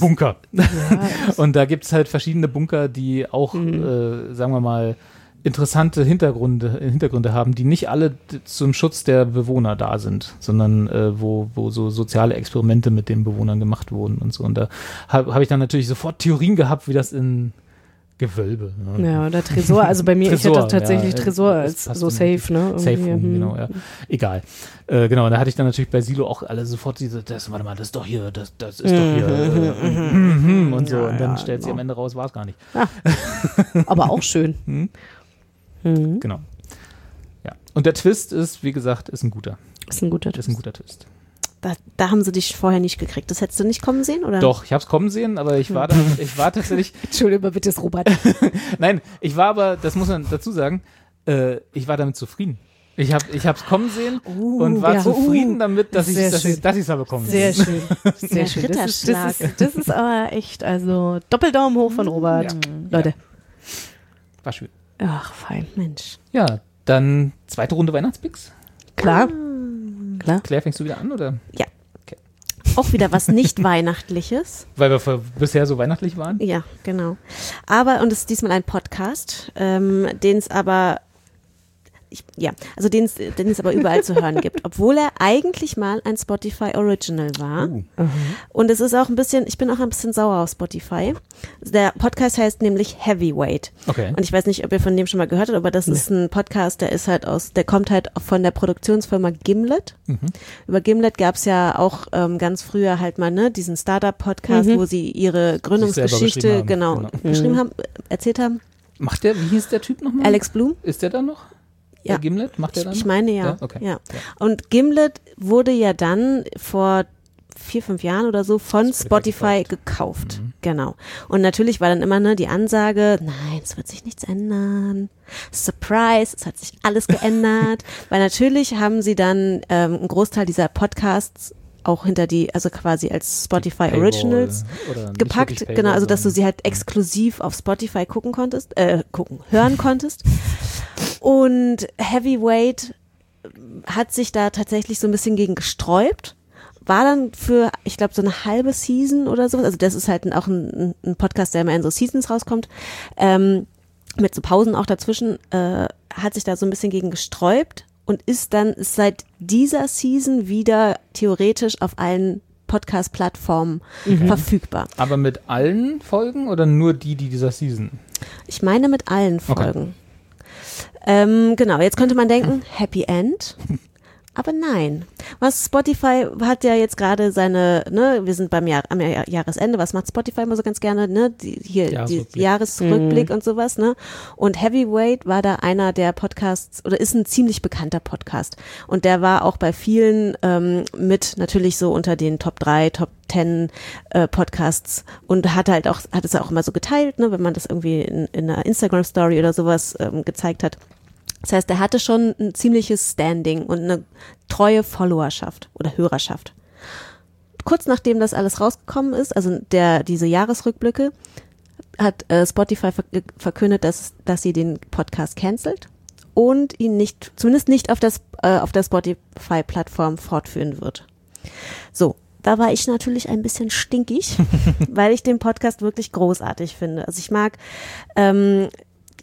Bunker. ja. Und da gibt's halt verschiedene Bunker, die auch, Mhm. äh, sagen wir mal, interessante Hintergründe, Hintergründe haben, die nicht alle zum Schutz der Bewohner da sind, sondern äh, wo, wo so soziale Experimente mit den Bewohnern gemacht wurden und so. Und da habe hab ich dann natürlich sofort Theorien gehabt, wie das in Gewölbe. Ne? Ja, oder Tresor. Also bei mir, ich Tresor, hätte tatsächlich ja, Tresor das als so safe, ne? Safe Room, genau, ja. Egal. Äh, genau, und da hatte ich dann natürlich bei Silo auch alle sofort diese, das, warte mal, das ist doch hier, das, das ist doch hier. Äh, mhm, und so. Ja, und dann ja, stellt sie genau. am Ende raus, war es gar nicht. Aber auch schön. Hm? Mhm. Genau. Ja. Und der Twist ist, wie gesagt, ist ein guter. Ist ein guter Ist ein guter Twist. Da, da haben sie dich vorher nicht gekriegt. Das hättest du nicht kommen sehen, oder? Doch, ich habe es kommen sehen, aber ich war, da, ich war tatsächlich, Entschuldigung, mal bitte, das Robert. nein, ich war aber, das muss man dazu sagen, äh, ich war damit zufrieden. Ich habe ich hab's kommen sehen und war ja. zufrieden damit, dass ich Sehr dass ich dass ich's habe kommen Sehr sehen. schön. Sehr schön. Das ist, das, ist, das ist aber echt, also Doppeldaumen hoch von Robert. Leute. War schön. Ach, fein. Mensch. Ja, dann zweite Runde Weihnachtspicks. Klar. Klar. Claire, fängst du wieder an oder? Auch wieder was nicht Weihnachtliches. Weil wir vor- bisher so weihnachtlich waren? Ja, genau. Aber, und es ist diesmal ein Podcast, ähm, den es aber, ich, ja, also den, es- den es aber überall zu hören gibt, obwohl er eigentlich mal ein Spotify Original war. Uh. Und es ist auch ein bisschen, ich bin auch ein bisschen sauer auf Spotify. Der Podcast heißt nämlich Heavyweight. Okay. Und ich weiß nicht, ob ihr von dem schon mal gehört habt, aber das ist ein Podcast, der ist halt aus, der kommt halt von der Produktionsfirma Gimlet. Mhm. Über Gimlet gab es ja auch ähm, ganz früher halt mal ne, diesen Startup-Podcast, wo sie ihre Gründungsgeschichte geschrieben haben, genau, genau. geschrieben haben, äh, erzählt haben. Macht der, wie hieß der Typ nochmal? Alex Blum. Ist der da noch? Ja. Der Gimlet? Macht der Ich, da ich meine ja. Ja, okay. ja. Und Gimlet wurde ja dann vor vier, fünf Jahren oder so von Spotify Spotify gekauft. Genau. Und natürlich war dann immer ne, die Ansage, nein, es wird sich nichts ändern. Surprise, es hat sich alles geändert. Weil natürlich haben sie dann ähm, einen Großteil dieser Podcasts auch hinter die, also quasi als Spotify Paywall Originals nicht gepackt, wirklich Paywall, genau, also dass du sie halt exklusiv auf Spotify gucken konntest, äh, gucken, hören konntest. Und Heavyweight hat sich da tatsächlich so ein bisschen gegen gesträubt. War dann für, ich glaube, so eine halbe Season oder sowas. Also das ist halt auch ein, ein Podcast, der immer in so Seasons rauskommt. Ähm, mit so Pausen auch dazwischen, äh, hat sich da so ein bisschen gegen gesträubt und ist dann seit dieser Season wieder theoretisch auf allen Podcast-Plattformen verfügbar. Aber mit allen Folgen oder nur die, die dieser Season? Ich meine mit allen Folgen. Ähm, genau, jetzt könnte man denken, Happy End. Aber nein. Was Spotify hat ja jetzt gerade seine, ne, wir sind beim Jahr, am Jahr, Jahresende, was macht Spotify immer so ganz gerne, ne? Die, hier, Jahresrückblick. die Jahresrückblick und sowas, ne? Und Heavyweight war da einer der Podcasts, oder ist ein ziemlich bekannter Podcast. Und der war auch bei vielen ähm, mit natürlich so unter den Top 3, Top 10 äh, Podcasts und hat halt auch, hat es auch immer so geteilt, ne, wenn man das irgendwie in, in einer Instagram-Story oder sowas ähm, gezeigt hat. Das heißt, er hatte schon ein ziemliches Standing und eine treue Followerschaft oder Hörerschaft. Kurz nachdem das alles rausgekommen ist, also der, diese Jahresrückblicke, hat äh, Spotify ver verkündet, dass, dass sie den Podcast cancelt und ihn nicht, zumindest nicht auf, das, äh, auf der Spotify-Plattform fortführen wird. So, da war ich natürlich ein bisschen stinkig, weil ich den Podcast wirklich großartig finde. Also ich mag, ähm,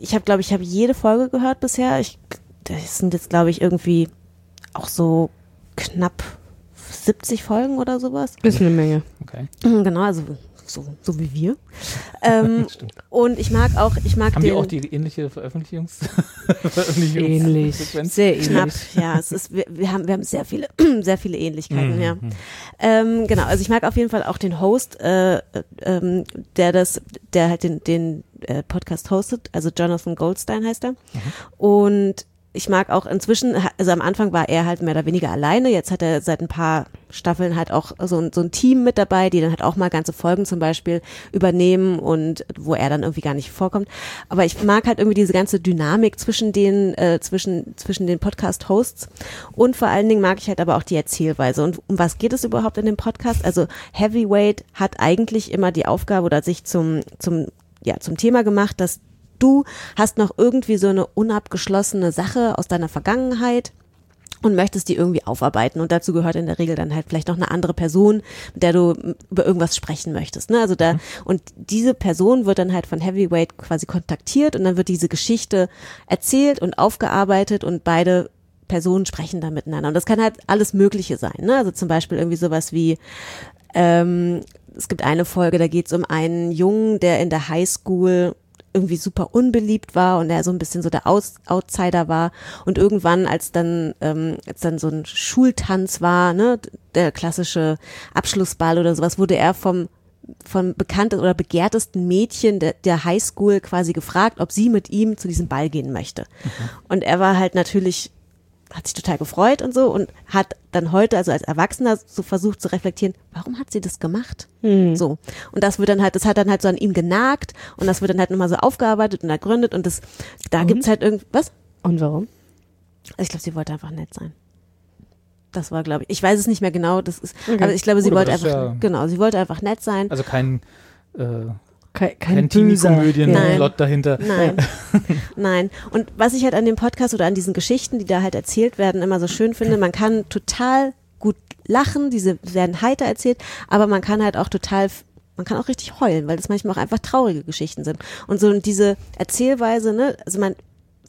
ich habe, glaube ich, habe jede Folge gehört bisher. Ich, das sind jetzt, glaube ich, irgendwie auch so knapp 70 Folgen oder sowas. Ist eine Menge. Okay. Genau, also so, so wie wir. Ähm, Stimmt. und ich mag auch, ich mag Haben den die auch die ähnliche Veröffentlichungs Veröffentlichungs Ähnlich. Frequenz? Sehr ähnlich. knapp, ja, es ist, wir, wir haben, wir haben sehr viele, sehr viele Ähnlichkeiten, Mhm. ja. Ähm, genau, also ich mag auf jeden Fall auch den Host, äh, äh, ähm, der das, der halt den, den äh, Podcast hostet, also Jonathan Goldstein heißt er. Und ich mag auch inzwischen, also am Anfang war er halt mehr oder weniger alleine, jetzt hat er seit ein paar Staffeln halt auch so ein, so ein Team mit dabei, die dann halt auch mal ganze Folgen zum Beispiel übernehmen und wo er dann irgendwie gar nicht vorkommt. Aber ich mag halt irgendwie diese ganze Dynamik zwischen den, äh, zwischen, zwischen den Podcast-Hosts und vor allen Dingen mag ich halt aber auch die Erzählweise. Und um was geht es überhaupt in dem Podcast? Also Heavyweight hat eigentlich immer die Aufgabe oder sich zum, zum, ja, zum Thema gemacht, dass du hast noch irgendwie so eine unabgeschlossene Sache aus deiner Vergangenheit und möchtest die irgendwie aufarbeiten. Und dazu gehört in der Regel dann halt vielleicht noch eine andere Person, mit der du über irgendwas sprechen möchtest. Ne? Also da, und diese Person wird dann halt von Heavyweight quasi kontaktiert und dann wird diese Geschichte erzählt und aufgearbeitet und beide Personen sprechen dann miteinander. Und das kann halt alles Mögliche sein. Ne? Also zum Beispiel irgendwie sowas wie, ähm, es gibt eine Folge, da geht es um einen Jungen, der in der Highschool irgendwie super unbeliebt war und der so ein bisschen so der Aus Outsider war und irgendwann als dann ähm, als dann so ein Schultanz war ne der klassische Abschlussball oder sowas wurde er vom vom bekanntesten oder begehrtesten Mädchen der, der Highschool quasi gefragt, ob sie mit ihm zu diesem Ball gehen möchte. Und er war halt natürlich hat sich total gefreut und so und hat dann heute, also als Erwachsener, so versucht zu reflektieren, warum hat sie das gemacht? So. Und das wird dann halt, das hat dann halt so an ihm genagt und das wird dann halt nochmal so aufgearbeitet und ergründet und das, da gibt's halt irgendwas. Und warum? Also ich glaube, sie wollte einfach nett sein. Das war, glaube ich, ich weiß es nicht mehr genau, das ist, Okay. aber ich glaube, sie aber wollte einfach, ja- genau, sie wollte einfach nett sein. Also kein, äh, Kein, kein, kein. Teenie-Komödien-Plot dahinter. Nein, nein. Und was ich halt an dem Podcast oder an diesen Geschichten, die da halt erzählt werden, immer so schön finde, man kann total gut lachen, diese werden heiter erzählt, aber man kann halt auch total, man kann auch richtig heulen, weil das manchmal auch einfach traurige Geschichten sind. Und so diese Erzählweise, ne, also man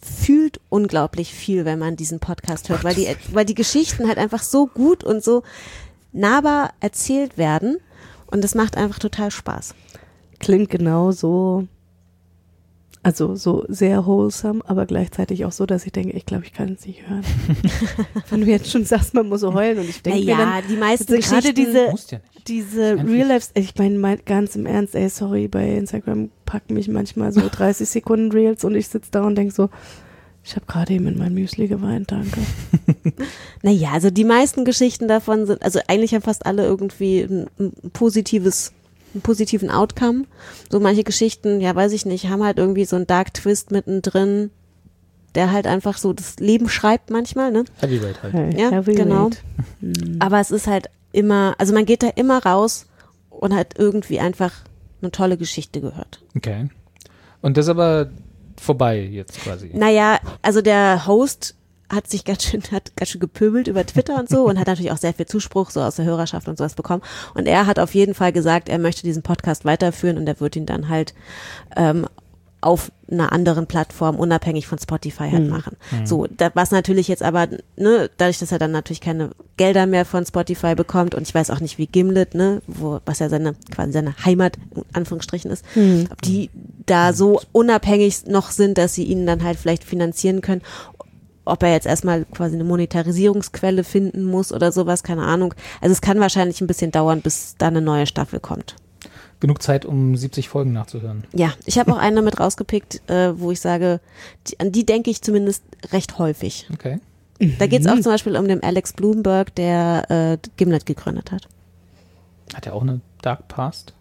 fühlt unglaublich viel, wenn man diesen Podcast hört, weil die, weil die Geschichten halt einfach so gut und so nahbar erzählt werden. Und das macht einfach total Spaß. Klingt genau so, also so sehr wholesome, aber gleichzeitig auch so, dass ich denke, ich glaube, ich kann es nicht hören. Wenn du jetzt schon sagst, man muss so heulen und ich denke mir Naja, dann, die meisten also gerade diese, ja diese Real ich. Life, ich meine mein, ganz im Ernst, ey, sorry, bei Instagram packen mich manchmal so 30 Sekunden Reels und ich sitze da und denke so, ich habe gerade eben in mein Müsli geweint, danke. naja, also die meisten Geschichten davon sind, also eigentlich haben fast alle irgendwie ein, ein positives, einen positiven Outcome. So manche Geschichten, ja, weiß ich nicht, haben halt irgendwie so einen Dark Twist mittendrin, der halt einfach so das Leben schreibt manchmal, ne? Heavyweight halt. Hey, Ja, Heavyweight. genau. Hm. Aber es ist halt immer, also man geht da immer raus und hat irgendwie einfach eine tolle Geschichte gehört. Okay. Und das ist aber vorbei jetzt quasi. Naja, also der Host hat sich ganz schön, hat ganz schön gepöbelt über Twitter und so und hat natürlich auch sehr viel Zuspruch so aus der Hörerschaft und sowas bekommen. Und er hat auf jeden Fall gesagt, er möchte diesen Podcast weiterführen und er wird ihn dann halt ähm, auf einer anderen Plattform unabhängig von Spotify halt machen. So, da, was natürlich jetzt aber, ne, dadurch, dass er dann natürlich keine Gelder mehr von Spotify bekommt und ich weiß auch nicht, wie Gimlet, ne, wo, was ja seine, quasi seine Heimat, in Anführungsstrichen ist, ob die da so unabhängig noch sind, dass sie ihn dann halt vielleicht finanzieren können ob er jetzt erstmal quasi eine Monetarisierungsquelle finden muss oder sowas, keine Ahnung. Also es kann wahrscheinlich ein bisschen dauern, bis da eine neue Staffel kommt. Genug Zeit, um 70 Folgen nachzuhören. Ja, ich habe auch eine mit rausgepickt, äh, wo ich sage, die, an die denke ich zumindest recht häufig. Okay. Da geht es auch zum Beispiel um den Alex Bloomberg, der äh, Gimlet gegründet hat. Hat er auch eine Dark Past?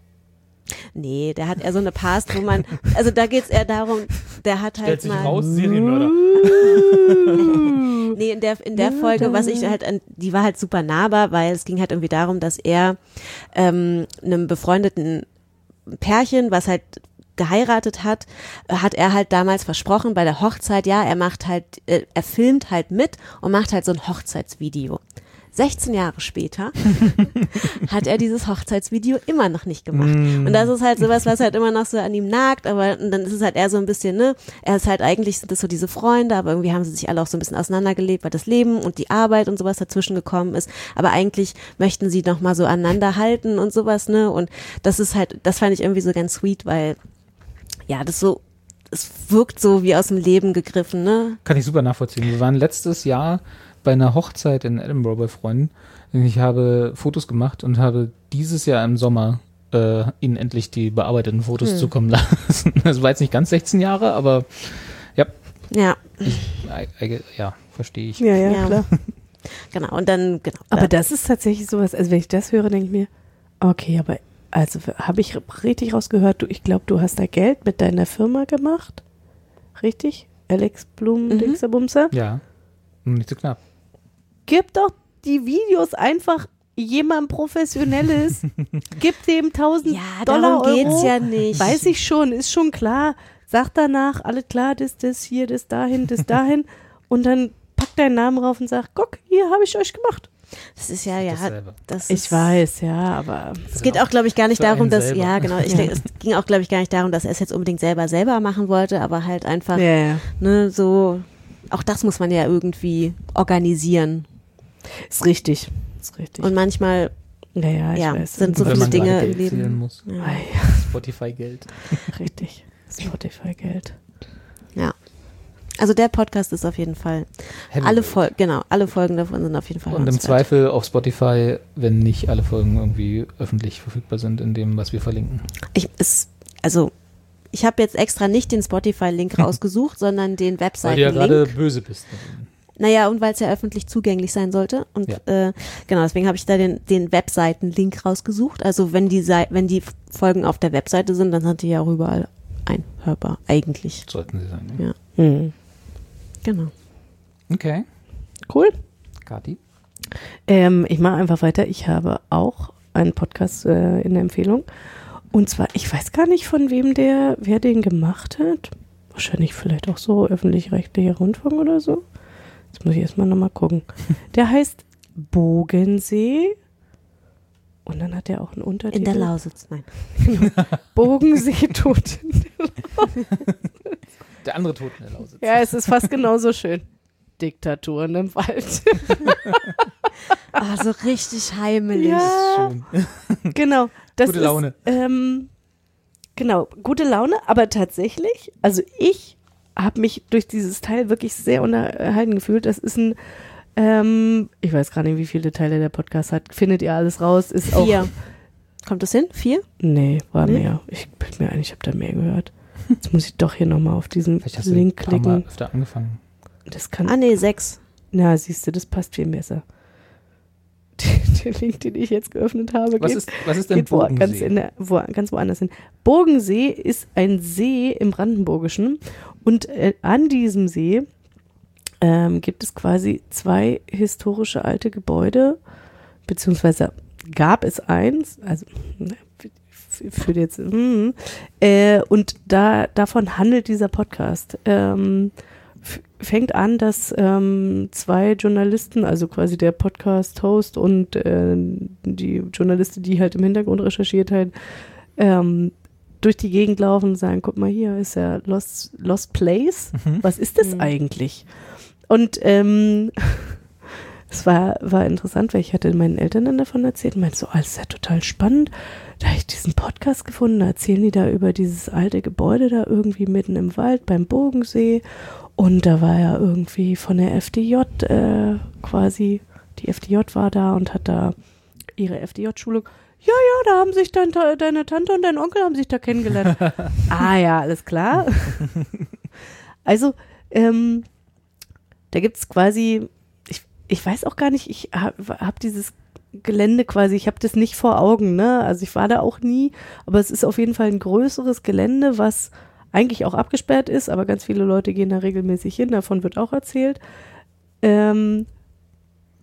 Nee, der hat eher so eine Past, wo man, also da geht es eher darum, der hat halt mal. Serienmörder. Nee, in der, in der Folge, was ich halt, an, die war halt super nahbar, weil es ging halt irgendwie darum, dass er ähm, einem befreundeten Pärchen, was halt geheiratet hat, äh, hat er halt damals versprochen bei der Hochzeit, ja, er macht halt, äh, er filmt halt mit und macht halt so ein Hochzeitsvideo. 16 Jahre später hat er dieses Hochzeitsvideo immer noch nicht gemacht. Und das ist halt sowas, was halt immer noch so an ihm nagt, aber dann ist es halt eher so ein bisschen, ne, er ist halt eigentlich, sind das so diese Freunde, aber irgendwie haben sie sich alle auch so ein bisschen auseinandergelebt, weil das Leben und die Arbeit und sowas dazwischen gekommen ist. Aber eigentlich möchten sie noch mal so aneinander halten und sowas, ne, und das ist halt, das fand ich irgendwie so ganz sweet, weil, ja, das so, es wirkt so wie aus dem Leben gegriffen, ne? Kann ich super nachvollziehen. Wir waren letztes Jahr bei einer Hochzeit in Edinburgh bei Freunden. Ich habe Fotos gemacht und habe dieses Jahr im Sommer äh, ihnen endlich die bearbeiteten Fotos Hm. zukommen lassen. Das war jetzt nicht ganz 16 Jahre, aber ja, Ja, I, I, ja verstehe ich. Ja, ja, Ja. klar. genau. Und dann, genau. Aber da- das ist tatsächlich sowas, also wenn ich das höre, denke ich mir, okay, aber also habe ich richtig rausgehört, du, ich glaube, du hast da Geld mit deiner Firma gemacht. Richtig? Alex Blum, Mhm. Dixerbumser. Ja, nicht so knapp. Gib doch die Videos einfach jemand Professionelles. Gib dem 1000 ja, Dollar darum geht's Euro. ja nicht. Weiß ich schon, ist schon klar. Sag danach, alles klar, das, das, hier, das, dahin, das, dahin. und dann pack deinen Namen rauf und sag, guck, hier habe ich euch gemacht. Das ist ja, ja, Dasselbe. das Ich weiß, ja, aber Es geht auch, glaube ich, gar nicht darum, dass, selber. ja, genau, ich Ja. denke, es ging auch, glaube ich, gar nicht darum, dass er es jetzt unbedingt selber selber machen wollte, aber halt einfach, ja, ja. ne, so, auch das muss man ja irgendwie organisieren. Ist richtig. Ist richtig. Und manchmal, ja, ja, ich ja, weiß. sind so Wenn viele man Dinge im Leben. muss. Ja. Spotify-Geld. richtig. Spotify-Geld. ja. Also der Podcast ist auf jeden Fall, alle Folgen, genau, alle Folgen davon sind auf jeden Fall Und im. Zweifel auf Spotify, wenn nicht alle Folgen irgendwie öffentlich verfügbar sind in dem, was wir verlinken. Ich, es, also, ich habe jetzt extra nicht den Spotify-Link rausgesucht, sondern den Weil du ja gerade Webseiten-Link. böse bist. ihnen. Naja, und weil es ja öffentlich zugänglich sein sollte. Und Ja. äh, genau, deswegen habe ich da den, den Webseiten-Link rausgesucht. Also wenn die, Sei- wenn die Folgen auf der Webseite sind, dann sind die ja auch überall einhörbar, eigentlich. Sollten sie sein. Ja. Ja. Hm. Genau. Okay. Cool. Kati? Ähm, ich mache einfach weiter. Ich habe auch einen Podcast äh, in der Empfehlung. Und zwar, ich weiß gar nicht, von wem der, wer den gemacht hat. Wahrscheinlich vielleicht auch so öffentlich-rechtlicher Rundfunk oder so. Jetzt muss ich erstmal nochmal gucken. Der heißt Bogensee. Und dann hat er auch einen Untertitel. In der Lausitz, nein. Bogensee tot. Der andere Tod in der Lausitz. Ja, es ist fast genauso schön. Diktaturen im Wald. Ah, so richtig heimelig. Ja. Schön. genau. Das Gute ist, Laune. Ähm, genau, gute Laune, aber tatsächlich, also ich habe mich durch dieses Teil wirklich sehr unterhalten gefühlt. Das ist ein, ähm, ich weiß gar nicht, wie viele Teile der Podcast hat. Findet ihr alles raus? Ist auch. Vier. Kommt das hin? Vier? Nee, war Nee? mehr. Ich bin mir ein, ich habe da mehr gehört. Jetzt muss ich doch hier nochmal auf diesen Vielleicht hast du Link paar Mal klicken. öfter angefangen. Das kann. Ah, nee, sechs. Na, siehst du, das passt viel besser. Der Link, den ich jetzt geöffnet habe, Was geht, ist, was ist denn geht wo, ganz, der, wo, ganz woanders hin. Bogensee ist ein See im Brandenburgischen und äh, an diesem See ähm, gibt es quasi zwei historische alte Gebäude, beziehungsweise gab es eins, also ne, für jetzt, mm, äh, und da davon handelt dieser Podcast. Ähm, fängt an, dass ähm, zwei Journalisten, also quasi der Podcast-Host und äh, die Journalistin, die halt im Hintergrund recherchiert hat, ähm, durch die Gegend laufen und sagen, guck mal hier, ist ja Lost, Lost Place. Was ist das Mhm. eigentlich? Und ähm, es war, war interessant, weil ich hatte meinen Eltern dann davon erzählt und meinte so, oh, das ist ja total spannend. Da habe ich diesen Podcast gefunden, da erzählen die da über dieses alte Gebäude da irgendwie mitten im Wald beim Bogensee. Und da war ja irgendwie von der FDJ äh, quasi, die FDJ war da und hat da ihre FDJ-Schulung. Ja, ja, da haben sich dein, deine Tante und dein Onkel haben sich da kennengelernt. ah ja, alles klar. also, ähm, da gibt's quasi, ich, ich weiß auch gar nicht, ich habe hab dieses Gelände quasi, ich habe das nicht vor Augen, ne? Also ich war da auch nie, aber es ist auf jeden Fall ein größeres Gelände, was eigentlich auch abgesperrt ist, aber ganz viele Leute gehen da regelmäßig hin, davon wird auch erzählt, ähm,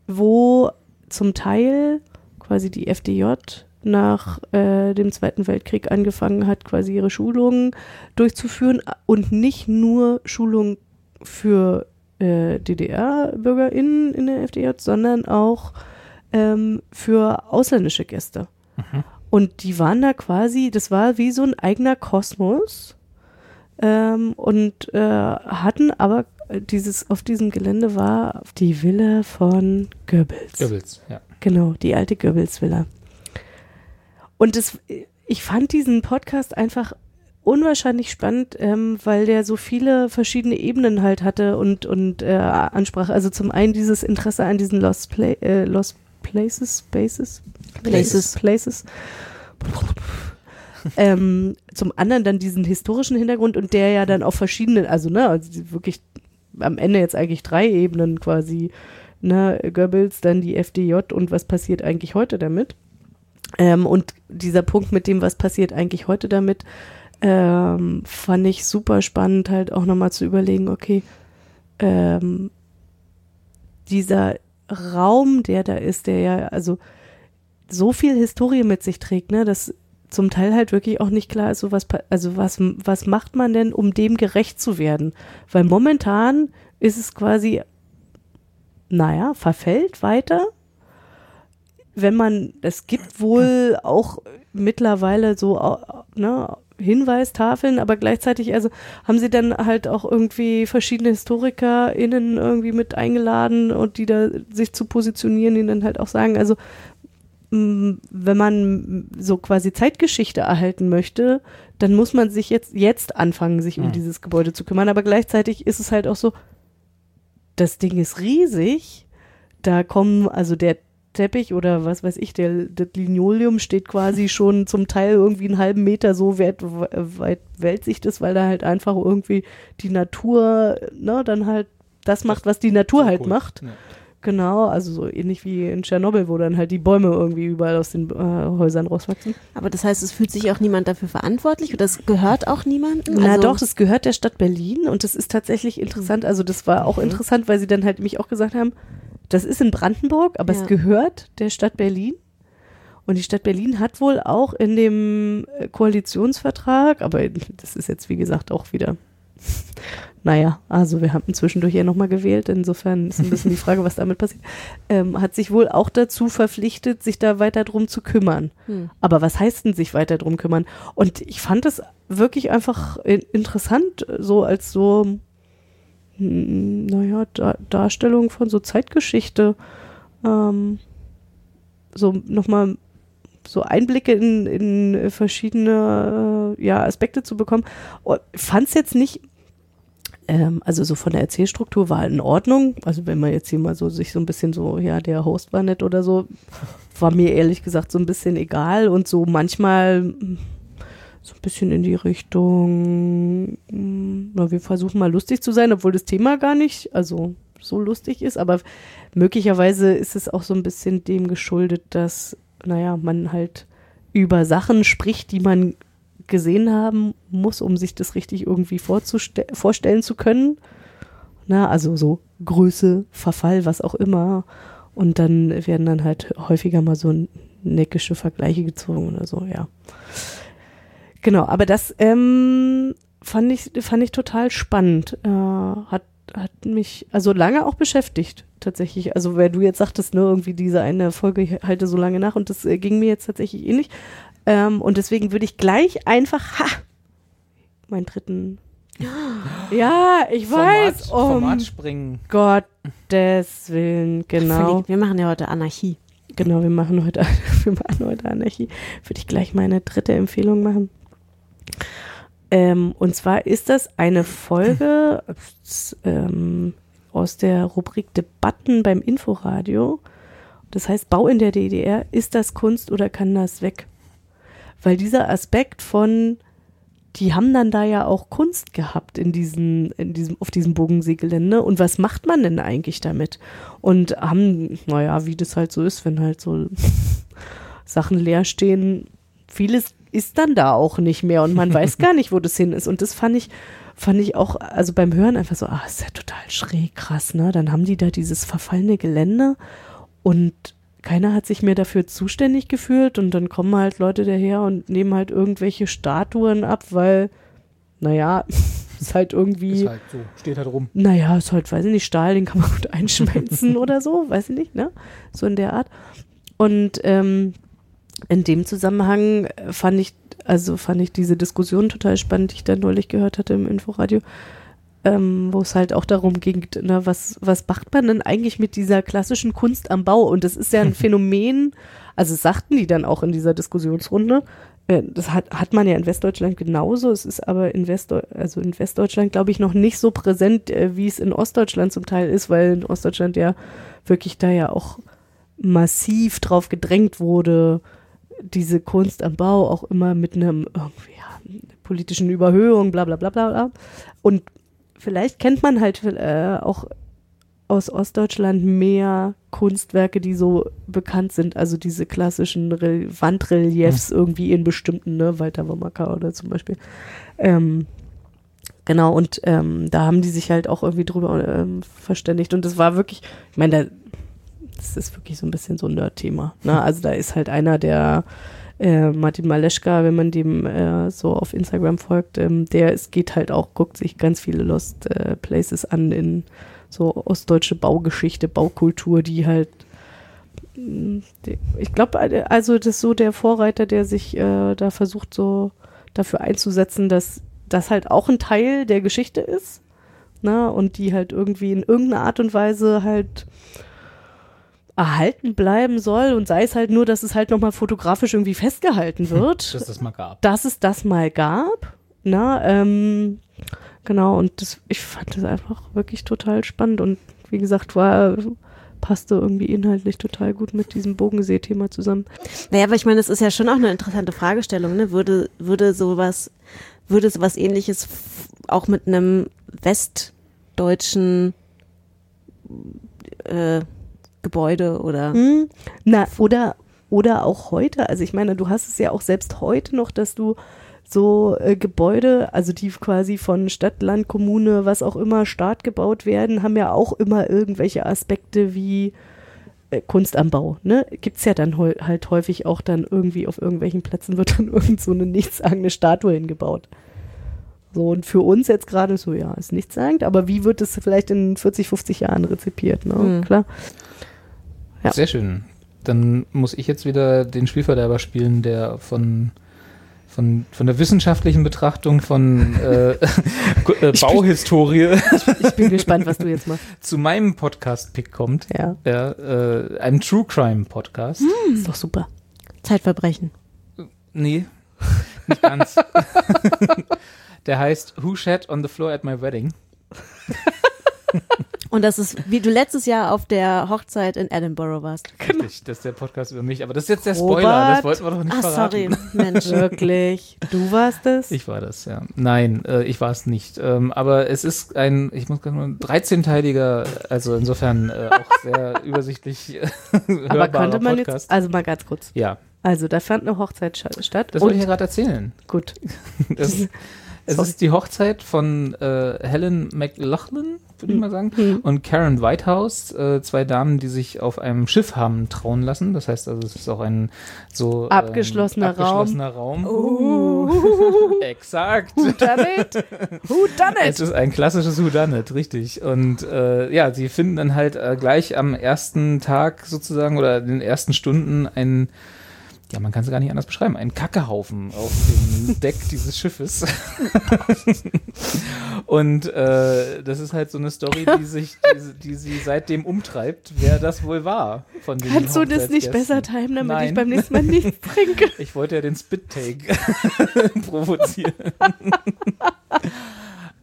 wo zum Teil quasi die FDJ nach äh, dem Zweiten Weltkrieg angefangen hat, quasi ihre Schulungen durchzuführen und nicht nur Schulungen für äh, DDR-BürgerInnen in der FDJ, sondern auch ähm, für ausländische Gäste. Und die waren da quasi, das war wie so ein eigener Kosmos ähm, und äh, hatten aber dieses, auf diesem Gelände war die Villa von Goebbels. Goebbels, ja. Genau, die alte Goebbels-Villa. Und das, ich fand diesen Podcast einfach unwahrscheinlich spannend, ähm, weil der so viele verschiedene Ebenen halt hatte und, und äh, ansprach. Also zum einen dieses Interesse an diesen Lost, Pla äh, Lost Places, Spaces, Places. Places. ähm, zum anderen dann diesen historischen Hintergrund und der ja dann auf verschiedenen, also ne, also wirklich am Ende jetzt eigentlich drei Ebenen quasi, ne, Goebbels, dann die FDJ und was passiert eigentlich heute damit. Ähm, und dieser Punkt mit dem, was passiert eigentlich heute damit, ähm, fand ich super spannend, halt auch nochmal zu überlegen, okay, ähm, dieser Raum, der da ist, der ja, also so viel Historie mit sich trägt, ne, dass zum Teil halt wirklich auch nicht klar ist, so was, also was, was macht man denn, um dem gerecht zu werden? Weil momentan ist es quasi, naja, verfällt weiter. Wenn man, es gibt wohl auch mittlerweile so, ne, Hinweistafeln, aber gleichzeitig, also haben sie dann halt auch irgendwie verschiedene HistorikerInnen irgendwie mit eingeladen und die da sich zu positionieren, die dann halt auch sagen, also wenn man so quasi Zeitgeschichte erhalten möchte, dann muss man sich jetzt, jetzt anfangen, sich um Mhm. dieses Gebäude zu kümmern. Aber gleichzeitig ist es halt auch so, das Ding ist riesig. Da kommen, also der Teppich oder was weiß ich, der, das Linoleum steht quasi schon zum Teil irgendwie einen halben Meter so weit, weit wälzt das, weil da halt einfach irgendwie die Natur, ne, dann halt das macht, was die Natur halt Cool. macht. Ja. Genau, also so ähnlich wie in Tschernobyl, wo dann halt die Bäume irgendwie überall aus den äh, Häusern rauswachsen. Aber das heißt, es fühlt sich auch niemand dafür verantwortlich oder es gehört auch niemandem? Na Also- doch, das gehört der Stadt Berlin und das ist tatsächlich interessant. Also das war auch interessant, weil sie dann halt mich auch gesagt haben, das ist in Brandenburg, aber Ja. es gehört der Stadt Berlin. Und die Stadt Berlin hat wohl auch in dem äh, Koalitionsvertrag, aber das ist jetzt wie gesagt auch wieder naja, also wir haben zwischendurch ja nochmal gewählt, insofern ist ein bisschen die Frage, was damit passiert, ähm, hat sich wohl auch dazu verpflichtet, sich da weiter drum zu kümmern. Hm. Aber was heißt denn sich weiter drum kümmern? Und ich fand es wirklich einfach in- interessant, so als so, naja, da Darstellung von so Zeitgeschichte, ähm, so nochmal so Einblicke in, in verschiedene äh, ja, Aspekte zu bekommen. Fand es jetzt nicht, ähm, also so von der Erzählstruktur war in Ordnung. Also wenn man jetzt hier mal so sich so ein bisschen so, ja, der Host war nett oder so, war mir ehrlich gesagt so ein bisschen egal und so manchmal so ein bisschen in die Richtung, mm, na, wir versuchen mal lustig zu sein, obwohl das Thema gar nicht, also so lustig ist, aber möglicherweise ist es auch so ein bisschen dem geschuldet, dass, naja, man halt über Sachen spricht, die man gesehen haben muss, um sich das richtig irgendwie vorstellen zu können. Na, also so Größe, Verfall, was auch immer. Und dann werden dann halt häufiger mal so neckische Vergleiche gezogen oder so, ja. Genau, aber das ähm, fand ich fand ich total spannend. Äh, hat hat mich also lange auch beschäftigt tatsächlich. Also wer du jetzt sagtest, ne, irgendwie diese eine Folge ich halte so lange nach und das äh, ging mir jetzt tatsächlich ähnlich. Ähm, und deswegen würde ich gleich einfach ha, meinen dritten. Ja, ich weiß. Format, um Format springen. Gottes Willen, genau. Wir machen ja heute Anarchie. Genau, wir machen heute, wir machen heute Anarchie. Würde ich gleich meine dritte Empfehlung machen. Ähm, und zwar ist das eine Folge ähm, aus der Rubrik Debatten beim Inforadio. Das heißt, Bau in der DDR, ist das Kunst oder kann das weg? Weil dieser Aspekt von, die haben dann da ja auch Kunst gehabt in diesen, in diesem, auf diesem Bogenseegelände. Und was macht man denn eigentlich damit? Und haben, naja, wie das halt so ist, wenn halt so Sachen leer stehen, vieles ist dann da auch nicht mehr und man weiß gar nicht, wo das hin ist. Und das fand ich, fand ich auch, also beim Hören einfach so, ah, ist ja total schräg, krass, ne? Dann haben die da dieses verfallene Gelände und keiner hat sich mehr dafür zuständig gefühlt und dann kommen halt Leute daher und nehmen halt irgendwelche Statuen ab, weil, naja, ist halt irgendwie. Ist halt so, steht halt rum. Naja, ist halt, weiß ich nicht, Stahl, den kann man gut einschmelzen oder so, weiß ich nicht, ne? So in der Art. Und ähm, in dem Zusammenhang äh, fand ich, also fand ich diese Diskussion total spannend, die ich da neulich gehört hatte im Inforadio, ähm, wo es halt auch darum ging, ne, was, was macht man denn eigentlich mit dieser klassischen Kunst am Bau? Und das ist ja ein Phänomen, also sagten die dann auch in dieser Diskussionsrunde, äh, das hat, hat man ja in Westdeutschland genauso. Es ist aber in, Westdeu also in Westdeutschland, glaube ich, noch nicht so präsent, äh, wie es in Ostdeutschland zum Teil ist, weil in Ostdeutschland ja wirklich da ja auch massiv drauf gedrängt wurde, diese Kunst am Bau auch immer mit einem irgendwie, ja, politischen Überhöhung, bla bla bla bla bla. Und vielleicht kennt man halt äh, auch aus Ostdeutschland mehr Kunstwerke, die so bekannt sind, also diese klassischen Rel Wandreliefs irgendwie in bestimmten, ne, Walter Womacker oder zum Beispiel. Ähm, genau, und ähm, da haben die sich halt auch irgendwie drüber ähm, verständigt. Und das war wirklich, ich meine, da, das ist wirklich so ein bisschen so ein Nerd-Thema. Ne? Also da ist halt einer, der äh, Martin Maleschka, wenn man dem äh, so auf Instagram folgt, ähm, der es geht halt auch, guckt sich ganz viele Lost äh, Places an in so ostdeutsche Baugeschichte, Baukultur, die halt die, ich glaube, also das ist so der Vorreiter, der sich äh, da versucht, so dafür einzusetzen, dass das halt auch ein Teil der Geschichte ist. Ne? Und die halt irgendwie in irgendeiner Art und Weise halt erhalten bleiben soll und sei es halt nur, dass es halt nochmal fotografisch irgendwie festgehalten wird, Dass das mal gab. dass es das mal gab. Na, ähm, genau, und das, ich fand das einfach wirklich total spannend und wie gesagt, war, passte irgendwie inhaltlich total gut mit diesem Bogensee-Thema zusammen. Naja, aber ich meine, das ist ja schon auch eine interessante Fragestellung, ne? Würde, würde sowas, würde sowas ähnliches auch mit einem westdeutschen äh, Gebäude oder Hm, na, oder, oder auch heute, also ich meine, du hast es ja auch selbst heute noch, dass du so äh, Gebäude, also die quasi von Stadt, Land, Kommune, was auch immer, Staat gebaut werden, haben ja auch immer irgendwelche Aspekte wie äh, Kunst am Bau, ne? Gibt's ja dann halt häufig auch dann irgendwie auf irgendwelchen Plätzen wird dann irgend so eine nichtssagende Statue hingebaut. So, und für uns jetzt gerade so, ja, ist nichts sagend, aber wie wird es vielleicht in 40, 50 Jahren rezipiert, ne? Mhm. Klar. Ja. Sehr schön. Dann muss ich jetzt wieder den Spielverderber spielen, der von, von, von der wissenschaftlichen Betrachtung von äh, äh, Bauhistorie Ich bin gespannt, was du jetzt machst. zu meinem Podcast-Pick kommt. Ja, Ja, äh, ein True Crime Podcast. ist doch super. Zeitverbrechen. Nee, nicht ganz. der heißt Who Shat on the Floor at My Wedding. Und das ist, wie du letztes Jahr auf der Hochzeit in Edinburgh warst. Richtig, das ist der Podcast über mich. Aber das ist jetzt der Robert. Spoiler, das wollten wir doch nicht Ah, verraten. sorry, Mensch. Wirklich. Du warst es? Ich war das, ja. Nein, äh, ich war es nicht. Ähm, aber es ist ein, ich muss gerade mal, 13-teiliger, also insofern äh, auch sehr übersichtlich äh, aber hörbarer könnte man Podcast. jetzt, also mal ganz kurz. ja, Also, da fand eine Hochzeit statt. das wollte ich ja gerade erzählen. gut. Es, es ist die Hochzeit von äh, Helen McLaughlin, würde ich mal sagen, Hm. und Karen Whitehouse, äh, zwei Damen, die sich auf einem Schiff haben trauen lassen. Das heißt also, es ist auch ein so ähm, Abgeschlossener abgeschlossener Raum. Uh, Exakt. who done it? Who done Es it? ist ein klassisches Whodunit, richtig. Und äh, ja, sie finden dann halt äh, gleich am ersten Tag sozusagen oder in den ersten Stunden ein, ja, man kann es gar nicht anders beschreiben, ein Kackehaufen auf dem Deck dieses Schiffes. Und äh, das ist halt so eine Story, die sich, die, die sie seitdem umtreibt, wer das wohl war von den Kannst du das nicht besser timen, damit Nein. ich beim nächsten Mal nichts trinke? Ich wollte ja den Spit-Take provozieren.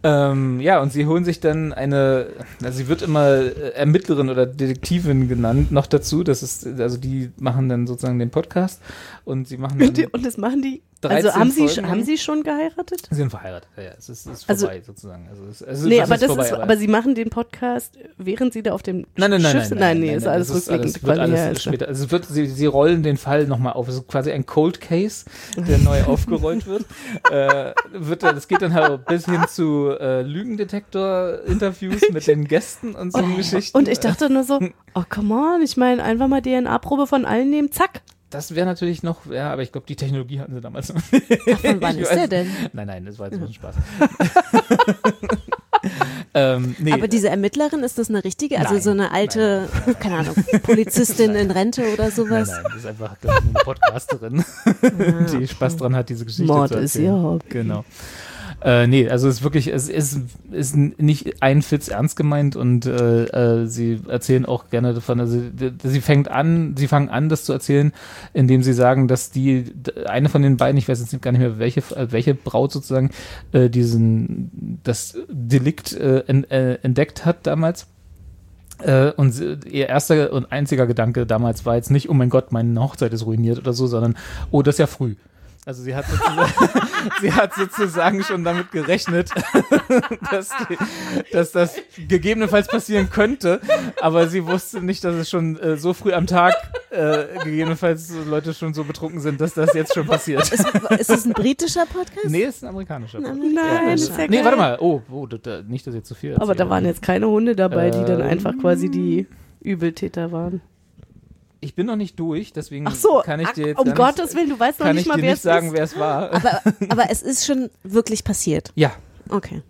Ähm, ja, und sie holen sich dann eine, also sie wird immer äh, Ermittlerin oder Detektivin genannt, noch dazu. Das ist, also die machen dann sozusagen den Podcast und sie machen Und, die, und das machen die. 13 Also haben sie, haben sie schon geheiratet? sie sind verheiratet. Ja, ja, es ist, es ist Also- vorbei sozusagen. Also es, es, Nee, aber das vorbei, ist, aber sie machen den Podcast, während sie da auf dem Nein, nein, nein, Schiff nein, sind. nein, nein, ist nein, alles das ist rückblickend. alles, ja, alles ist später. Also es wird, sie, sie rollen den Fall nochmal auf. Es ist quasi ein Cold Case, der neu aufgerollt wird. äh, wird. dann- Das geht dann halt bis hin zu äh, Lügendetektor-Interviews mit den Gästen und so Geschichten. Und ich dachte nur so, oh come on, ich meine, einfach mal DNA-Probe von allen nehmen, zack. Das wäre natürlich noch, ja, aber ich glaube, die Technologie hatten sie damals noch. Ach, von wann Ich ist weiß- der denn? Nein, nein, das war jetzt nur ein Spaß. ähm, nee, Aber diese Ermittlerin, ist das eine richtige, also Nein, so eine alte, keine Ahnung, Polizistin in Rente oder nein, sowas? nein, das ist einfach ich, eine Podcasterin, die Spaß dran hat, diese Geschichte Mord zu ist erzählen. ihr Hobby. Genau. Äh, nee, also es ist wirklich, es ist, ist nicht ein Fitz ernst gemeint und äh, äh, sie erzählen auch gerne davon, also sie fängt an, sie fangen an, das zu erzählen, indem sie sagen, dass die, eine von den beiden, ich weiß jetzt gar nicht mehr, welche, welche Braut sozusagen, äh, diesen, das Delikt äh, äh, entdeckt hat damals. Äh, und ihr erster und einziger Gedanke damals war jetzt nicht, oh mein Gott, meine Hochzeit ist ruiniert oder so, sondern, oh, das ist ja früh. Also sie hat sozusagen, sie hat sozusagen schon damit gerechnet, dass, die, dass das gegebenenfalls passieren könnte, aber sie wusste nicht, dass es schon äh, so früh am Tag äh, gegebenenfalls so Leute schon so betrunken sind, dass das jetzt schon passiert. Ist, ist es ein britischer Podcast? Nee, ist ein amerikanischer. Podcast. Nein, ist ja nee, geil. warte mal. Oh, oh da, nicht, dass jetzt zu viel Aber erzähle. da waren jetzt keine Hunde dabei, die dann Ähm. einfach quasi die Übeltäter waren. Ich bin noch nicht durch, deswegen Ach so, kann ich dir jetzt um Gottes nicht, Willen, du weißt noch kann nicht ich mal, dir wer nicht es sagen, ist. wer es war. Aber, aber es ist schon wirklich passiert. ja, Okay.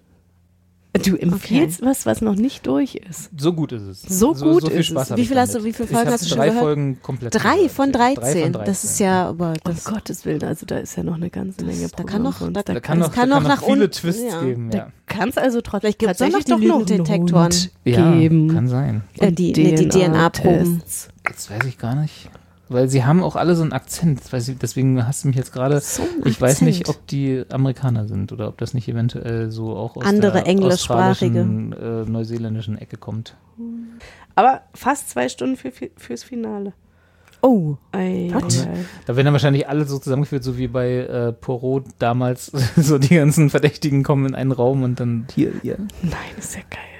Du empfiehlst was, was noch nicht durch ist. so gut ist es. So gut so viel ist Spaß es. Wie viel hast du- wie viele Folgen hast du schon drei gehört? Folgen komplett Drei von ja. Drei 13. von 13. Das ist ja, aber Um das, Gottes Willen, also da ist ja noch eine ganze Menge da kann noch- da- Da da kann Das noch, kann da noch kann nach noch viele unten, Twists ja. geben. Ja, kann es also trotzdem Vielleicht gibt's doch noch Lügendetektoren. Hund ja geben. kann sein. Äh, die- DNA-Proben. Jetzt weiß ich gar nicht. Weil sie haben auch alle so einen Akzent. Ich, deswegen hast du mich jetzt gerade. So ein Ich weiß nicht, ob die Amerikaner sind oder ob das nicht eventuell so auch aus Andere der englischsprachige. äh, neuseeländischen Ecke kommt. Aber fast zwei Stunden für, für, fürs Finale. Oh, Ei, ei. Da werden dann wahrscheinlich alle so zusammengeführt, so wie bei äh, Poirot damals. so die ganzen Verdächtigen kommen in einen Raum und dann hier, hier. Nein, ist ja geil.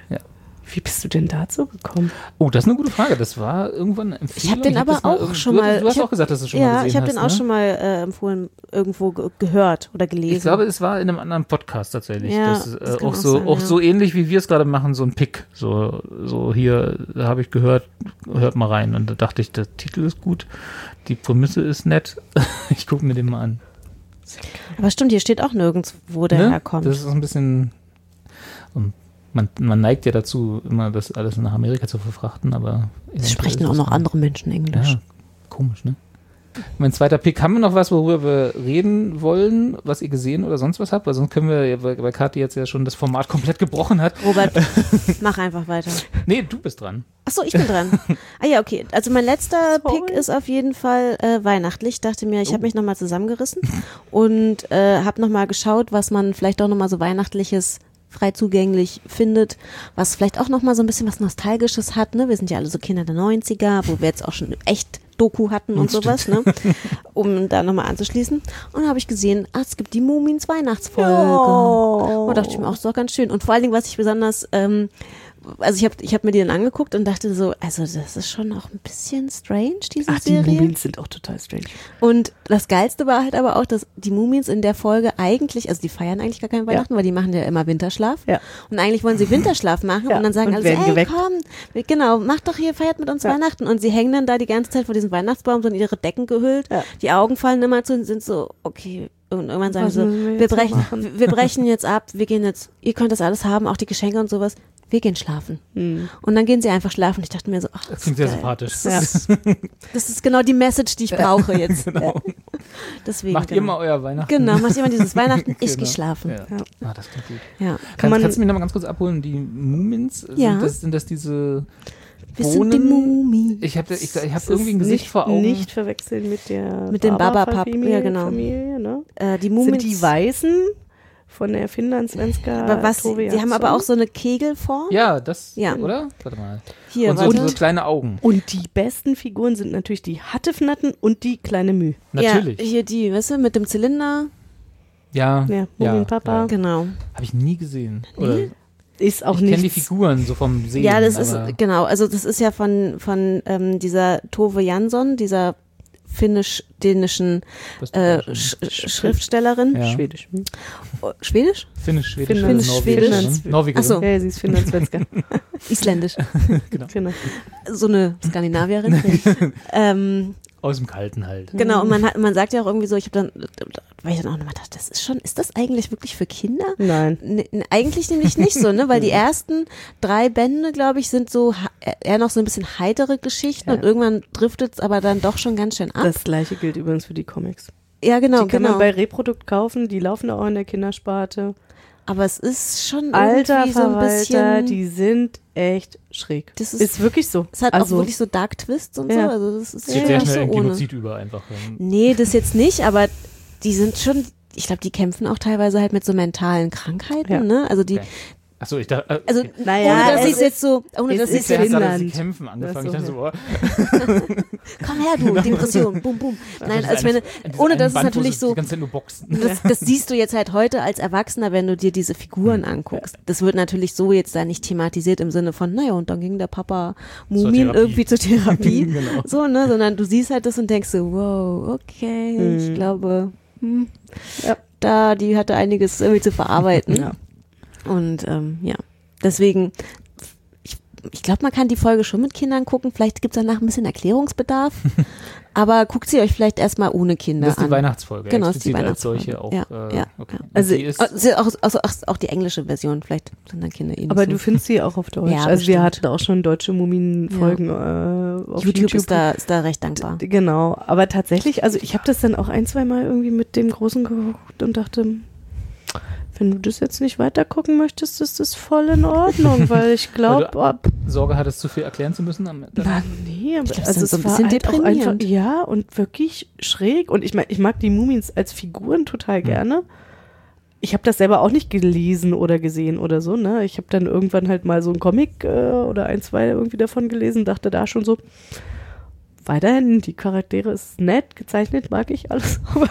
Wie bist du denn dazu gekommen? Oh, das ist eine gute Frage. Das war irgendwann eine Ich habe den Empfehlung. aber das mal auch irg- schon du, mal. Du hast ich auch hab- gesagt, dass du schon mal ja, gesehen ich habe den auch ne? schon mal äh, empfohlen, irgendwo ge gehört oder gelesen. Ich glaube, es war in einem anderen Podcast tatsächlich. Ja, das das äh, kann auch auch so, sein, auch ja. so ähnlich wie wir es gerade machen, so ein Pick. So, so hier, habe ich gehört, hört mal rein. Und da dachte ich, der Titel ist gut, die Prämisse ist nett. ich gucke mir den mal an. Aber stimmt, hier steht auch nirgends, wo der Ne? herkommt. Das ist ein bisschen. und Man, man neigt ja dazu, immer das alles nach Amerika zu verfrachten, aber. Es sprechen auch noch andere Menschen Englisch. Ja, komisch, ne? Mein zweiter Pick, haben wir noch was, worüber wir reden wollen, was ihr gesehen oder sonst was habt? Weil sonst können wir, weil, weil Kathi jetzt ja schon das Format komplett gebrochen hat. Robert, mach einfach weiter. Nee, du bist dran. Achso, ich bin dran. Ah ja, okay. Also mein letzter Sorry. Pick ist auf jeden Fall äh, weihnachtlich. Ich dachte mir, ich habe mich nochmal zusammengerissen und äh, habe nochmal geschaut, was man vielleicht auch nochmal so weihnachtliches frei zugänglich findet, was vielleicht auch nochmal so ein bisschen was Nostalgisches hat. Ne? Wir sind ja alle so Kinder der 90er, wo wir jetzt auch schon echt Doku hatten und sowas, ne? um da nochmal anzuschließen. Und da habe ich gesehen, ah, es gibt die Mumins Weihnachtsfolge. Oh. Und dachte ich mir auch, doch ganz schön. Und vor allen Dingen, was ich besonders, ähm, also ich habe ich hab mir die dann angeguckt und dachte so, also das ist schon auch ein bisschen strange, diese Ach, die Serie. Mumins sind auch total strange. Und das Geilste war halt aber auch, dass die Mumins in der Folge eigentlich, also die feiern eigentlich gar keinen Weihnachten, weil die machen ja immer Winterschlaf. Ja. Und eigentlich wollen sie Winterschlaf machen Ja, und dann sagen und alle, so, ey, geweckt. komm, genau, mach doch hier, feiert mit uns Ja. Weihnachten. Und sie hängen dann da die ganze Zeit vor diesem Weihnachtsbaum, so in ihre Decken gehüllt. Ja. Die Augen fallen immer zu und sind so, okay. Und irgendwann sagen Was sie so, wir wir brechen, machen? wir brechen jetzt ab, wir gehen jetzt, ihr könnt das alles haben, auch die Geschenke und sowas. Wir gehen schlafen. Hm. Und dann gehen sie einfach schlafen. Ich dachte mir so, ach, Das klingt sehr geil. sympathisch. Ja. Das ist genau die Message, die ich brauche jetzt. genau. Deswegen, Macht ihr genau. mal euer Weihnachten? Genau, macht immer dieses Weihnachten, ich Genau. gehe schlafen. Ja. Ja. Ah, das klingt gut. Ja. Kann, man- kannst du mich noch mal ganz kurz abholen? Die Mumins, sind, Ja. das, sind das diese Wir sind die Bohnen? Mumi. Ich habe ich, ich hab irgendwie ein Gesicht nicht, vor Augen. Nicht verwechseln mit der Mit dem Baba-Pap, Familie, ja, genau. Familie, ne? Äh, die Sind Mumins. die Weißen von der Finnland-Svenska aber was, die haben aber auch so eine Kegelform. ja, das, Ja. oder? Warte mal. Hier, und so, warte. so kleine Augen. Und die besten Figuren sind natürlich die Hattefnatten und die kleine Müh. Natürlich. Ja, hier die, weißt du, mit dem Zylinder. Ja, Ja, Mumienpapa. ja. Genau. Habe ich nie gesehen. Oder Ist auch ich nicht. kenne die Figuren so vom Sehen. Ja, das ist, genau, also das ist ja von, von ähm, dieser Tove Jansson, dieser finnisch-dänischen äh, Sch Sch Schriftstellerin. Ja. Schwedisch. Hm? Oh, Schwedisch? Finnisch, Schwedisch, Finnisch, Norwegisch. Schwedisch. ne? Norwegerin. Ach so. Ja, sie ist Finnland-Svenska. Isländisch. genau. so eine Skandinavierin. ähm, Aus dem Kalten halt. Genau, und man hat, man sagt ja auch irgendwie so, ich habe dann, weil ich dann auch nochmal dachte, das ist schon, ist das eigentlich wirklich für Kinder? Nein. Ne, ne, eigentlich nämlich nicht so, ne, weil die ersten drei Bände, glaube ich, sind so ha- eher noch so ein bisschen heitere Geschichten Ja. und irgendwann driftet es aber dann doch schon ganz schön ab. Das gleiche gilt übrigens für die Comics. ja, genau, die kann genau. man bei Reprodukt kaufen, die laufen auch in der Kindersparte. Aber es ist schon Alter irgendwie so ein Verwalter, bisschen, die sind echt schräg. Das ist- ist wirklich so. es hat also, auch wirklich so Dark Twists und Ja. so, also das ist Es geht schon sehr nicht schnell so in ohne. Genozid über einfach. Nee, das jetzt nicht, aber die sind schon, ich glaube, die kämpfen auch teilweise halt mit so mentalen Krankheiten, Ja. ne? Also die, Okay. Achso, ich dachte. äh, also okay. Naja, ohne dass es sie es ist- jetzt so, ohne dass sie ist es jetzt hat gerade das Kämpfen angefangen. Ach Ich so, dachte so, oh, komm her, du, Depression, bum, bum. Nein, das also ich meine, ein- ohne dass es natürlich sie so, Die ganze Zeit nur boxen. das, das siehst du jetzt halt heute als Erwachsener, wenn du dir diese Figuren anguckst. Das wird natürlich so jetzt da nicht thematisiert im Sinne von, naja, und dann ging der Papa Mumin Therapie. irgendwie zur Therapie. Genau. So, ne, sondern du siehst halt das und denkst so, wow, okay, ich glaube, hm, Ja. da, die hatte einiges irgendwie zu verarbeiten. Ja. Und ähm, ja, deswegen, ich, ich glaube, man kann die Folge schon mit Kindern gucken. Vielleicht gibt es danach ein bisschen Erklärungsbedarf. aber guckt sie euch vielleicht erstmal ohne Kinder Das ist die an. Weihnachtsfolge. Genau, das ist die Weihnachtsfolge. solche auch. Ja, äh, ja, okay. ja. Also, Oh, sie- auch, also, auch, die englische Version, vielleicht sind dann Kinder eh nicht Aber so. du findest sie auch auf Deutsch. Ja, also wir bestimmt. hatten auch schon deutsche Muminfolgen äh, auf YouTube, YouTube. ist da, ist da recht dankbar. D- Genau, aber tatsächlich, also ich habe das dann auch ein, zwei Mal irgendwie mit dem Großen geguckt und dachte, wenn du das jetzt nicht weiter gucken möchtest, ist das voll in Ordnung, weil ich glaube, Sorge hattest, zu viel erklären zu müssen. Am, na nee, aber glaub, das also ist es so ein war bisschen halt auch einfach, deprimierend. ja, und wirklich schräg und ich meine, ich mag die Mumins als Figuren total gerne. Ich habe das selber auch nicht gelesen oder gesehen oder so, ne? Ich habe dann irgendwann halt mal so ein Comic äh, oder ein, zwei irgendwie davon gelesen, dachte da schon so, weiterhin, die Charaktere ist nett, gezeichnet, mag ich alles, aber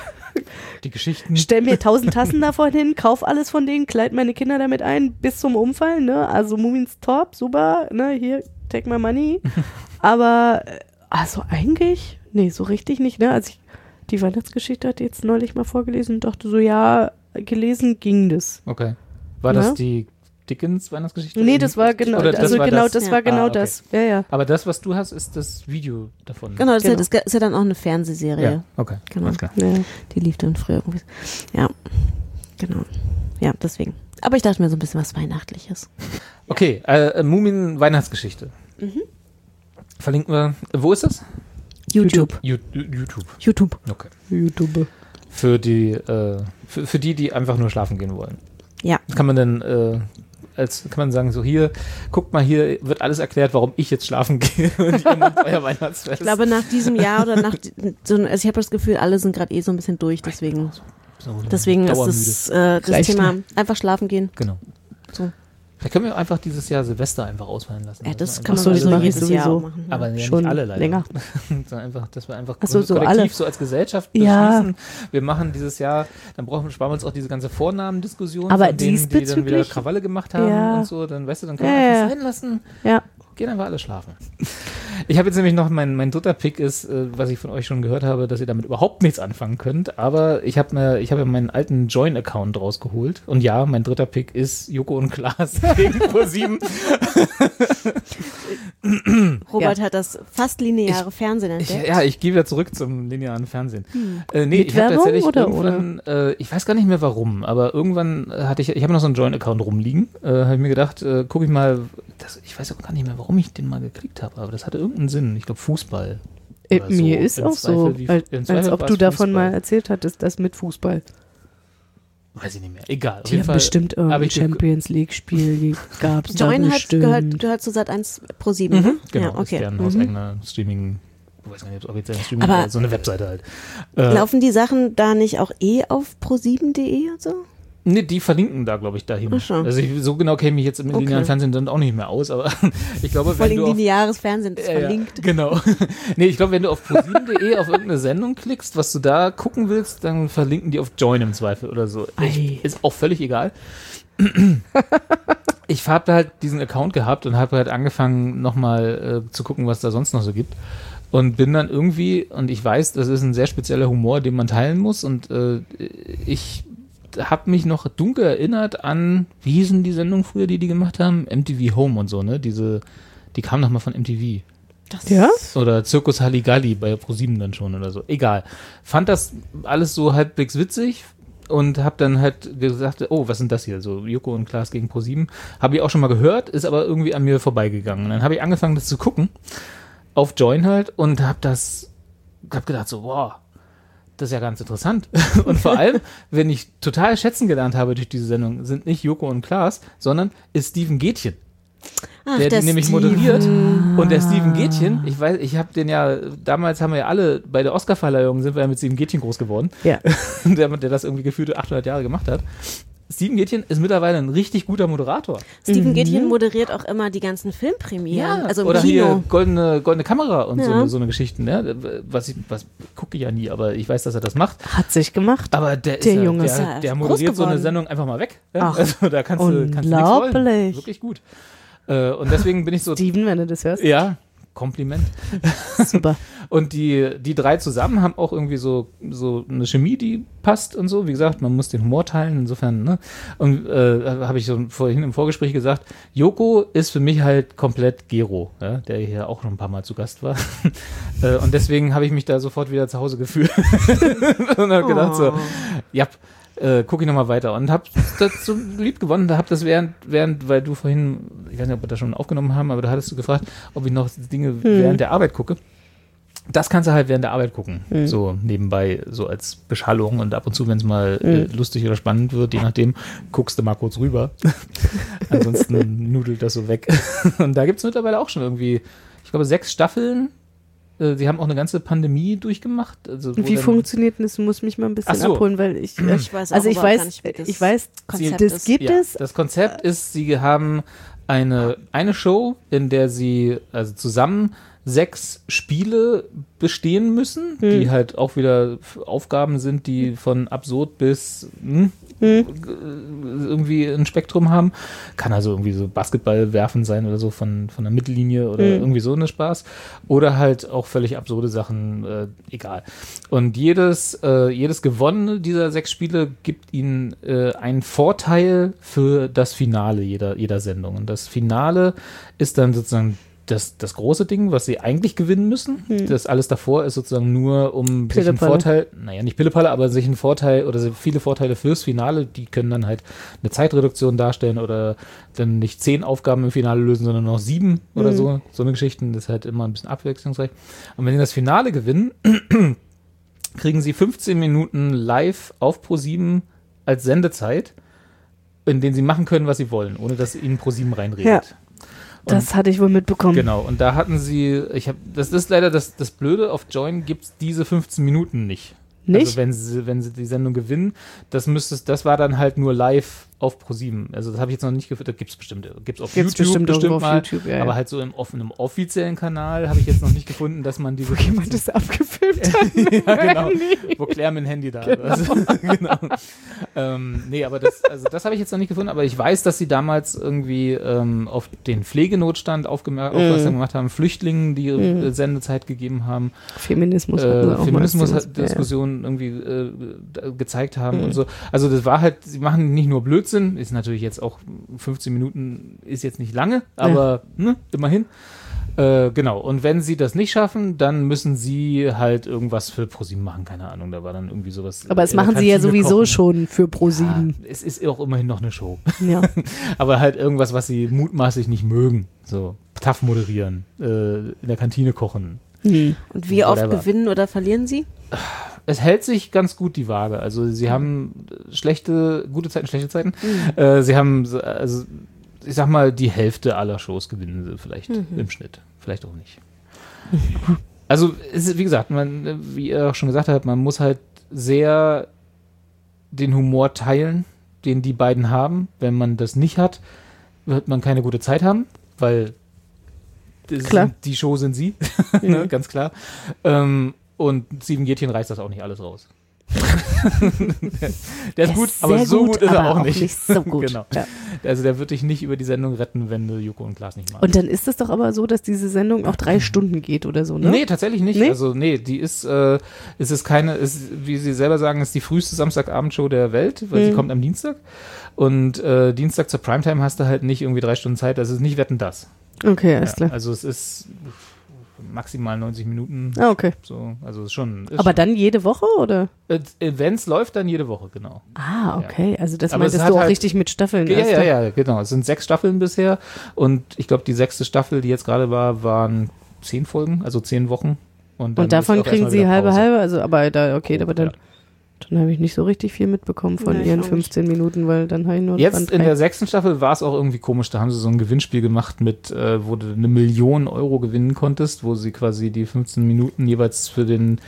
die Geschichten. stell mir tausend Tassen davon hin, kauf alles von denen, kleid meine Kinder damit ein, bis zum Umfallen, ne? Also Mumins top, super, ne? Hier, take my money. Aber, äh, also eigentlich, nee, so richtig nicht, ne? Also ich, die Weihnachtsgeschichte hatte jetzt neulich mal vorgelesen und dachte so, ja, gelesen ging das. Okay. War das Ja. die Dickens Weihnachtsgeschichte? Nee, das war genau, Oder das also war genau, das? das, war genau Ah, okay. das. Ja, ja. Aber das, was du hast, ist das Video davon. Genau, das Genau. Ist, ja, das ist ja dann auch eine Fernsehserie. Ja, okay. Genau. Alles klar. ja. Die lief dann früher irgendwie. Ja, genau. Ja, deswegen. Aber ich dachte mir so ein bisschen was Weihnachtliches. Okay, äh, Mumien Weihnachtsgeschichte. Mhm. Verlinken wir. Wo ist das? YouTube. Ju- YouTube. YouTube. Okay. YouTube. Für die, äh, für, für die, die einfach nur schlafen gehen wollen. Ja. Kann man dann, äh, als kann man sagen, so hier, guckt mal, hier wird alles erklärt, warum ich jetzt schlafen gehe und ihr macht euer Weihnachtsfest. Ich glaube, nach diesem Jahr oder nach so, also ich habe das Gefühl, alle sind gerade eh so ein bisschen durch, deswegen, so deswegen ist das, äh, das Thema einfach schlafen gehen. Genau. So. Vielleicht können wir einfach dieses Jahr Silvester einfach ausfallen lassen. Ja, das wir kann man so, das sowieso mache ich jedes Jahr sowieso. machen. Aber ja, Schon nicht alle leider. länger. Sondern einfach, dass wir einfach Ach so, so kollektiv alle. so als Gesellschaft Ja. beschließen, wir machen dieses Jahr, dann brauchen, sparen wir uns auch diese ganze Vornamendiskussion Aber von denen, die dann wieder Krawalle gemacht haben Ja. und so, dann weißt du, dann können Ja, wir ja. einfach sein lassen. Ja. Gehen einfach alle schlafen. Ich habe jetzt nämlich noch, mein, mein dritter Pick ist, äh, was ich von euch schon gehört habe, dass ihr damit überhaupt nichts anfangen könnt, aber ich habe mir, ich habe ja meinen alten Join-Account rausgeholt und ja, mein dritter Pick ist Joko und Klaas gegen Pro7. Robert hat das fast lineare Fernsehen Ich, entdeckt. ja, ich gehe wieder zurück zum linearen Fernsehen. Äh, nee, Mit ich habe tatsächlich oder irgendwann, Äh, ich weiß gar nicht mehr warum, aber irgendwann äh, hatte ich, ich habe noch so einen Join-Account rumliegen, äh, habe ich mir gedacht, äh, gucke ich mal, das, ich weiß auch gar nicht mehr, warum ich den mal geklickt habe, aber das hatte irgendeinen Sinn. Ich glaube Fußball. Äh, Oder mir so. ist Im auch so, Zweifel wie- als, als ob du davon Fußball. mal erzählt hattest, das mit Fußball. Weiß ich nicht mehr. Egal. Auf Die jeden haben Fall bestimmt irgendein Champions League-Spiel gab es da Join hat gehört, gehört zu Sat 1 Pro 7. Mhm, genau, ja, okay. ist deren Mhm. hauseigener Streaming, ich weiß gar nicht, ob es offiziell ein Streaming Aber- oder so eine Webseite halt. Äh, Laufen die Sachen da nicht auch eh auf pro7.de und so? Nee, die verlinken da, glaube ich, dahin. Also ich, so genau kenne ich mich jetzt im Okay. linearen Fernsehen dann auch nicht mehr aus, aber ich glaube, Vor wenn du auf, lineares Fernsehen ist ja, verlinkt. genau. nee, ich glaube, wenn du auf pro7.de auf irgendeine Sendung klickst, was du da gucken willst, dann verlinken die auf Join im Zweifel oder so. Ich, ist auch völlig egal. ich habe halt diesen Account gehabt und habe halt angefangen, nochmal äh, zu gucken, was da sonst noch so gibt. Und bin dann irgendwie, und ich weiß, das ist ein sehr spezieller Humor, den man teilen muss. Und äh, ich habe mich noch dunkel erinnert an, wie hießen die Sendungen früher, die die gemacht haben? MTV Home und so, ne? Diese, die kamen noch mal von MTV. Ja? Oder Zirkus Halligalli bei ProSieben dann schon oder so. Egal. Fand das alles so halbwegs witzig und habe dann halt gesagt, oh, was sind das hier? So Joko und Klaas gegen ProSieben. Habe ich auch schon mal gehört, ist aber irgendwie an mir vorbeigegangen. Und dann habe ich angefangen, das zu gucken. Auf Join halt und habe das, hab gedacht so, wow, das ist ja ganz interessant. Und vor allem, wenn ich total schätzen gelernt habe durch diese Sendung, sind nicht Joko und Klaas, sondern ist Steven Gätchen Ach, der, die nämlich Steven. moderiert. Und der Steven Gätchen, ich weiß, ich habe den ja, damals haben wir ja alle, bei der Oscarverleihung sind wir ja mit Steven Gätchen groß geworden, Ja. der, der das irgendwie gefühlte 800 Jahre gemacht hat. Steven Gätchen ist mittlerweile ein richtig guter Moderator. Steven Mhm. Gätchen moderiert auch immer die ganzen Filmpremieren. also im oder Kino. hier goldene, goldene Kamera und so, Ja. eine, so eine Geschichten. Ne? Was ich, was gucke ich ja nie, aber ich weiß, dass er das macht. Hat sich gemacht. Aber der, ist Der ja, Junge ist der, ja der moderiert so eine. Sendung einfach mal weg. Ja? Ach, also da kannst du, kannst du nichts wollen. unglaublich. Wirklich gut. Äh, und deswegen bin ich so, Steven, wenn du das hörst. ja, Kompliment. Super. Und die, die drei zusammen haben auch irgendwie so, so eine Chemie, die passt und so. Wie gesagt, man muss den Humor teilen, insofern, ne? Und äh, habe ich so vorhin im Vorgespräch gesagt, Joko ist für mich halt komplett Gero, ja? der hier auch schon ein paar Mal zu Gast war. äh, und deswegen habe ich mich da sofort wieder zu Hause gefühlt. und habe gedacht so, ja, äh, gucke ich nochmal weiter und habe das so lieb gewonnen. Da habe das während, während, weil du vorhin, ich weiß nicht, ob wir das schon aufgenommen haben, aber da hattest du gefragt, ob ich noch Dinge während der Arbeit gucke. Das kannst du halt während der Arbeit gucken, so nebenbei, so als Beschallung und ab und zu, wenn es mal äh, lustig oder spannend wird, je nachdem, guckst du mal kurz rüber. Ansonsten nudelt das so weg. und da gibt's mittlerweile auch schon irgendwie, ich glaube, sechs Staffeln. Äh, Sie haben auch eine ganze Pandemie durchgemacht. Also, wie funktioniert das? Du musst mich mal ein bisschen so. abholen, weil ich, äh, Ich weiß auch also ich weiß, ich weiß, Konzept das ist. gibt Ja, es. das Konzept ist, sie haben eine, eine Show, in der sie also zusammen sechs Spiele bestehen müssen, Hm. die halt auch wieder Aufgaben sind, die von absurd bis hm, Hm. irgendwie ein Spektrum haben. Kann also irgendwie so Basketball werfen sein oder so von, von der Mittellinie oder Hm. irgendwie so eine Spaß. Oder halt auch völlig absurde Sachen, äh, egal. Und jedes, äh, jedes gewonnene dieser sechs Spiele gibt ihnen äh, einen Vorteil für das Finale jeder, jeder Sendung. Und das Finale ist dann sozusagen das, das große Ding, was sie eigentlich gewinnen müssen. Das alles davor ist sozusagen nur, um sich einen. Vorteil, naja, nicht Pillepalle, aber sich einen Vorteil oder viele Vorteile fürs Finale, die können dann halt eine Zeitreduktion darstellen oder dann nicht zehn Aufgaben im Finale lösen, sondern noch sieben oder so. So eine Geschichten, das ist halt immer ein bisschen abwechslungsreich. Und wenn sie das Finale gewinnen, kriegen sie 15 Minuten live auf Pro7 als Sendezeit, in denen sie machen können, was sie wollen, ohne dass ihnen Pro7 reinredet. Ja. Das hatte ich wohl mitbekommen. Genau, und da hatten sie, ich habe, das ist leider das, das Blöde, auf Join gibt es diese 15 Minuten nicht. Nicht? Also wenn sie, wenn sie die Sendung gewinnen, das müsste, das war dann halt nur live auf Pro7. Also das habe ich jetzt noch nicht geführt, das gibt es bestimmt, gibt es auf Gibt's YouTube bestimmt auf mal, YouTube, ja, ja. aber halt so im offenen, offiziellen Kanal habe ich jetzt noch nicht gefunden, dass man diese Jemand das abgefilmt hat. ja, genau. Wo Claire dem Handy da ist. Also, genau. ähm, nee, aber das, also das habe ich jetzt noch nicht gefunden, aber ich weiß, dass sie damals irgendwie ähm, auf den Pflegenotstand aufgemerkt, Mhm. aufmerksam gemacht haben, Flüchtlingen die ihre Sendezeit gegeben haben, Feminismus äh, auch Ja, ja. Irgendwie äh, gezeigt haben Mhm. und so. Also das war halt, sie machen nicht nur Blödsinn, ist natürlich jetzt auch 15 Minuten ist jetzt nicht lange, aber ne, immerhin. Äh, genau, und wenn sie das nicht schaffen, dann müssen sie halt irgendwas für ProSieben machen, keine Ahnung, da war dann irgendwie sowas. Aber das machen sie ja sowieso kochen. schon für Ja, Pro7. es ist auch immerhin noch eine Show. Ja. Aber halt irgendwas, was sie mutmaßlich nicht mögen. So, TAF moderieren, äh, in der Kantine kochen, Hm. Und wie oft gewinnen oder verlieren sie? es hält sich ganz gut die Waage. Also sie haben schlechte, gute Zeiten, schlechte Zeiten. Äh, sie haben, so- also ich sag mal, die Hälfte aller Shows gewinnen sie vielleicht im Schnitt. Vielleicht auch nicht. Also es ist, wie gesagt, man, wie ihr auch schon gesagt habt, man muss halt sehr den Humor teilen, den die beiden haben. Wenn man das nicht hat, wird man keine gute Zeit haben, weil die Show sind sie, ne, ganz klar. Ähm, und Steven Gätchen reißt das auch nicht alles raus. der, der ist gut, aber sehr so gut, ist er aber auch nicht. so gut. genau. Ja. Also der wird dich nicht über die Sendung retten, wenn du Joko und Klaas nicht magst. Und dann ist es doch aber so, dass diese Sendung auch drei Stunden geht oder so, ne? Nee, tatsächlich nicht. Nee? Also, nee, die ist, äh, es ist keine, ist, wie sie selber sagen, ist die früheste Samstagabendshow der Welt, weil sie Mhm. kommt am Dienstag. Und äh, Dienstag zur Primetime hast du halt nicht irgendwie drei Stunden Zeit, das ist nicht Wetten das. Okay, alles Ja, klar. also es ist maximal 90 Minuten. Ah, okay. So, also es ist schon. Ist Aber schon. dann jede Woche oder? Events läuft dann jede Woche, genau. Ah, okay. Also das Aber es meintest du auch halt- richtig mit Staffeln. Ja, ja, ja, genau. Es sind sechs Staffeln bisher und ich glaube, die sechste Staffel, die jetzt gerade war, waren zehn Folgen, also zehn Wochen. Und, dann Und davon kriegen sie halbe halbe, also aber da okay, Grob, aber dann, ja. Dann habe ich nicht so richtig viel mitbekommen von ich ihren auch nicht. 15 Minuten, weil dann habe ich nur Jetzt in der sechsten Staffel war es auch irgendwie komisch. Da haben sie so ein Gewinnspiel gemacht mit, äh, wo du eine Million Euro gewinnen konntest, wo sie quasi die 15 Minuten jeweils für den,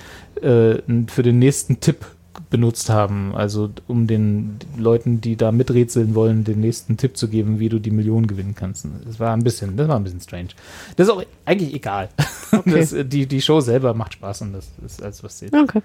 äh, für den nächsten Tipp benutzt haben. Also um den Leuten, die da miträtseln wollen, den nächsten Tipp zu geben, wie du die Million gewinnen kannst. Das war ein bisschen, das war ein bisschen strange. Das ist auch eigentlich egal. Okay. Das, äh, die, die Show selber macht Spaß und das ist alles, was zählt. Okay.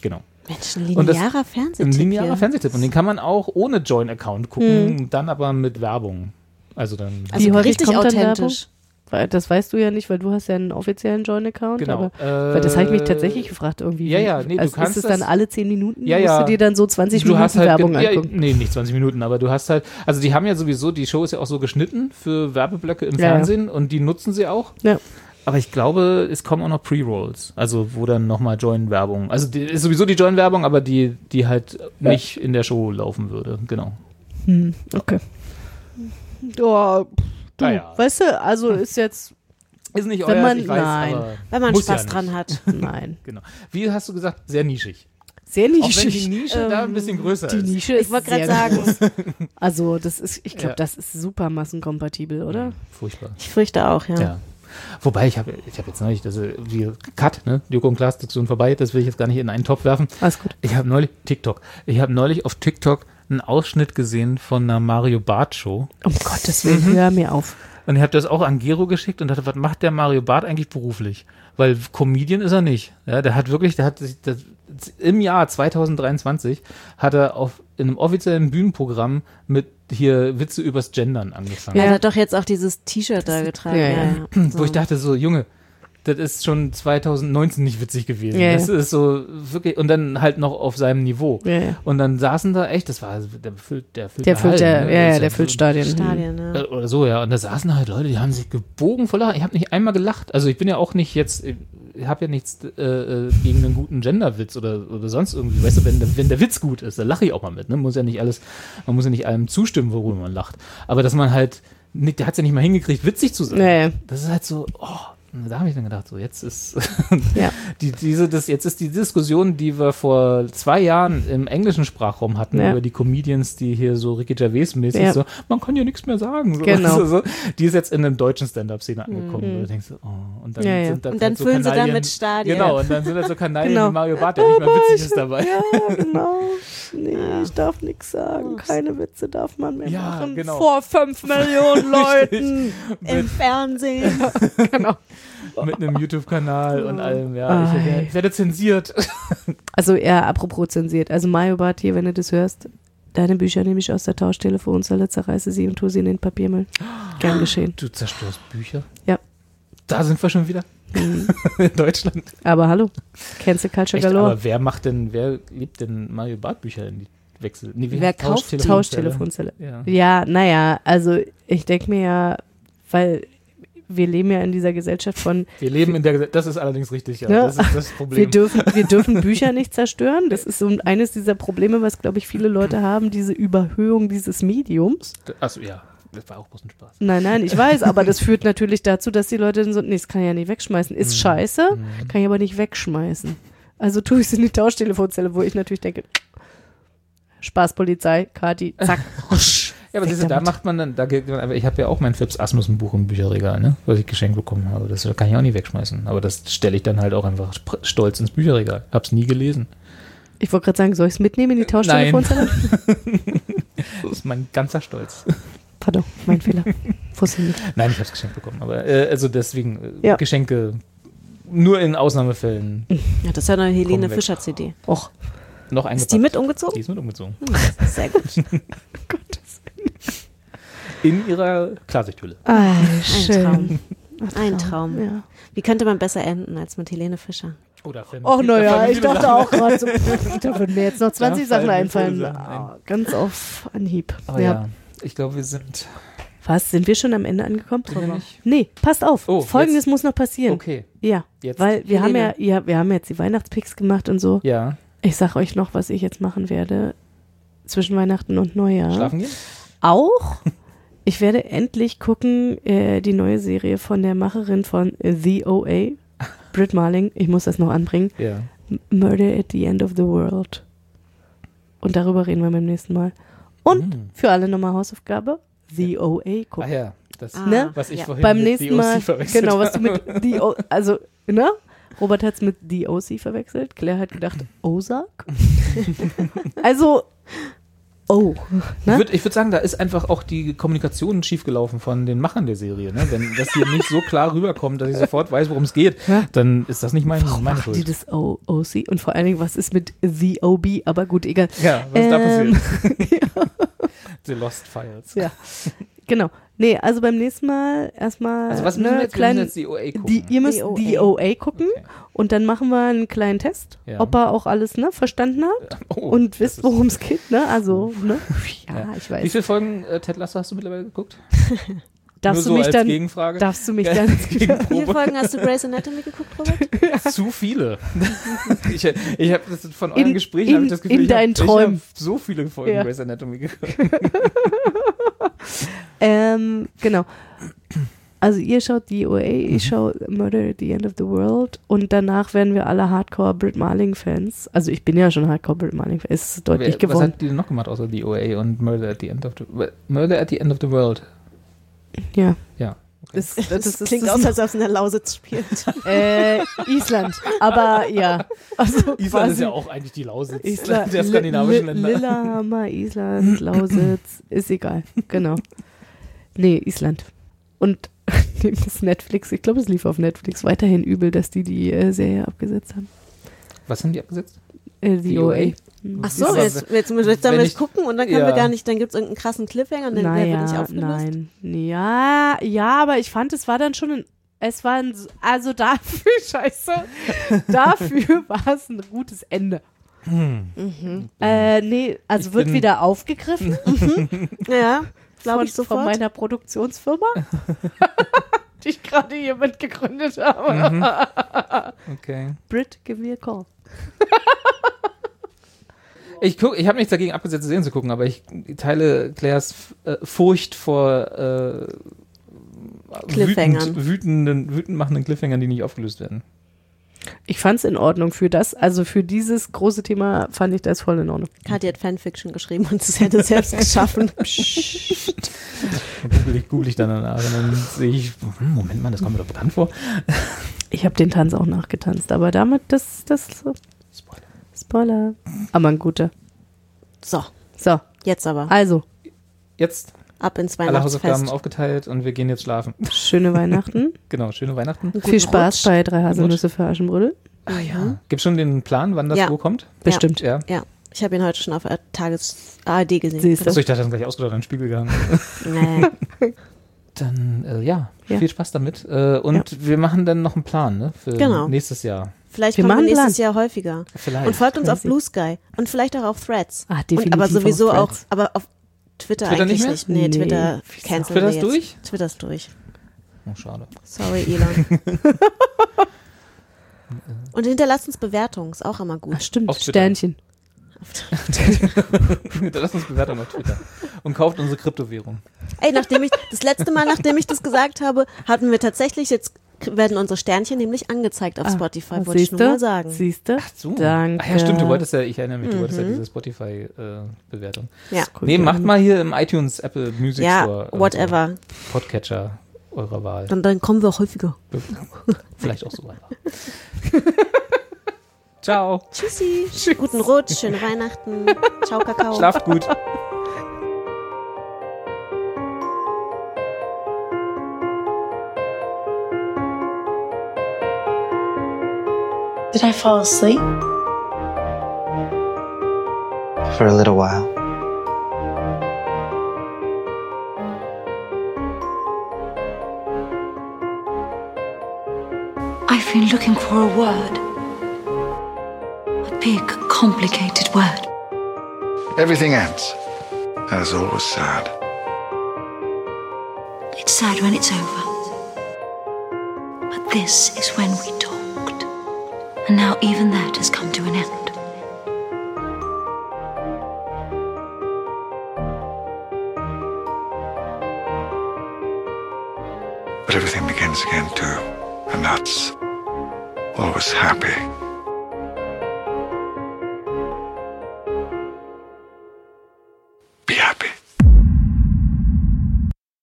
Genau. Mensch, ein das- linearer Fernsehtipp. Ein linearer hier. Fernsehtipp. Und den kann man auch ohne Join-Account gucken, dann aber mit Werbung. Also dann. Also richtig authentisch. Weil Das weißt du ja nicht, weil du hast ja einen offiziellen Join-Account. genau. Aber, weil das habe ich mich Äh, tatsächlich gefragt irgendwie. ja, ja, nee, du also kannst ist es dann alle 10 Minuten? Ja, musst ja. du dir dann so 20 Du Minuten hast halt Werbung ja, angucken? nee, nicht 20 Minuten, aber du hast halt, also die haben ja sowieso, die Show ist ja auch so geschnitten für Werbeblöcke im Ja, ja. Fernsehen und die nutzen sie auch. Ja. Aber ich glaube, es kommen auch noch Pre-Rolls, also wo dann nochmal Join-Werbung, also die, ist sowieso die Join-Werbung, aber die, die halt nicht in der Show laufen würde, genau. Hm, okay. Ja, du, Naja. weißt du, also ist jetzt, Ist nicht Wenn euer, man- ich weiß, nein. aber Wenn man muss Spaß ja dran hat. nein. Genau. Wie hast du gesagt, sehr nischig. Sehr Auch wenn die nischig. Nische da ein bisschen größer Die ist. Nische Ich ist wollte gerade sagen. Also, das ist, ich glaube, Ja. das ist super massenkompatibel, oder? Furchtbar. ich fürchte auch, ja. Wobei, ich habe ich hab jetzt neulich, das ist wie Cut, ne? Joko und Klaas Diskussion vorbei, das will ich jetzt gar nicht in einen Topf werfen. Alles gut. Ich habe neulich, TikTok, ich habe neulich auf TikTok einen Ausschnitt gesehen von einer Mario Barth Show Um Gottes Willen, hör mir auf. und ich habe das auch an Gero geschickt und dachte, was macht der Mario Barth eigentlich beruflich? Weil Comedian ist er nicht. Ja, der hat wirklich, der hat sich, das, z- im Jahr 2023 hat er auf in einem offiziellen Bühnenprogramm mit hier Witze übers Gendern angefangen. Er hat doch jetzt auch dieses T-Shirt da getragen. Ja, Ja, ja. ja. Wo ich dachte so, Junge, das ist schon 2019 nicht witzig gewesen. Ja, ja. Das ist so wirklich und dann halt noch auf seinem Niveau. Ja. Und dann saßen da echt, das war der füllt der füllt Der füllt, der, ne? ja, ja, der füllt so- Stadien. Stadien, ja. äh, Oder so, ja. Und da saßen halt Leute, die haben sich gebogen vor Lachen. Ich habe nicht einmal gelacht. Also ich bin ja auch nicht jetzt, ich habe ja nichts äh, äh, gegen einen guten Genderwitz oder, oder sonst irgendwie. Weißt du, wenn, der- wenn der Witz gut ist, dann lache ich auch mal mit. Ne? Muss ja nicht alles, man muss ja nicht allem zustimmen, worüber man lacht. Aber dass man halt, nicht, der hat es ja nicht mal hingekriegt, witzig zu sein. Ja. Das ist halt so, oh, da habe ich dann gedacht, so jetzt ist Ja. die, diese, das, jetzt ist die Diskussion, die wir vor zwei Jahren im englischen Sprachraum hatten, Ja. über die Comedians, die hier so Ricky Gervais-mäßig Ja. so, man kann ja nichts mehr sagen. So, Genau. du, so, die ist jetzt in der deutschen Stand-Up-Szene angekommen. Und du denkst oh, und dann Mhm. Sind da Und dann halt so füllen sie dann Kanaillen- mit Stadien. Genau, und dann sind da so Kanalien Genau. wie Mario Barth, der nicht mal witzig ist dabei. Ja, genau. Nee, ich darf nichts sagen. Keine Witze darf man mehr machen. genau. Vor fünf Millionen Leuten. Im Fernsehen. genau. Mit einem YouTube-Kanal und allem, ja. Ich, werde- werde zensiert. Also ja, apropos zensiert. Also Mario Bart hier, wenn du das hörst, deine Bücher nehme ich aus der Tauschtelefonzelle, zerreiße sie und tue sie in den Papiermüll. Gern geschehen. Du zerstörst Bücher? Ja. Da sind wir schon wieder. Mhm. In Deutschland. Aber hallo, Cancel Culture Echt, Galore. aber wer macht denn, wer liebt denn Mario Barth Bücher in die Wechsel? Nee, Wer kauft Tauschtelefonzelle? Tauschtelefonzelle. Ja. Ja, naja, also ich denke mir ja, weil wir leben ja in dieser Gesellschaft von, Wir leben in der Gesellschaft, das ist allerdings richtig, ja. Ja. Das ist das wir Problem. dürfen, wir dürfen Bücher nicht zerstören. Das ist so eines dieser Probleme, was, glaube ich, viele Leute haben, diese Überhöhung dieses Mediums. Achso, ja. Das war auch bloß ein Spaß. Nein, nein, ich weiß, aber das führt natürlich dazu, dass die Leute dann so, nee, das kann ich ja nicht wegschmeißen. Ist scheiße, kann ich aber nicht wegschmeißen. Also tue ich es in die Tauschtelefonzelle, wo ich natürlich denke, Spaßpolizei, Kati, zack. Ja, aber siehst du, da macht man dann, da geht man, ich habe ja auch mein Phipps Asmussen Buch im Bücherregal, ne, was ich geschenkt bekommen habe. Das kann ich auch nicht wegschmeißen. Aber das stelle ich dann halt auch einfach stolz ins Bücherregal. Hab's nie gelesen. Ich wollte gerade sagen, soll ich es mitnehmen in die Tauschtelefonzelle? Das ist mein ganzer Stolz. Pardon, mein Fehler. Nein, ich habe es geschenkt bekommen. Aber äh, also deswegen äh, Ja. Geschenke nur in Ausnahmefällen Ja, das ist ja eine Helene weg. Fischer CD. Och, noch eingepackt. Ist die mit umgezogen? Die ist mit umgezogen. Sehr gut. In ihrer Klarsichthülle. ah, Ein schön. Traum. Ein Traum. Ja. Wie könnte man besser enden als mit Helene Fischer? Oder Film. Och, naja, ich dachte Sachen. auch gerade so, da würden mir jetzt noch 20 Da Sachen einfallen. Ein. Ah, ganz auf Anhieb. Aber ja. ja. ich glaube, wir sind. Was, sind wir schon am Ende angekommen? Sind wir nicht? Nee, passt auf. Oh, Folgendes jetzt- muss noch passieren. Okay, Ja, jetzt. weil wir haben ja, Helene. ja, wir haben jetzt die Weihnachtspicks gemacht und so. ja, Ich sag euch noch, was ich jetzt machen werde zwischen Weihnachten und Neujahr. schlafen gehen? Auch. Ich werde endlich gucken, äh, die neue Serie von der Macherin von The OA, Britt Marling. Ich muss das noch anbringen. Ja. M- Murder at the End of the World. Und darüber reden wir beim nächsten Mal. Und Mhm. für alle nochmal Hausaufgabe, The OA Ach gucken. ja, das, Ah, Ne? was ich ja. vorhin beim mit nächsten DOC Mal, verwechselt genau, was du mit The O, also, ne? Robert hat es mit The OC verwechselt. Claire hat gedacht, Ozark. also, oh. Ich Ne? würde würd sagen, da ist einfach auch die Kommunikation schiefgelaufen von den Machern der Serie. Ne? Wenn das hier nicht so klar rüberkommt, dass ich sofort weiß, worum es geht, Ja. dann ist das nicht mein, Warum meine machen die Schuld. das o OC? Und vor allen Dingen, was ist mit The OB? Aber gut, egal. Ja, was ist da Ähm, passiert? The Lost Files. Ja. Genau. Nee, also beim nächsten Mal erstmal Also was müssen ne, wir jetzt, wir kleinen, müssen jetzt die OA gucken? die, ihr müsst DOA. die OA gucken Okay. und dann machen wir einen kleinen Test, Ja. ob er auch alles ne, verstanden hat Oh, und wisst, worum es geht. Ne? Also, ne? Ja, Ja. ich Wie weiß. viele Folgen äh, Ted Lasso hast du mittlerweile geguckt? Darfst Nur du so mich als dann, Gegenfrage? darfst du mich Ja, dann, Wie viele. Folgen hast du Grey's Anatomy geguckt, Robert? Zu viele. ich ich habe das von euren In- Gesprächen in- hab ich das Gefühl, in ich hab- deinen ich hab Träumen. so viele Folgen Ja. Grey's Anatomy geguckt. Ähm, genau. Also ihr schaut die OA, Mhm. ich schaue Murder at the End of the World und danach werden wir alle Hardcore Brit Marling Fans. Also ich bin ja schon Hardcore Brit Marling Fan. Es ist deutlich Wer- Was geworden. hat die denn noch gemacht außer die OA und Murder at the End of the Murder at the End of the World? Ja. Ja. Das, Das, das, ist klingt das aus, als ob es in der Lausitz spielt. Äh, Island. Aber ja. Also Island quasi ist ja auch eigentlich die Lausitz Island, der skandinavischen Länder. Lillehammer, Island, Lausitz, ist egal. Genau. Nee, Island. Und neben das Netflix, ich glaube, es lief auf Netflix, weiterhin übel, dass die die äh, Serie abgesetzt haben. Was haben die abgesetzt? Äh, die OA. Ach so, jetzt, jetzt, jetzt, damit ich- gucken und dann können ja. wir gar nicht, dann gibt es irgendeinen krassen Cliffhanger und dann der wird nicht Naja, aufgelöst. nein. Ja, ja, aber ich fand, es war dann schon ein, es war ein, also dafür, scheiße, dafür war es ein gutes Ende. Äh, nee, also Ich wird wieder aufgegriffen Ja, glaube von, ich von sofort. meiner Produktionsfirma, die ich gerade hier mitgegründet habe. Okay. Brit, give me a call. Ich, guck, ich habe nichts dagegen, abgesetzte Serien zu gucken, aber ich teile Claires äh, Furcht vor äh. Wütend, wütenden, wütend machenden Cliffhangern, die nicht aufgelöst werden. Ich fand es in Ordnung für das, also für dieses große Thema fand ich das voll in Ordnung. Kathi hat Fanfiction geschrieben und es hätte selbst geschaffen. Dann Google ich, google ich dann danach und dann sehe ich, hm, Moment mal, das kommt mir doch bekannt vor. Ich habe den Tanz auch nachgetanzt, aber damit, das, das, Spoiler. Aber ein guter. So, So, jetzt aber. also, Jetzt Ab ins alle Hausaufgaben Weihnachtsfest. aufgeteilt und wir gehen jetzt schlafen. schöne Weihnachten. Genau, schöne Weihnachten. Viel Spaß Rutsch. bei drei Haselnüsse für Aschenbrödel. Ah ja. Gibt schon den Plan, wann das Ja. wo kommt? Bestimmt. Ja. Ja, ich habe ihn heute schon auf der Tages ARD gesehen. Siehst du. Achso, ich dachte, ist gleich ausgedacht, an den Spiegel gegangen. Nee. Dann, äh, ja, Ja. viel Spaß damit. Äh, und wir machen dann noch einen Plan, ne? Für Genau. nächstes Jahr. Vielleicht Wir kommen wir machen nächstes. Jahr häufiger. Vielleicht. Und folgt uns auf. Blue Sky. Und vielleicht auch auf Threads. Ah, Und, definitiv aber sowieso auf auch, aber auf Twitter, Twitter eigentlich nicht nicht. mehr? Nee, Nee. Twitter Wieso? canceln Twitter wir ist jetzt. durch? Twitter ist durch. Oh, schade. Sorry, Elon. Und hinterlasst uns Bewertungen, ist auch immer gut. Ach, stimmt, Auf. Sternchen. Lass uns Bewertung auf Twitter. Und kauft unsere Kryptowährung. Ey, nachdem ich, das letzte Mal, nachdem ich das gesagt habe, hatten wir tatsächlich, jetzt werden unsere Sternchen nämlich angezeigt auf Spotify, wollte ich nur mal sagen. Siehste? So. Danke. Ach ja, stimmt, du wolltest ja, ich erinnere mich, du wolltest ja diese Spotify-Bewertung. Ja. nee, macht mal hier im iTunes, Apple Music Ja, Store. und whatever. So. Podcatcher eurer Wahl. Dann, dann kommen wir auch häufiger. Vielleicht auch so einfach. Ciao. Tschüssi. Guten Rutsch, schöne Weihnachten. Ciao, Kakao. Schlaft gut. Did I fall asleep? For a little while. I've been looking for a word. A big, complicated word. Everything ends. That is always sad. It's sad when it's over. But this is when we talked. And now even that has come to an end. But everything begins again too. And that's always happy.